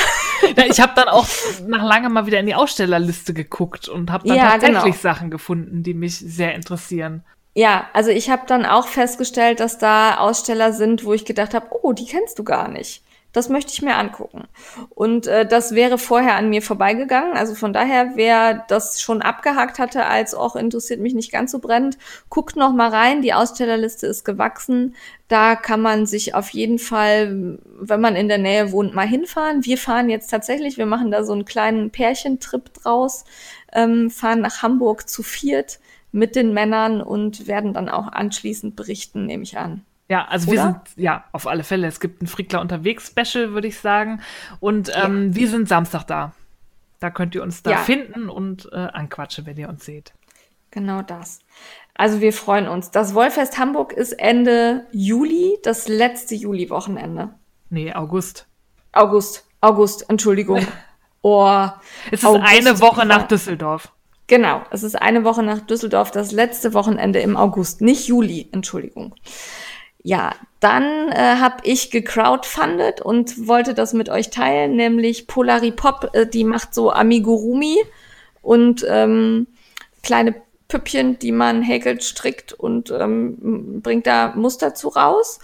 Speaker 2: Ja, ich habe dann auch nach langem mal wieder in die Ausstellerliste geguckt und habe dann
Speaker 1: Ja,
Speaker 2: tatsächlich
Speaker 1: genau.
Speaker 2: Sachen gefunden, die mich sehr interessieren.
Speaker 1: Ja, also ich habe dann auch festgestellt, dass da Aussteller sind, wo ich gedacht habe, oh, die kennst du gar nicht. Das möchte ich mir angucken. Und äh, das wäre vorher an mir vorbeigegangen. Also von daher, wer das schon abgehakt hatte, als auch interessiert mich nicht ganz so brennend, guckt noch mal rein. Die Ausstellerliste ist gewachsen. Da kann man sich auf jeden Fall, wenn man in der Nähe wohnt, mal hinfahren. Wir fahren jetzt tatsächlich, wir machen da so einen kleinen Pärchentrip draus, ähm, fahren nach Hamburg zu viert mit den Männern und werden dann auch anschließend berichten, nehme ich an.
Speaker 2: Ja, also Oder? wir sind, ja, auf alle Fälle. Es gibt ein Frickler unterwegs Special, würde ich sagen. Und ähm, ja. wir sind Samstag da. Da könnt ihr uns da ja. finden und äh, anquatschen, wenn ihr uns seht.
Speaker 1: Genau das. Also wir freuen uns. Das Wollfest Hamburg ist Ende Juli, das letzte Juli-Wochenende.
Speaker 2: Nee, August.
Speaker 1: August. August, Entschuldigung.
Speaker 2: Oh, es ist August eine Woche nach Düsseldorf.
Speaker 1: Genau, es ist eine Woche nach Düsseldorf, das letzte Wochenende im August, nicht Juli, Entschuldigung. Ja, dann äh, habe ich gecrowdfundet und wollte das mit euch teilen, nämlich Polaripop, äh, die macht so Amigurumi und ähm, kleine Püppchen, die man häkelt, strickt und ähm, bringt da Muster zu raus.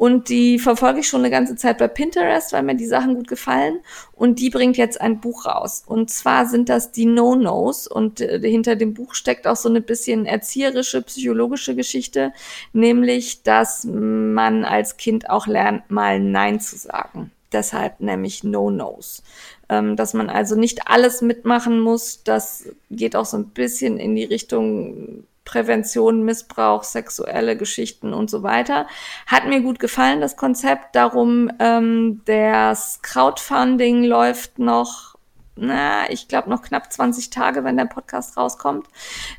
Speaker 1: Und die verfolge ich schon eine ganze Zeit bei Pinterest, weil mir die Sachen gut gefallen. Und die bringt jetzt ein Buch raus. Und zwar sind das die No-Nos. Und äh, hinter dem Buch steckt auch so eine bisschen erzieherische, psychologische Geschichte, nämlich, dass man als Kind auch lernt, mal Nein zu sagen. Deshalb nämlich No-Nos ähm, dass man also nicht alles mitmachen muss. Das geht auch so ein bisschen in die Richtung Prävention, Missbrauch, sexuelle Geschichten und so weiter. Hat mir gut gefallen, das Konzept. Darum, ähm, das Crowdfunding läuft noch na, ich glaube noch knapp 20 Tage, wenn der Podcast rauskommt.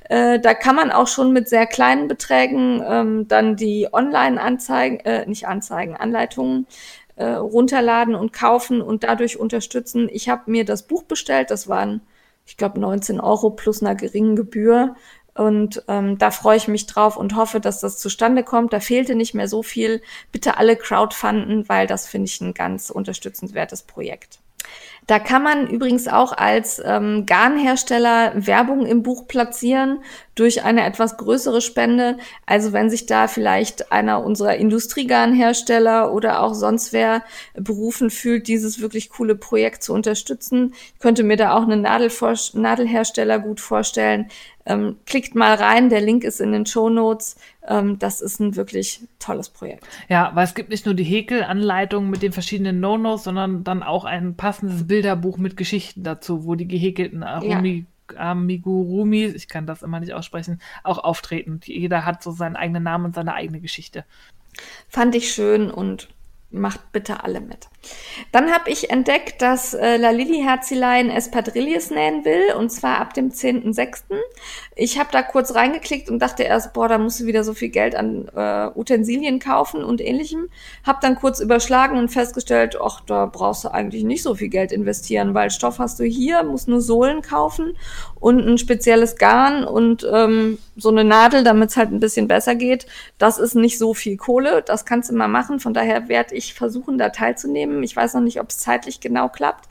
Speaker 1: Äh, da kann man auch schon mit sehr kleinen Beträgen ähm, dann die Online-Anzeigen, äh, nicht Anzeigen, Anleitungen äh, runterladen und kaufen und dadurch unterstützen. Ich habe mir das Buch bestellt, das waren, ich glaube, 19 Euro plus einer geringen Gebühr. Und ähm, da freue ich mich drauf und hoffe, dass das zustande kommt. Da fehlte nicht mehr so viel. Bitte alle crowdfunden, weil das finde ich ein ganz unterstützenswertes Projekt. Da kann man übrigens auch als ähm, Garnhersteller Werbung im Buch platzieren durch eine etwas größere Spende. Also wenn sich da vielleicht einer unserer Industriegarnhersteller oder auch sonst wer berufen fühlt, dieses wirklich coole Projekt zu unterstützen, könnte mir da auch einen Nadelhersteller gut vorstellen. Ähm, klickt mal rein, der Link ist in den Show Notes. Ähm, das ist ein wirklich tolles Projekt.
Speaker 2: Ja, weil es gibt nicht nur die Häkelanleitung mit den verschiedenen No-Nos, sondern dann auch ein passendes Bilderbuch mit Geschichten dazu, wo die gehäkelten Arumi ja. Amigurumi, ich kann das immer nicht aussprechen, auch auftreten. Jeder hat so seinen eigenen Namen und seine eigene Geschichte.
Speaker 1: Fand ich schön und macht bitte alle mit. Dann habe ich entdeckt, dass äh, La Lili Herzilein Espadrilles nähen will und zwar ab dem 10.06. Ich habe da kurz reingeklickt und dachte erst, boah, da musst du wieder so viel Geld an äh, Utensilien kaufen und ähnlichem. Hab dann kurz überschlagen und festgestellt, ach, da brauchst du eigentlich nicht so viel Geld investieren, weil Stoff hast du hier, musst nur Sohlen kaufen und ein spezielles Garn und ähm, so eine Nadel, damit es halt ein bisschen besser geht. Das ist nicht so viel Kohle, das kannst du mal machen. Von daher werde ich versuchen, da teilzunehmen. Ich weiß noch nicht, ob es zeitlich genau klappt,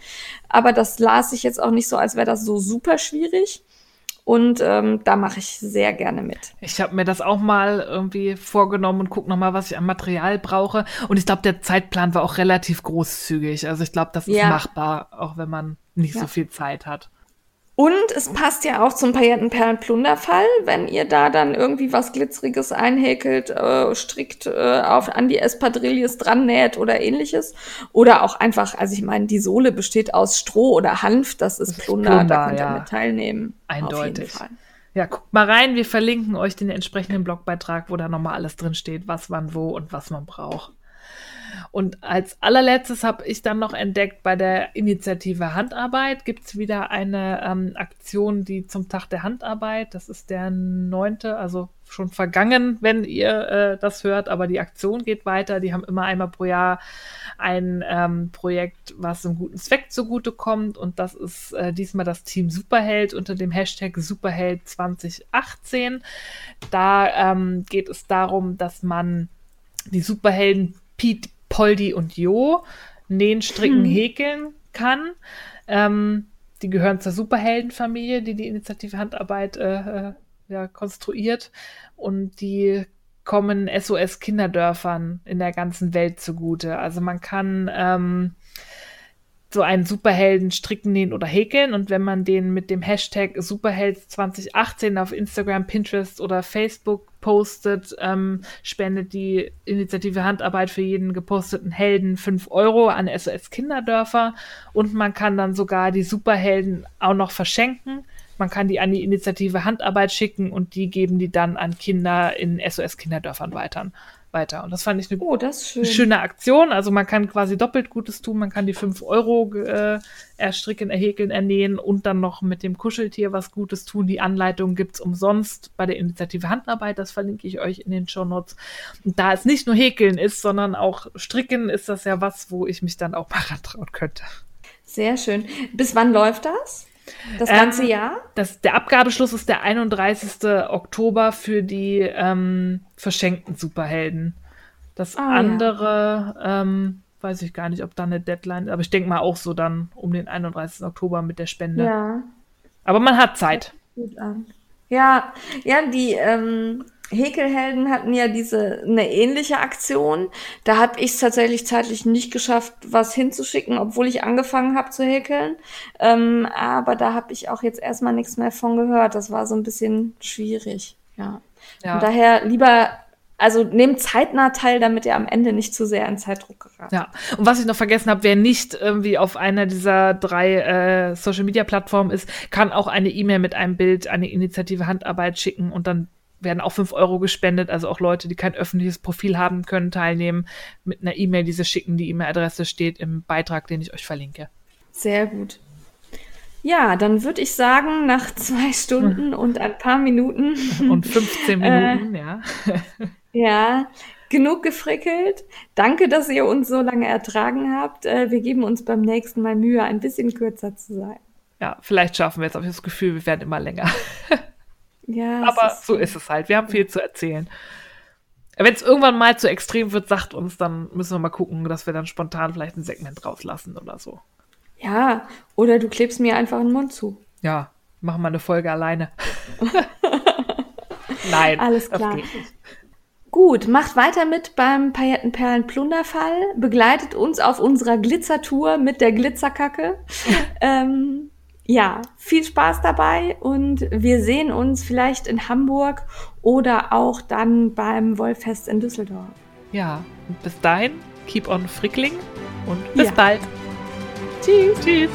Speaker 1: aber das las ich jetzt auch nicht so, als wäre das so super schwierig. Und ähm, da mache ich sehr gerne mit.
Speaker 2: Ich habe mir das auch mal irgendwie vorgenommen und gucke nochmal, was ich an Material brauche. Und ich glaube, der Zeitplan war auch relativ großzügig. Also ich glaube, das ist ja. machbar, auch wenn man nicht ja. so viel Zeit hat.
Speaker 1: Und es passt ja auch zum Paillettenperlenplunderfall, wenn ihr da dann irgendwie was Glitzeriges einhäkelt, äh, strickt, äh, auf, an die Espadrilles dran näht oder ähnliches. Oder auch einfach, also ich meine, die Sohle besteht aus Stroh oder Hanf, das ist, das ist Plunder, Plunder, da könnt ihr ja. mit teilnehmen.
Speaker 2: Eindeutig. Ja, guckt mal rein, wir verlinken euch den entsprechenden Blogbeitrag, wo da nochmal alles drin steht, was wann wo und was man braucht. Und als allerletztes habe ich dann noch entdeckt, bei der Initiative Handarbeit gibt es wieder eine ähm, Aktion, die zum Tag der Handarbeit, das ist der neunte, also schon vergangen, wenn ihr äh, das hört, aber die Aktion geht weiter. Die haben immer einmal pro Jahr ein ähm, Projekt, was einem guten Zweck zugutekommt und das ist äh, diesmal das Team Superheld unter dem Hashtag Superheld 2018. Da ähm, geht es darum, dass man die Superhelden Pete Poldi und Jo nähen, stricken, hm. häkeln kann. Ähm, die gehören zur Superheldenfamilie, die die Initiative Handarbeit äh, äh, ja, konstruiert. Und die kommen SOS-Kinderdörfern in der ganzen Welt zugute. Also man kann ähm, so einen Superhelden stricken, nähen oder häkeln. Und wenn man den mit dem Hashtag Superheld 2018 auf Instagram, Pinterest oder Facebook postet, ähm, spendet die Initiative Handarbeit für jeden geposteten Helden 5 Euro an SOS Kinderdörfer. Und man kann dann sogar die Superhelden auch noch verschenken. Man kann die an die Initiative Handarbeit schicken und die geben die dann an Kinder in SOS Kinderdörfern weiter weiter. Und das fand ich eine
Speaker 1: oh, schön.
Speaker 2: schöne Aktion. Also man kann quasi doppelt Gutes tun. Man kann die 5 Euro äh, erstricken, erhäkeln, ernähen und dann noch mit dem Kuscheltier was Gutes tun. Die Anleitung gibt's umsonst bei der Initiative Handarbeit. Das verlinke ich euch in den Show Notes. Und da es nicht nur Häkeln ist, sondern auch Stricken, ist das ja was, wo ich mich dann auch mal rantrauen könnte.
Speaker 1: Sehr schön. Bis wann läuft das? Das ganze ähm, Jahr?
Speaker 2: Das, der Abgabeschluss ist der 31. Oktober für die ähm, verschenkten Superhelden. Das ah, andere, ja. ähm, weiß ich gar nicht, ob da eine Deadline ist, aber ich denke mal auch so dann um den 31. Oktober mit der Spende.
Speaker 1: Ja.
Speaker 2: Aber man hat Zeit.
Speaker 1: Ja, ja, die ähm, Häkelhelden hatten ja diese eine ähnliche Aktion. Da habe ich es tatsächlich zeitlich nicht geschafft, was hinzuschicken, obwohl ich angefangen habe zu häkeln. Ähm, aber da habe ich auch jetzt erstmal nichts mehr von gehört. Das war so ein bisschen schwierig. Ja. ja. Und daher lieber also nehmt zeitnah teil, damit ihr am Ende nicht zu sehr in Zeitdruck geraten.
Speaker 2: Ja, und was ich noch vergessen habe, wer nicht irgendwie auf einer dieser drei äh, Social-Media-Plattformen ist, kann auch eine E-Mail mit einem Bild, eine Initiative Handarbeit schicken und dann werden auch fünf Euro gespendet. Also auch Leute, die kein öffentliches Profil haben, können teilnehmen mit einer E-Mail, die sie schicken. Die E-Mail-Adresse steht im Beitrag, den ich euch verlinke.
Speaker 1: Sehr gut. Ja, dann würde ich sagen, nach zwei Stunden und ein paar Minuten.
Speaker 2: Und 15 Minuten,
Speaker 1: äh, ja. ja, genug gefrickelt. Danke, dass ihr uns so lange ertragen habt. Äh, wir geben uns beim nächsten Mal Mühe, ein bisschen kürzer zu sein.
Speaker 2: Ja, vielleicht schaffen wir ich habe das Gefühl, wir werden immer länger.
Speaker 1: Ja,
Speaker 2: aber ist so ist es halt. Wir haben viel zu erzählen. Wenn es irgendwann mal zu extrem wird, sagt uns, dann müssen wir mal gucken, dass wir dann spontan vielleicht ein Segment rauslassen oder so.
Speaker 1: Ja, oder du klebst mir einfach den Mund zu.
Speaker 2: Ja, machen wir eine Folge alleine. Nein.
Speaker 1: Alles klar. Gut, macht weiter mit beim Paillettenperlen-Plunderfall. Begleitet uns auf unserer Glitzertour mit der Glitzerkacke. ähm, ja, viel Spaß dabei und wir sehen uns vielleicht in Hamburg oder auch dann beim Wollfest in Düsseldorf.
Speaker 2: Ja, und bis dahin, keep on frickling und bis ja. bald.
Speaker 1: Tschüss. Tschüss.